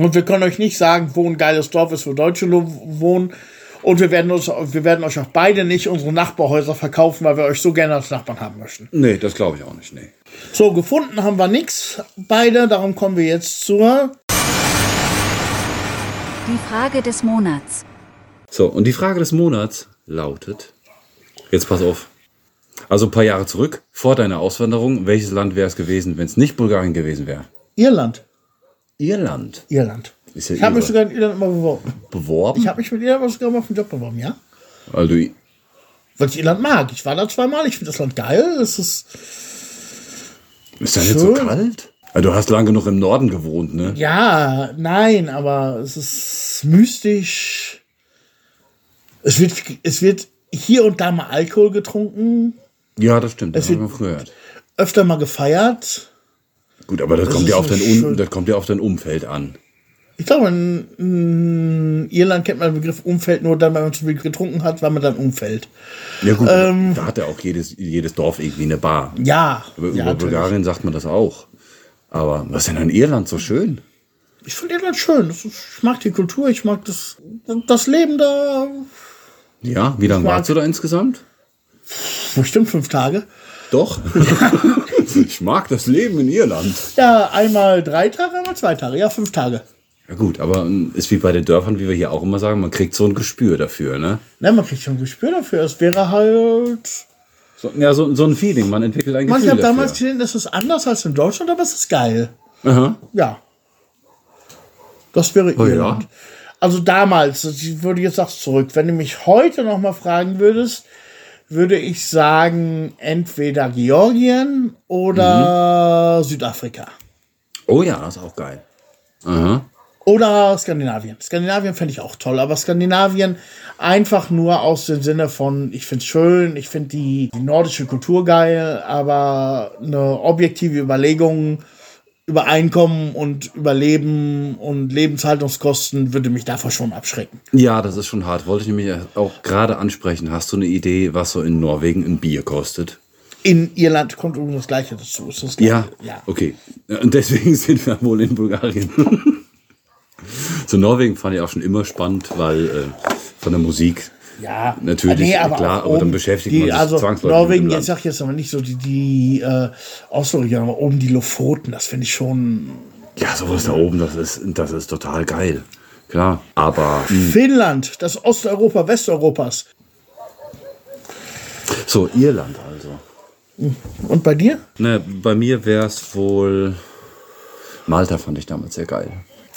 Und wir können euch nicht sagen, wo ein geiles Dorf ist, wo Deutsche wohnen. Und wir werden, uns, wir werden euch auch beide nicht unsere Nachbarhäuser verkaufen, weil wir euch so gerne als Nachbarn haben möchten. Nee, das glaube ich auch nicht. Nee. So, gefunden haben wir nichts, beide. Darum kommen wir jetzt zur. Die Frage des Monats. So, und die Frage des Monats lautet, jetzt pass auf, also ein paar Jahre zurück, vor deiner Auswanderung, welches Land wäre es gewesen, wenn es nicht Bulgarien gewesen wäre? Irland. Irland. Irland. Ist ja ich habe mich sogar in Irland mal beworben. Beworben? Ich habe mich mit Irland sogar mal auf den Job beworben, ja? also, Weil ich Irland mag. Ich war da zweimal. Ich finde das Land geil. Es ist. ist das jetzt so kalt? Ja, du hast lang genug im Norden gewohnt, ne? Ja, nein, aber es ist mystisch. Es wird, es wird hier und da mal Alkohol getrunken, Ja, das stimmt, das Es haben wir wird- früher öfter mal gefeiert. Gut, aber das, Das kommt ja auf dein. Un das kommt ja auf dein Umfeld an. Ich glaube, in, in Irland kennt man den Begriff Umfeld nur dann, wenn man zu viel getrunken hat, weil man dann umfällt. Ja gut, Ähm. da hat ja auch jedes, jedes Dorf irgendwie eine Bar. Ja, Aber ja über natürlich. Bulgarien sagt man das auch. Aber was ist denn an Irland so schön? Ich finde Irland schön. Ich mag die Kultur, ich mag das, das Leben da. Ja, wie lange warst du da insgesamt? Bestimmt fünf Tage. Doch. ich mag das Leben in Irland. Ja, einmal drei Tage, einmal zwei Tage. Ja, fünf Tage. Ja gut, aber ähm, ist wie bei den Dörfern, wie wir hier auch immer sagen, man kriegt so ein Gespür dafür, ne? Ne, man kriegt schon ein Gespür dafür. Es wäre halt. So, ja, so, so ein Feeling, man entwickelt ein Man, ich Gefühl habe damals gesehen, das ist anders als in Deutschland, aber es ist geil. Aha. Ja. Das wäre Oh ja. Irland. Also damals, ich würde jetzt auch zurück. Wenn du mich heute noch mal fragen würdest, würde ich sagen, entweder Georgien oder Mhm. Südafrika. Oh ja, das ist auch geil. Aha. Oder Skandinavien. Skandinavien fände ich auch toll, aber Skandinavien einfach nur aus dem Sinne von, ich finde es schön, ich finde die, die nordische Kultur geil, aber eine objektive Überlegung über Einkommen und Überleben und Lebenshaltungskosten würde mich davor schon abschrecken. Ja, das ist schon hart. Wollte ich nämlich auch gerade ansprechen. Hast du eine Idee, was so in Norwegen ein Bier kostet? In Irland kommt übrigens das Gleiche dazu. Das Gleiche. Ja, ja. okay. Und deswegen sind wir wohl in Bulgarien. so Norwegen fand ich auch schon immer spannend, weil äh, von der Musik. Ja, Natürlich, klar, aber dann beschäftigt man sich also zwangsläufig mit Norwegen, jetzt sag ich jetzt aber nicht so die, die äh, Oslo-Region, aber oben die Lofoten, das finde ich schon. Ja, sowas da oben, das ist, das ist total geil. Klar, aber Finnland, das Osteuropa Westeuropas. so Irland also. Und bei dir? Ne, bei mir wäre es wohl Malta fand ich damals sehr geil.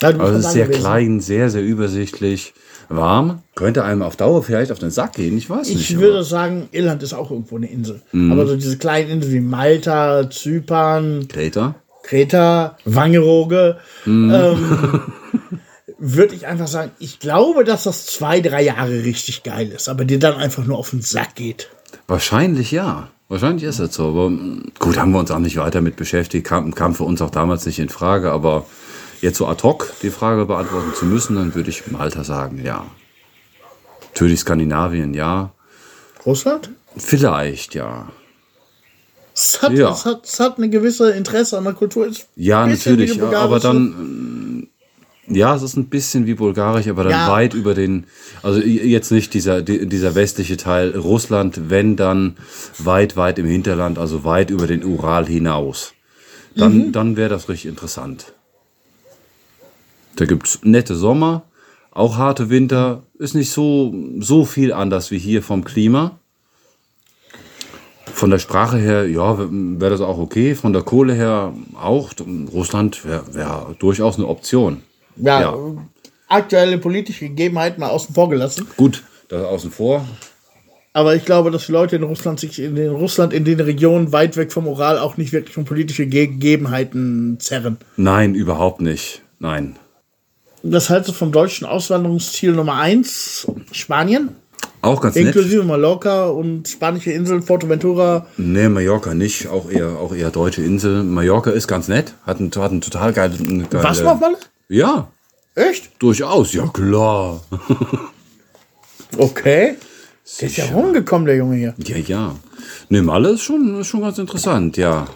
Ja, Also es ist sehr gewesen. klein, sehr, sehr übersichtlich. Warm, könnte einem auf Dauer vielleicht auf den Sack gehen. Ich weiß nicht. Ich aber- würde sagen, Irland ist auch irgendwo eine Insel. Mhm. Aber so diese kleinen Inseln wie Malta, Zypern, Kreta? Kreta, Wangerooge, Mhm. ähm, würde ich einfach sagen, ich glaube, dass das zwei, drei Jahre richtig geil ist, aber dir dann einfach nur auf den Sack geht. Wahrscheinlich ja. Wahrscheinlich ist das so. Aber gut, haben wir uns auch nicht weiter mit beschäftigt. Kam, kam für uns auch damals nicht in Frage. Aber jetzt so ad hoc die Frage beantworten zu müssen, dann würde ich Malta sagen, ja. Natürlich Skandinavien, ja. Russland? Vielleicht, ja. Es hat, Ja. es hat, es hat eine gewisse Interesse an der Kultur. Ja, natürlich. ja, Aber dann, ähm, ja, es ist ein bisschen wie bulgarisch, aber dann Ja. weit über den, also jetzt nicht dieser, die- dieser westliche Teil Russland, wenn dann weit, weit im Hinterland, also weit über den Ural hinaus. Dann, Mhm. dann wäre das richtig interessant. Da gibt's nette Sommer, auch harte Winter, ist nicht so, so viel anders wie hier vom Klima. Von der Sprache her, ja, wäre das auch okay. Von der Kohle her auch. Russland wäre wär durchaus eine Option. ja, ja. aktuelle politische Gegebenheiten mal außen vor gelassen. Gut, das außen vor. Aber ich glaube, dass die Leute in Russland sich in den Russland in den Regionen weit weg vom Ural auch nicht wirklich um politische Gegebenheiten zerren. Nein, überhaupt nicht. Nein. Das heißt vom deutschen Auswanderungsziel Nummer eins Spanien, Auch ganz nett. inklusive Mallorca und spanische Inseln, Fuerteventura. Nee, Mallorca nicht. Auch eher, auch eher deutsche Insel. Mallorca ist ganz nett. Hat einen, hat einen total geilen. Geile, Was nochmal? Ja, Echt? durchaus. Ja, klar. Okay. Der ist ja rumgekommen, der Junge hier. Ja, ja. Ne, Malle ist schon, ist schon ganz interessant, ja.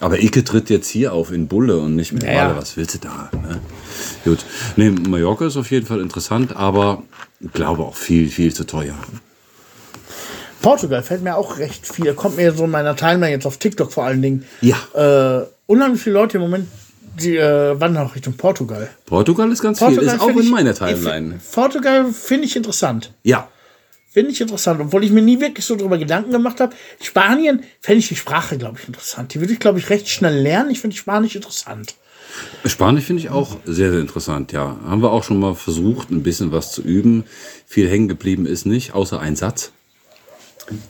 Aber Icke tritt jetzt hier auf in Bulle und nicht mehr in Ja, Malle. Was willst du da? Ne? Gut. Ne, Mallorca ist auf jeden Fall interessant, aber ich glaube auch viel, viel zu teuer. Portugal fällt mir auch recht viel. Kommt mir so in meiner Timeline jetzt auf TikTok vor allen Dingen. Ja. Äh, unheimlich viele Leute im Moment, die äh, wandern auch Richtung Portugal. Portugal ist ganz viel. Ist auch in ich- meiner Timeline. Portugal finde ich interessant. Ja. Finde ich interessant, obwohl ich mir nie wirklich so drüber Gedanken gemacht habe. Spanien fände ich die Sprache, glaube ich, interessant. Die würde ich, glaube ich, recht schnell lernen. Ich finde Spanisch interessant. Spanisch finde ich auch sehr, sehr interessant, ja. Haben wir auch schon mal versucht, ein bisschen was zu üben. Viel hängen geblieben ist nicht, außer ein Satz.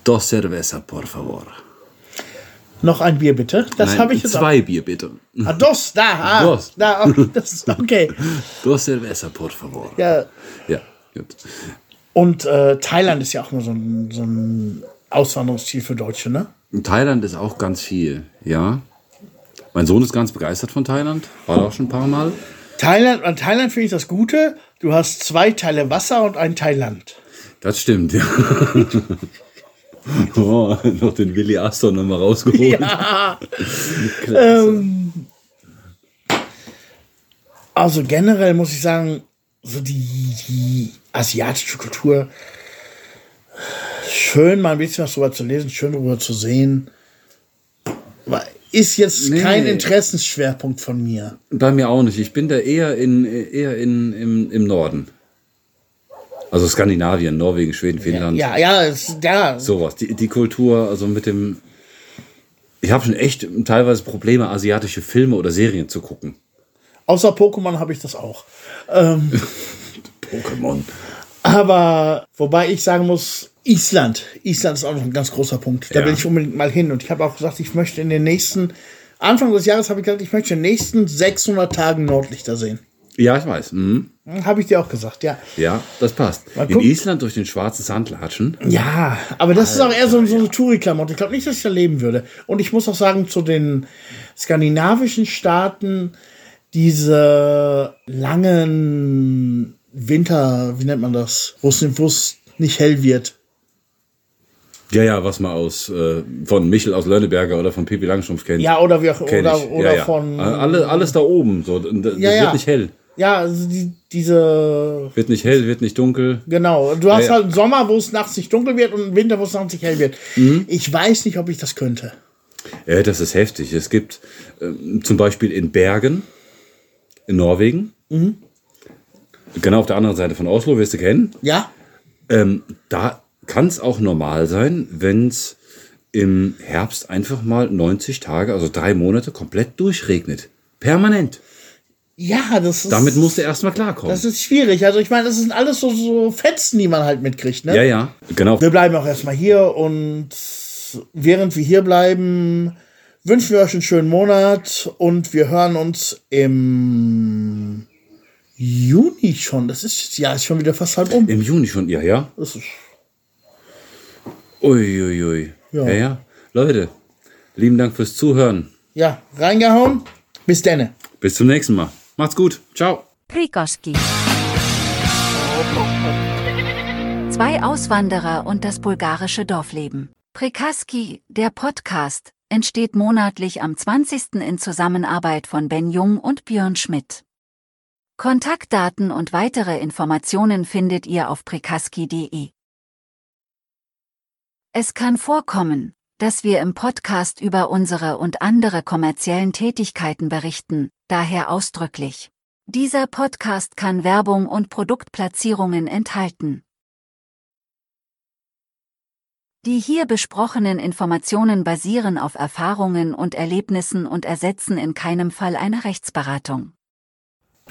Dos cerveza, por favor. Noch ein Bier, bitte. Das habe ich jetzt zwei Bier, bitte. auch. Ah, dos, da, ah, Dos. da, okay, das ist okay. Dos cerveza, por favor. Ja, Ja, gut. und äh, Thailand ist ja auch nur so ein, so ein Auswanderungsziel für Deutsche, ne? Thailand ist auch ganz viel, ja. Mein Sohn ist ganz begeistert von Thailand. War da auch schon ein paar Mal. Thailand, an Thailand finde ich das Gute. Du hast zwei Teile Wasser und ein Teil Land. Das stimmt, ja. oh, noch den Willi Astor nochmal rausgeholt. Ja. Klasse. Also generell muss ich sagen, so die, die asiatische Kultur, schön mal ein bisschen was drüber zu lesen, schön drüber zu sehen, ist jetzt Nee. kein Interessensschwerpunkt von mir. Bei mir auch nicht. Ich bin da eher in eher in, im, im Norden. Also Skandinavien, Norwegen, Schweden, Finnland. Ja, ja, es, ja. Sowas. Die, die Kultur, also mit dem. Ich habe schon echt teilweise Probleme, asiatische Filme oder Serien zu gucken. Außer Pokémon habe ich das auch. Pokémon. Aber wobei ich sagen muss, Island. Island ist auch noch ein ganz großer Punkt. Da Ja. will ich unbedingt mal hin. Und ich habe auch gesagt, ich möchte in den nächsten, Anfang des Jahres habe ich gesagt, ich möchte in den nächsten 600 Tagen Nordlichter sehen. Ja, ich weiß. Mhm. Habe ich dir auch gesagt, ja. Ja, das passt. In. Island durch den schwarzen Sand latschen. Ja, aber das ist auch eher so, so eine Touri-Klamotte. Ich glaube nicht, dass ich da leben würde. Und ich muss auch sagen, zu den skandinavischen Staaten, diese langen Winter, wie nennt man das, wo es wo es nicht hell wird. Ja, ja, was man aus äh, von Michel aus Lönneberger oder von Pippi Langstrumpf kennt. Ja, oder wie auch oder, oder ja, ja. von. Alle, alles da oben. So. Das Ja, wird nicht hell. Ja, also die, diese. Wird nicht hell, wird nicht dunkel. Genau. Du hast halt einen Sommer, wo es nachts nicht dunkel wird und einen Winter, wo es nachts nicht hell wird. Mhm. Ich weiß nicht, ob ich das könnte. Ja, das ist heftig. Es gibt ähm, zum Beispiel in Bergen, in Norwegen, Mhm. Genau auf der anderen Seite von Oslo, wirst du kennen, Ja? ähm, da kann es auch normal sein, wenn es im Herbst einfach mal 90 Tage, also drei Monate, komplett durchregnet. Permanent. Ja, das ist. Damit musst du erstmal klarkommen. Das ist schwierig. Also ich meine, das sind alles so, so Fetzen, die man halt mitkriegt, ne? ja, ja, genau. Wir bleiben auch erstmal hier und während wir hier bleiben, wünschen wir euch einen schönen Monat und wir hören uns im Juni schon. Das ist das Jahr ist schon wieder fast halb um. Im Juni schon, ja, ja. Das ist, Uiuiui. Ui, ui. Ja. ja, ja. Leute, lieben Dank fürs Zuhören. ja, reingehauen. Bis denne. Bis zum nächsten Mal. Macht's gut. Ciao. Prikoski. Zwei Auswanderer und das bulgarische Dorfleben. Prikaski, der Podcast, entsteht monatlich am 20. in Zusammenarbeit von Ben Jung und Björn Schmidt. Kontaktdaten und weitere Informationen findet ihr auf prikaski.de. Es kann vorkommen, dass wir im Podcast über unsere und andere kommerziellen Tätigkeiten berichten, daher ausdrücklich. Dieser Podcast kann Werbung und Produktplatzierungen enthalten. Die hier besprochenen Informationen basieren auf Erfahrungen und Erlebnissen und ersetzen in keinem Fall eine Rechtsberatung.